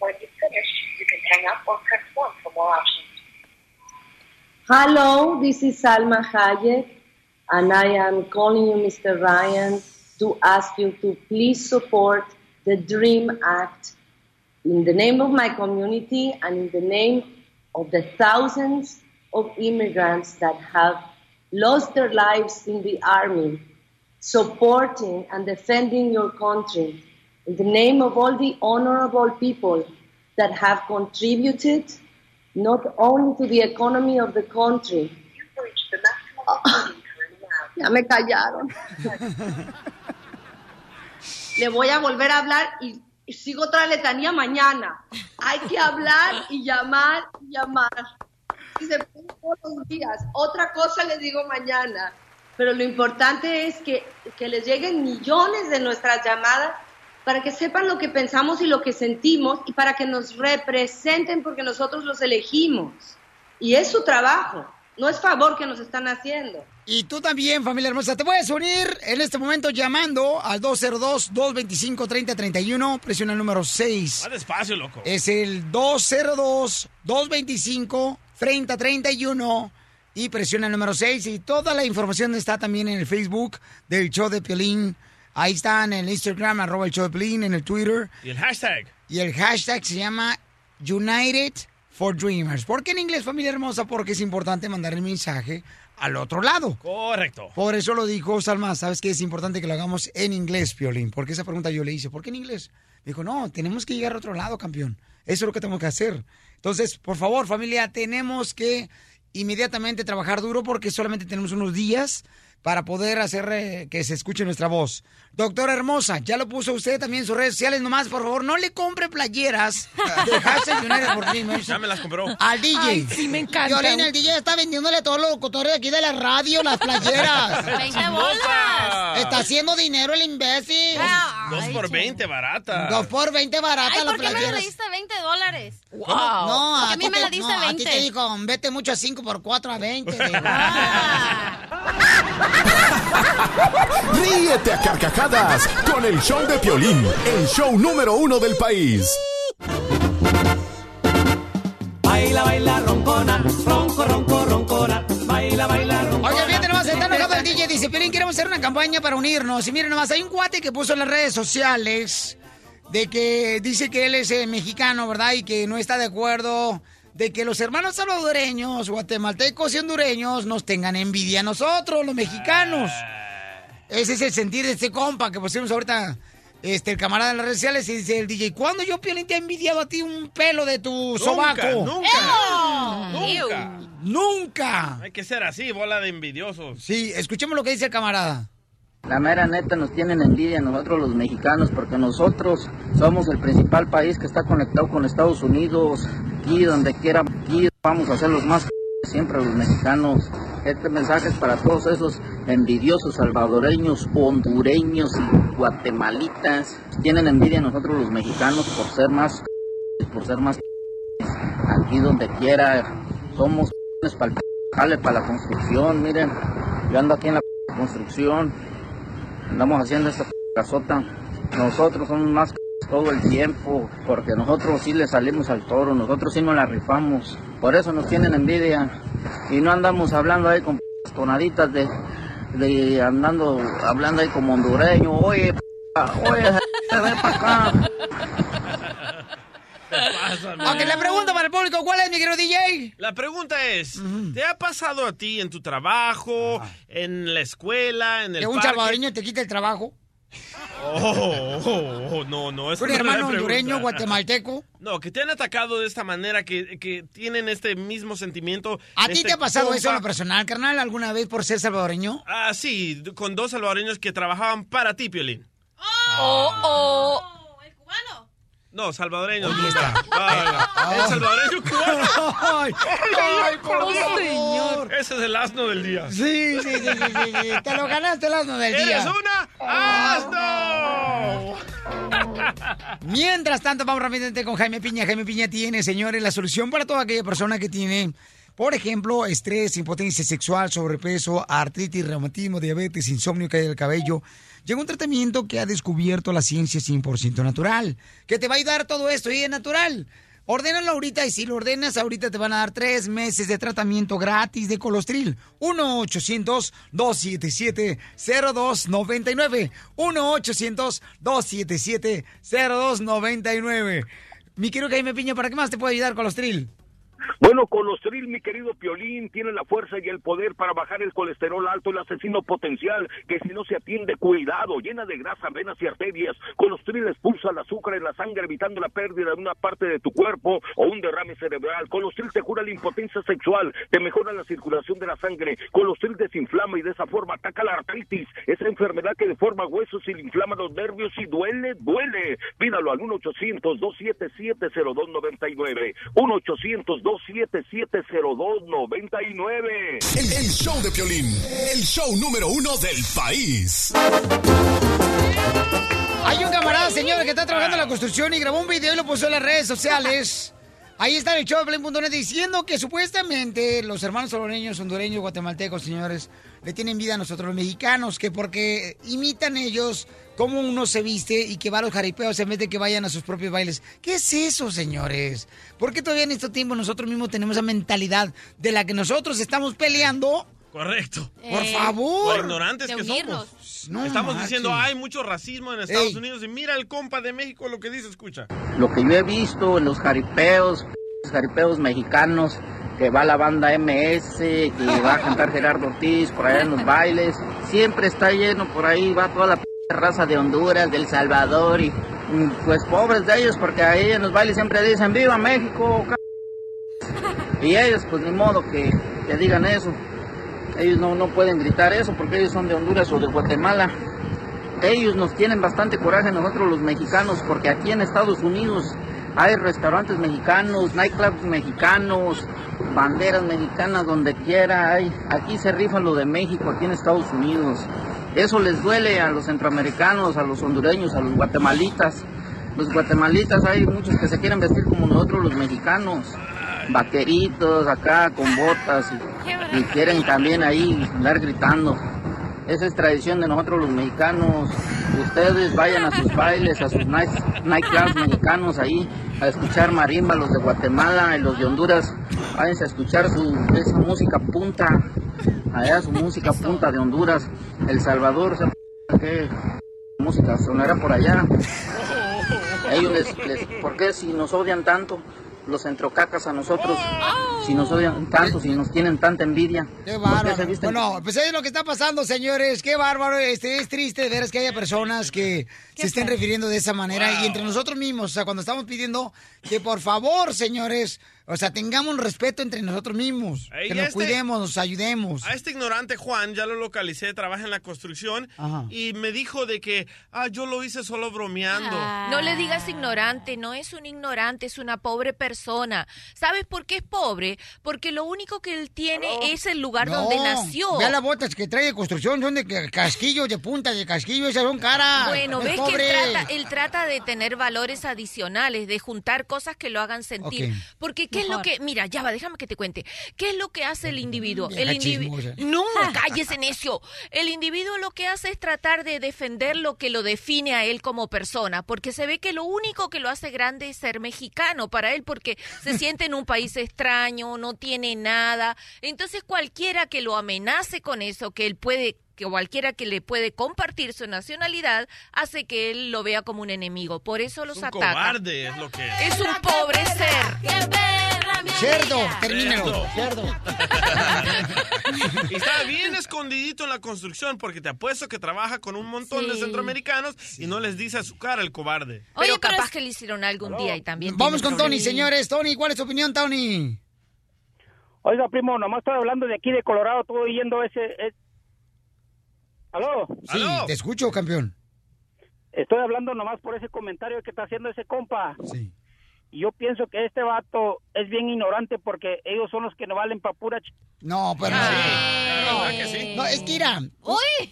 When you finish, you can hang up or press 1 for more options. Hello, this is Salma Hayek, and I am calling you, Mr. Ryan, to ask you to please support the DREAM Act in the name of my community and in the name of the thousands of immigrants that have lost their lives in the army, supporting and defending your country, in the name of all the honorable people that have contributed not only to the economy of the country. *laughs* Ya me callaron. Le voy a volver a hablar y, y sigo otra letanía mañana. Hay que hablar y llamar y llamar. Y se puede todos los días. Otra cosa les digo mañana. Pero lo importante es que, que les lleguen millones de nuestras llamadas para que sepan lo que pensamos y lo que sentimos y para que nos representen porque nosotros los elegimos. Y es su trabajo, no es favor que nos están haciendo. Y tú también, familia hermosa, te puedes unir en este momento llamando al 202-225-3031. Presiona el número 6. Va despacio, loco. Es el 202-225-3031 y presiona el número 6. Y toda la información está también en el Facebook del show de Piolín. Ahí está en el Instagram, arroba el show de en el Twitter. Y el hashtag. Y el hashtag se llama United for Dreamers. ¿Por qué en inglés, familia hermosa? Porque es importante mandar el mensaje al otro lado. Correcto. Por eso lo dijo Salma, ¿sabes qué? Es importante que lo hagamos en inglés, Piolín. Porque esa pregunta yo le hice, ¿por qué en inglés? Dijo, no, tenemos que llegar a otro lado, campeón. Eso es lo que tenemos que hacer. Entonces, por favor, familia, tenemos que inmediatamente trabajar duro porque solamente tenemos unos días para poder hacer eh, que se escuche nuestra voz. Doctora hermosa, ya lo puso usted también en sus redes sociales. Nomás, por favor, no le compre playeras de hashtag United Dreamers Ya me las compró. al DJ. Ay, sí, me encanta. Violín, el DJ está vendiéndole a todos los locutores de aquí de la radio las playeras. *laughs* ¡Veinte bolas! Está haciendo dinero el imbécil. Dos por 20, barata. Dos por 20 barata Ay, la ¿por qué me la diste 20 dólares? No, Porque a mí me la diste no, a ti 20. te dijo, vete mucho a 5 por 4 a 20. *laughs* digo. Ríete a carcajadas con el show de Piolín, el show número uno del país. Baila, baila, roncona, ronco, ronco, roncona. Baila, baila, roncona. Oye, fíjate nomás, está enojado el DJ. Dice, Piolín, queremos hacer una campaña para unirnos. Y miren nomás, hay un cuate que puso en las redes sociales de que dice que él es eh, mexicano, ¿verdad? Y que no está de acuerdo de que los hermanos salvadoreños, guatemaltecos y hondureños nos tengan envidia a nosotros, los mexicanos. Ese es el sentir de este compa que pusimos ahorita, este, el camarada en las redes sociales, y dice el DJ, ¿cuándo yo, Piolín, te he envidiado a ti un pelo de tu sobaco? Nunca, nunca. ¡Nunca! Hay que ser así, bola de envidiosos. Sí, escuchemos lo que dice el camarada. La mera neta nos tienen envidia nosotros los mexicanos porque nosotros somos el principal país que está conectado con Estados Unidos. Aquí donde quiera, aquí vamos a ser los más siempre los mexicanos. Este mensaje es para todos esos envidiosos salvadoreños, hondureños y guatemalitas. Tienen envidia nosotros los mexicanos por ser más por ser más aquí donde quiera. Somos para el para la construcción, miren. Yo ando aquí en la construcción. Andamos haciendo esta casota. Nosotros somos más todo el tiempo, porque nosotros sí le salimos al toro, nosotros sí nos la rifamos. Por eso nos tienen envidia. Y no andamos hablando ahí con tonaditas de, de andando, hablando ahí como hondureño. Oye, p- oye, ven para acá. Ok, la pregunta para el público, ¿cuál es, mi querido DJ? La pregunta es, ¿te ha pasado a ti en tu trabajo, en la escuela, en el Que un parque? salvadoreño te quita el trabajo. Oh, oh, oh, no, no, Un es la hermano hondureño, guatemalteco. No, que te han atacado de esta manera, que, que tienen este mismo sentimiento. ¿A ti este te ha pasado eso en lo personal, carnal, alguna vez por ser salvadoreño? Ah, sí, con dos salvadoreños que trabajaban para ti, Piolín. Oh, oh. No, salvadoreños. Luisa. Ah, ¿El salvadoreño cubano? Ay, ay, por oh, Dios. señor. Ese es el asno del día. Sí, sí, sí, sí, sí, sí. Te lo ganaste el asno del ¡Eres día. una asno! *laughs* Mientras tanto, vamos rápidamente con Jaime Piña. Jaime Piña tiene, señores, la solución para toda aquella persona que tiene Por ejemplo, estrés, impotencia sexual, sobrepeso, artritis, reumatismo, diabetes, insomnio, caída del cabello. Llega un tratamiento que ha descubierto la ciencia 100% natural, que te va a ayudar todo esto y es natural. Ordénalo ahorita y si lo ordenas ahorita te van a dar tres meses de tratamiento gratis de colostril. 1-800-277-0299. 1-800-277-0299. Mi querido Jaime Piña, ¿para qué más te puede ayudar colostril? Bueno, Colostril, mi querido Piolín, tiene la fuerza y el poder para bajar el colesterol alto, el asesino potencial, que si no se atiende, cuidado, llena de grasa, venas y arterias. Colostril expulsa el azúcar en la sangre, evitando la pérdida de una parte de tu cuerpo o un derrame cerebral. Colostril te cura la impotencia sexual, te mejora la circulación de la sangre. Colostril desinflama y de esa forma ataca la artritis, esa enfermedad que deforma huesos y le inflama los nervios y duele, duele. Pídalo al 1-800-277-0299. 1-800-277-0299. El, el show de Piolín, el show número uno del país. Hay un camarada, señor, que está trabajando en la construcción y grabó un video y lo puso en las redes sociales. Ahí está en el show de diciendo que supuestamente los hermanos salvadoreños, hondureños, guatemaltecos, señores, le tienen vida a nosotros los mexicanos, que porque imitan ellos cómo uno se viste y que va a los jaripeos en vez de que vayan a sus propios bailes. ¿Qué es eso, señores? ¿Por qué todavía en este tiempo nosotros mismos tenemos esa mentalidad de la que nosotros estamos peleando? Correcto. Por favor. Por ignorantes que unirnos. somos. No Estamos diciendo, hay mucho racismo en Estados Ey. Unidos y mira el compa de México lo que dice, escucha. Lo que yo he visto en los jaripeos, los jaripeos mexicanos, que va la banda MS, que va a cantar Gerardo Ortiz por allá en los bailes, siempre está lleno por ahí, va toda la p- raza de Honduras, del Salvador y mm, pues pobres de ellos porque ahí en los bailes siempre dicen ¡Viva México! c-". Y ellos pues ni modo que, que digan eso. Ellos no, no pueden gritar eso porque ellos son de Honduras o de Guatemala. Ellos nos tienen bastante coraje nosotros los mexicanos porque aquí en Estados Unidos hay restaurantes mexicanos, nightclubs mexicanos, banderas mexicanas donde quiera. Aquí se rifa lo de México, aquí en Estados Unidos. Eso les duele a los centroamericanos, a los hondureños, a los guatemalitas. Los guatemalitas hay muchos que se quieren vestir como nosotros los mexicanos. Vaqueritos acá con botas y, y quieren también ahí andar gritando. Esa es tradición de nosotros los mexicanos. Ustedes vayan a sus bailes, a sus night, nightclubs mexicanos ahí, a escuchar marimba, los de Guatemala y los de Honduras. Váyanse a escuchar su, esa música punta, allá su música punta de Honduras. El Salvador, ¿sabe qué música sonará por allá? Ellos les- ¿por qué si nos odian tanto? Los centrocacas a nosotros, si nos odian tanto, si nos tienen tanta envidia. Qué ¿por qué se bárbaro. visten Bueno, pues es lo que está pasando, señores. Qué bárbaro. Este, es triste ver que haya personas que se estén refiriendo de esa manera. Y entre nosotros mismos, o sea, cuando estamos pidiendo que por favor, señores, o sea, tengamos respeto entre nosotros mismos. Ey, que nos este- cuidemos, nos ayudemos. A este ignorante Juan ya lo localicé, trabaja en la construcción Ajá. y me dijo de que, ah, yo lo hice solo bromeando. No le digas ignorante, no es un ignorante, es una pobre persona. ¿Sabes por qué es pobre? Porque lo único que él tiene es el lugar donde No, nació. Vea las botas que trae de construcción, son de ca- casquillo, de punta de casquillo, esas son caras. Bueno, Es ves que pobre. él trata, él trata de tener valores adicionales, de juntar cosas que lo hagan sentir. Ok. Porque ¿qué es lo que, mira, ya va, déjame que te cuente. ¿Qué es lo que hace el individuo? Vieja El individuo. No, *laughs* cállese necio. El individuo lo que hace es tratar de defender lo que lo define a él como persona, porque se ve que lo único que lo hace grande es ser mexicano para él, porque se *laughs* siente en un país extraño, no tiene nada. Entonces cualquiera que lo amenace con eso, que él puede que cualquiera que le puede compartir su nacionalidad hace que él lo vea como un enemigo. Por eso los Un ataca. cobarde es lo que Es un pobre ser. Cerdo, termínalo. Cerdo. *laughs* y está bien escondidito en la construcción porque te apuesto que trabaja con un montón de Sí. centroamericanos y no les dice a su cara el cobarde. Pero capaz que le hicieron algún día y también. Vamos con Tony, señores. Tony, ¿cuál es tu opinión, Tony? Oiga, primo, nomás estoy hablando de aquí de Colorado, estoy oyendo ese... ¿Aló? Sí, te escucho, campeón. Estoy hablando nomás por ese comentario que está haciendo ese compa. Sí. Y yo pienso que este vato es bien ignorante porque ellos son los que no valen pa' pura... ch- No, pero no. No, es que mira,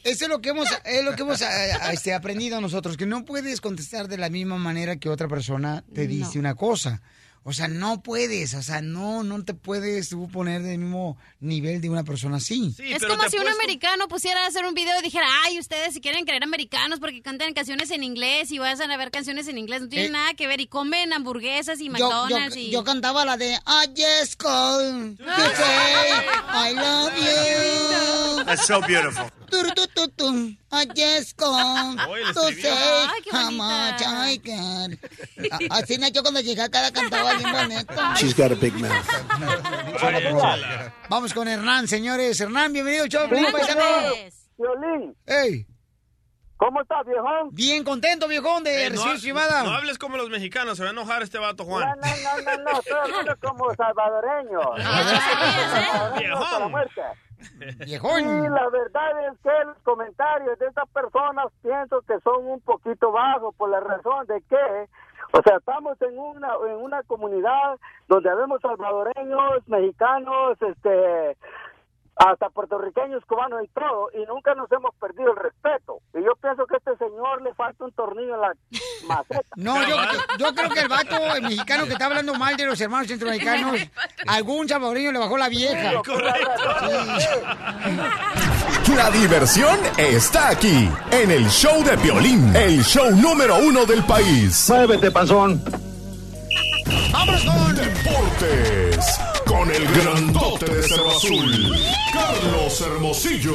eso es lo que hemos, es lo que hemos eh, este, aprendido nosotros, que no puedes contestar de la misma manera que otra persona te dice una cosa. O sea, no puedes, o sea, no, no te puedes tú poner del mismo nivel de una persona así. es como si un americano pusiera a hacer un video y dijera, ay, ustedes si quieren creer americanos porque cantan canciones en inglés y vayan a ver canciones en inglés, no tienen Eh, nada que ver y comen hamburguesas y McDonald's yo, y... yo cantaba la de I just called to say I love you. That's so beautiful. Turu, tu, tu, tu. I. A- Así Nacho cuando llegué acá la cantaba bien bonito. She's got a big mouth. Vamos con Hernán, señores. Hernán, bienvenido, show, Piolín, paisano. Violín. Ey. ¿Cómo estás, viejón? Bien contento, viejón, de Eh, no, recibir su llamada. no hables como los mexicanos, se va a enojar este vato, Juan. No, no, no, no, estoy hablando como salvadoreño. *laughs* Salvadoreño hasta la muerte. Viejón. Sí, la verdad es que los comentarios de estas personas pienso que son un poquito bajos por la razón de que, o sea, estamos en una en una comunidad donde vemos salvadoreños, mexicanos, este hasta puertorriqueños, cubanos y todo, y nunca nos hemos perdido el respeto. Y yo pienso que a este señor le falta un tornillo en la *laughs* maceta. No, yo, yo creo que el vato el mexicano que está hablando mal de los hermanos centroamericanos, *laughs* algún salvadoreño le bajó la vieja. La diversión está aquí, en el show de Piolín, el show número uno del país. Muévete, panzón. ¡Vámonos con Deportes! Con el grandote de Cerro Azul, Carlos Hermosillo.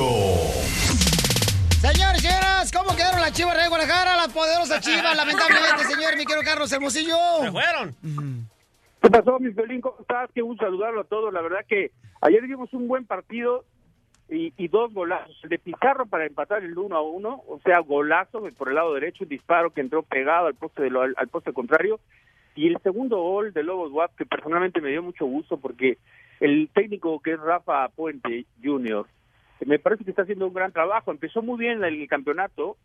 Señores, señoras, ¿cómo quedaron las chivas de Guadalajara? Las poderosas chivas, lamentablemente, señor, mi querido Carlos Hermosillo. Se fueron. ¿Qué pasó, mi Felín? ¿Cómo estás? Qué gusto saludarlo a todos. La verdad que ayer vimos un buen partido y, y dos golazos. El de Pizarro para empatar el 1 a 1, o sea, golazo por el lado derecho, un disparo que entró pegado al poste, de lo- al, al poste contrario. Y el segundo gol de Lobos WAP, que personalmente me dio mucho gusto porque el técnico que es Rafa Puente Jr., me parece que está haciendo un gran trabajo. Empezó muy bien el campeonato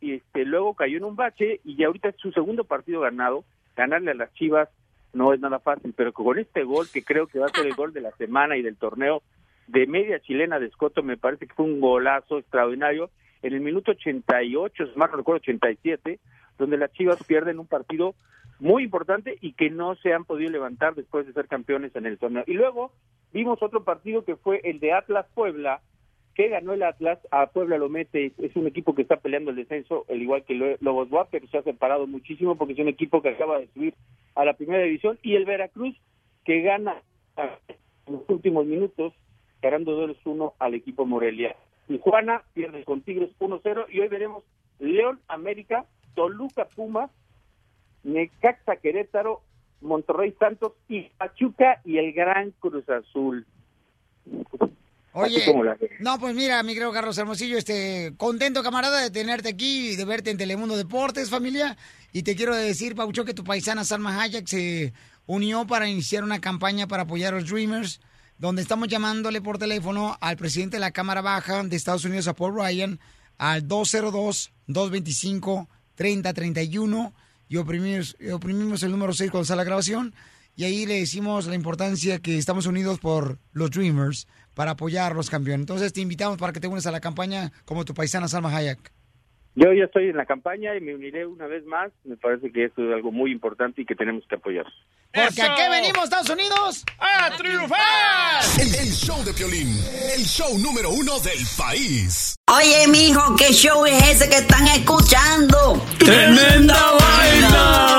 y este luego cayó en un bache y ya ahorita es su segundo partido ganado. Ganarle a las Chivas no es nada fácil, pero con este gol que creo que va a ser el *laughs* gol de la semana y del torneo de media chilena de Escoto, me parece que fue un golazo extraordinario en el minuto 88, si mal no recuerdo 87, donde las Chivas pierden un partido muy importante y que no se han podido levantar después de ser campeones en el torneo. Y luego vimos otro partido que fue el de Atlas Puebla, que ganó el Atlas, a Puebla lo mete, es un equipo que está peleando el descenso, al igual que lo- Lobos WAP, pero se ha separado muchísimo porque es un equipo que acaba de subir a la primera división, y el Veracruz, que gana en los últimos minutos, ganando 2-1 al equipo Morelia. Tijuana pierde con Tigres 1-0, y hoy veremos León América, Toluca Pumas, Necaxa Querétaro, Monterrey Santos y Pachuca y el Gran Cruz Azul. Oye, no, pues mira, mi querido Carlos Hermosillo, este, contento, camarada, de tenerte aquí y de verte en Telemundo Deportes, familia. Y te quiero decir, Paucho, que tu paisana Salma Hayek se unió para iniciar una campaña para apoyar a los Dreamers, donde estamos llamándole por teléfono al presidente de la Cámara Baja de Estados Unidos, a Paul Ryan, al 202-225-3031 y oprimimos, y oprimimos el número 6 cuando sale la grabación. Y ahí le decimos la importancia que estamos unidos por los Dreamers para apoyar los campeones. Entonces te invitamos para que te unas a la campaña como tu paisana Salma Hayek. Yo ya estoy en la campaña y me uniré una vez más. Me parece que esto es algo muy importante y que tenemos que apoyar. Porque aquí venimos, Estados Unidos, a triunfar. El, el show de Piolín, el show número uno del país. Oye, mijo, ¿qué show es ese que están escuchando? ¡Tremenda vaina!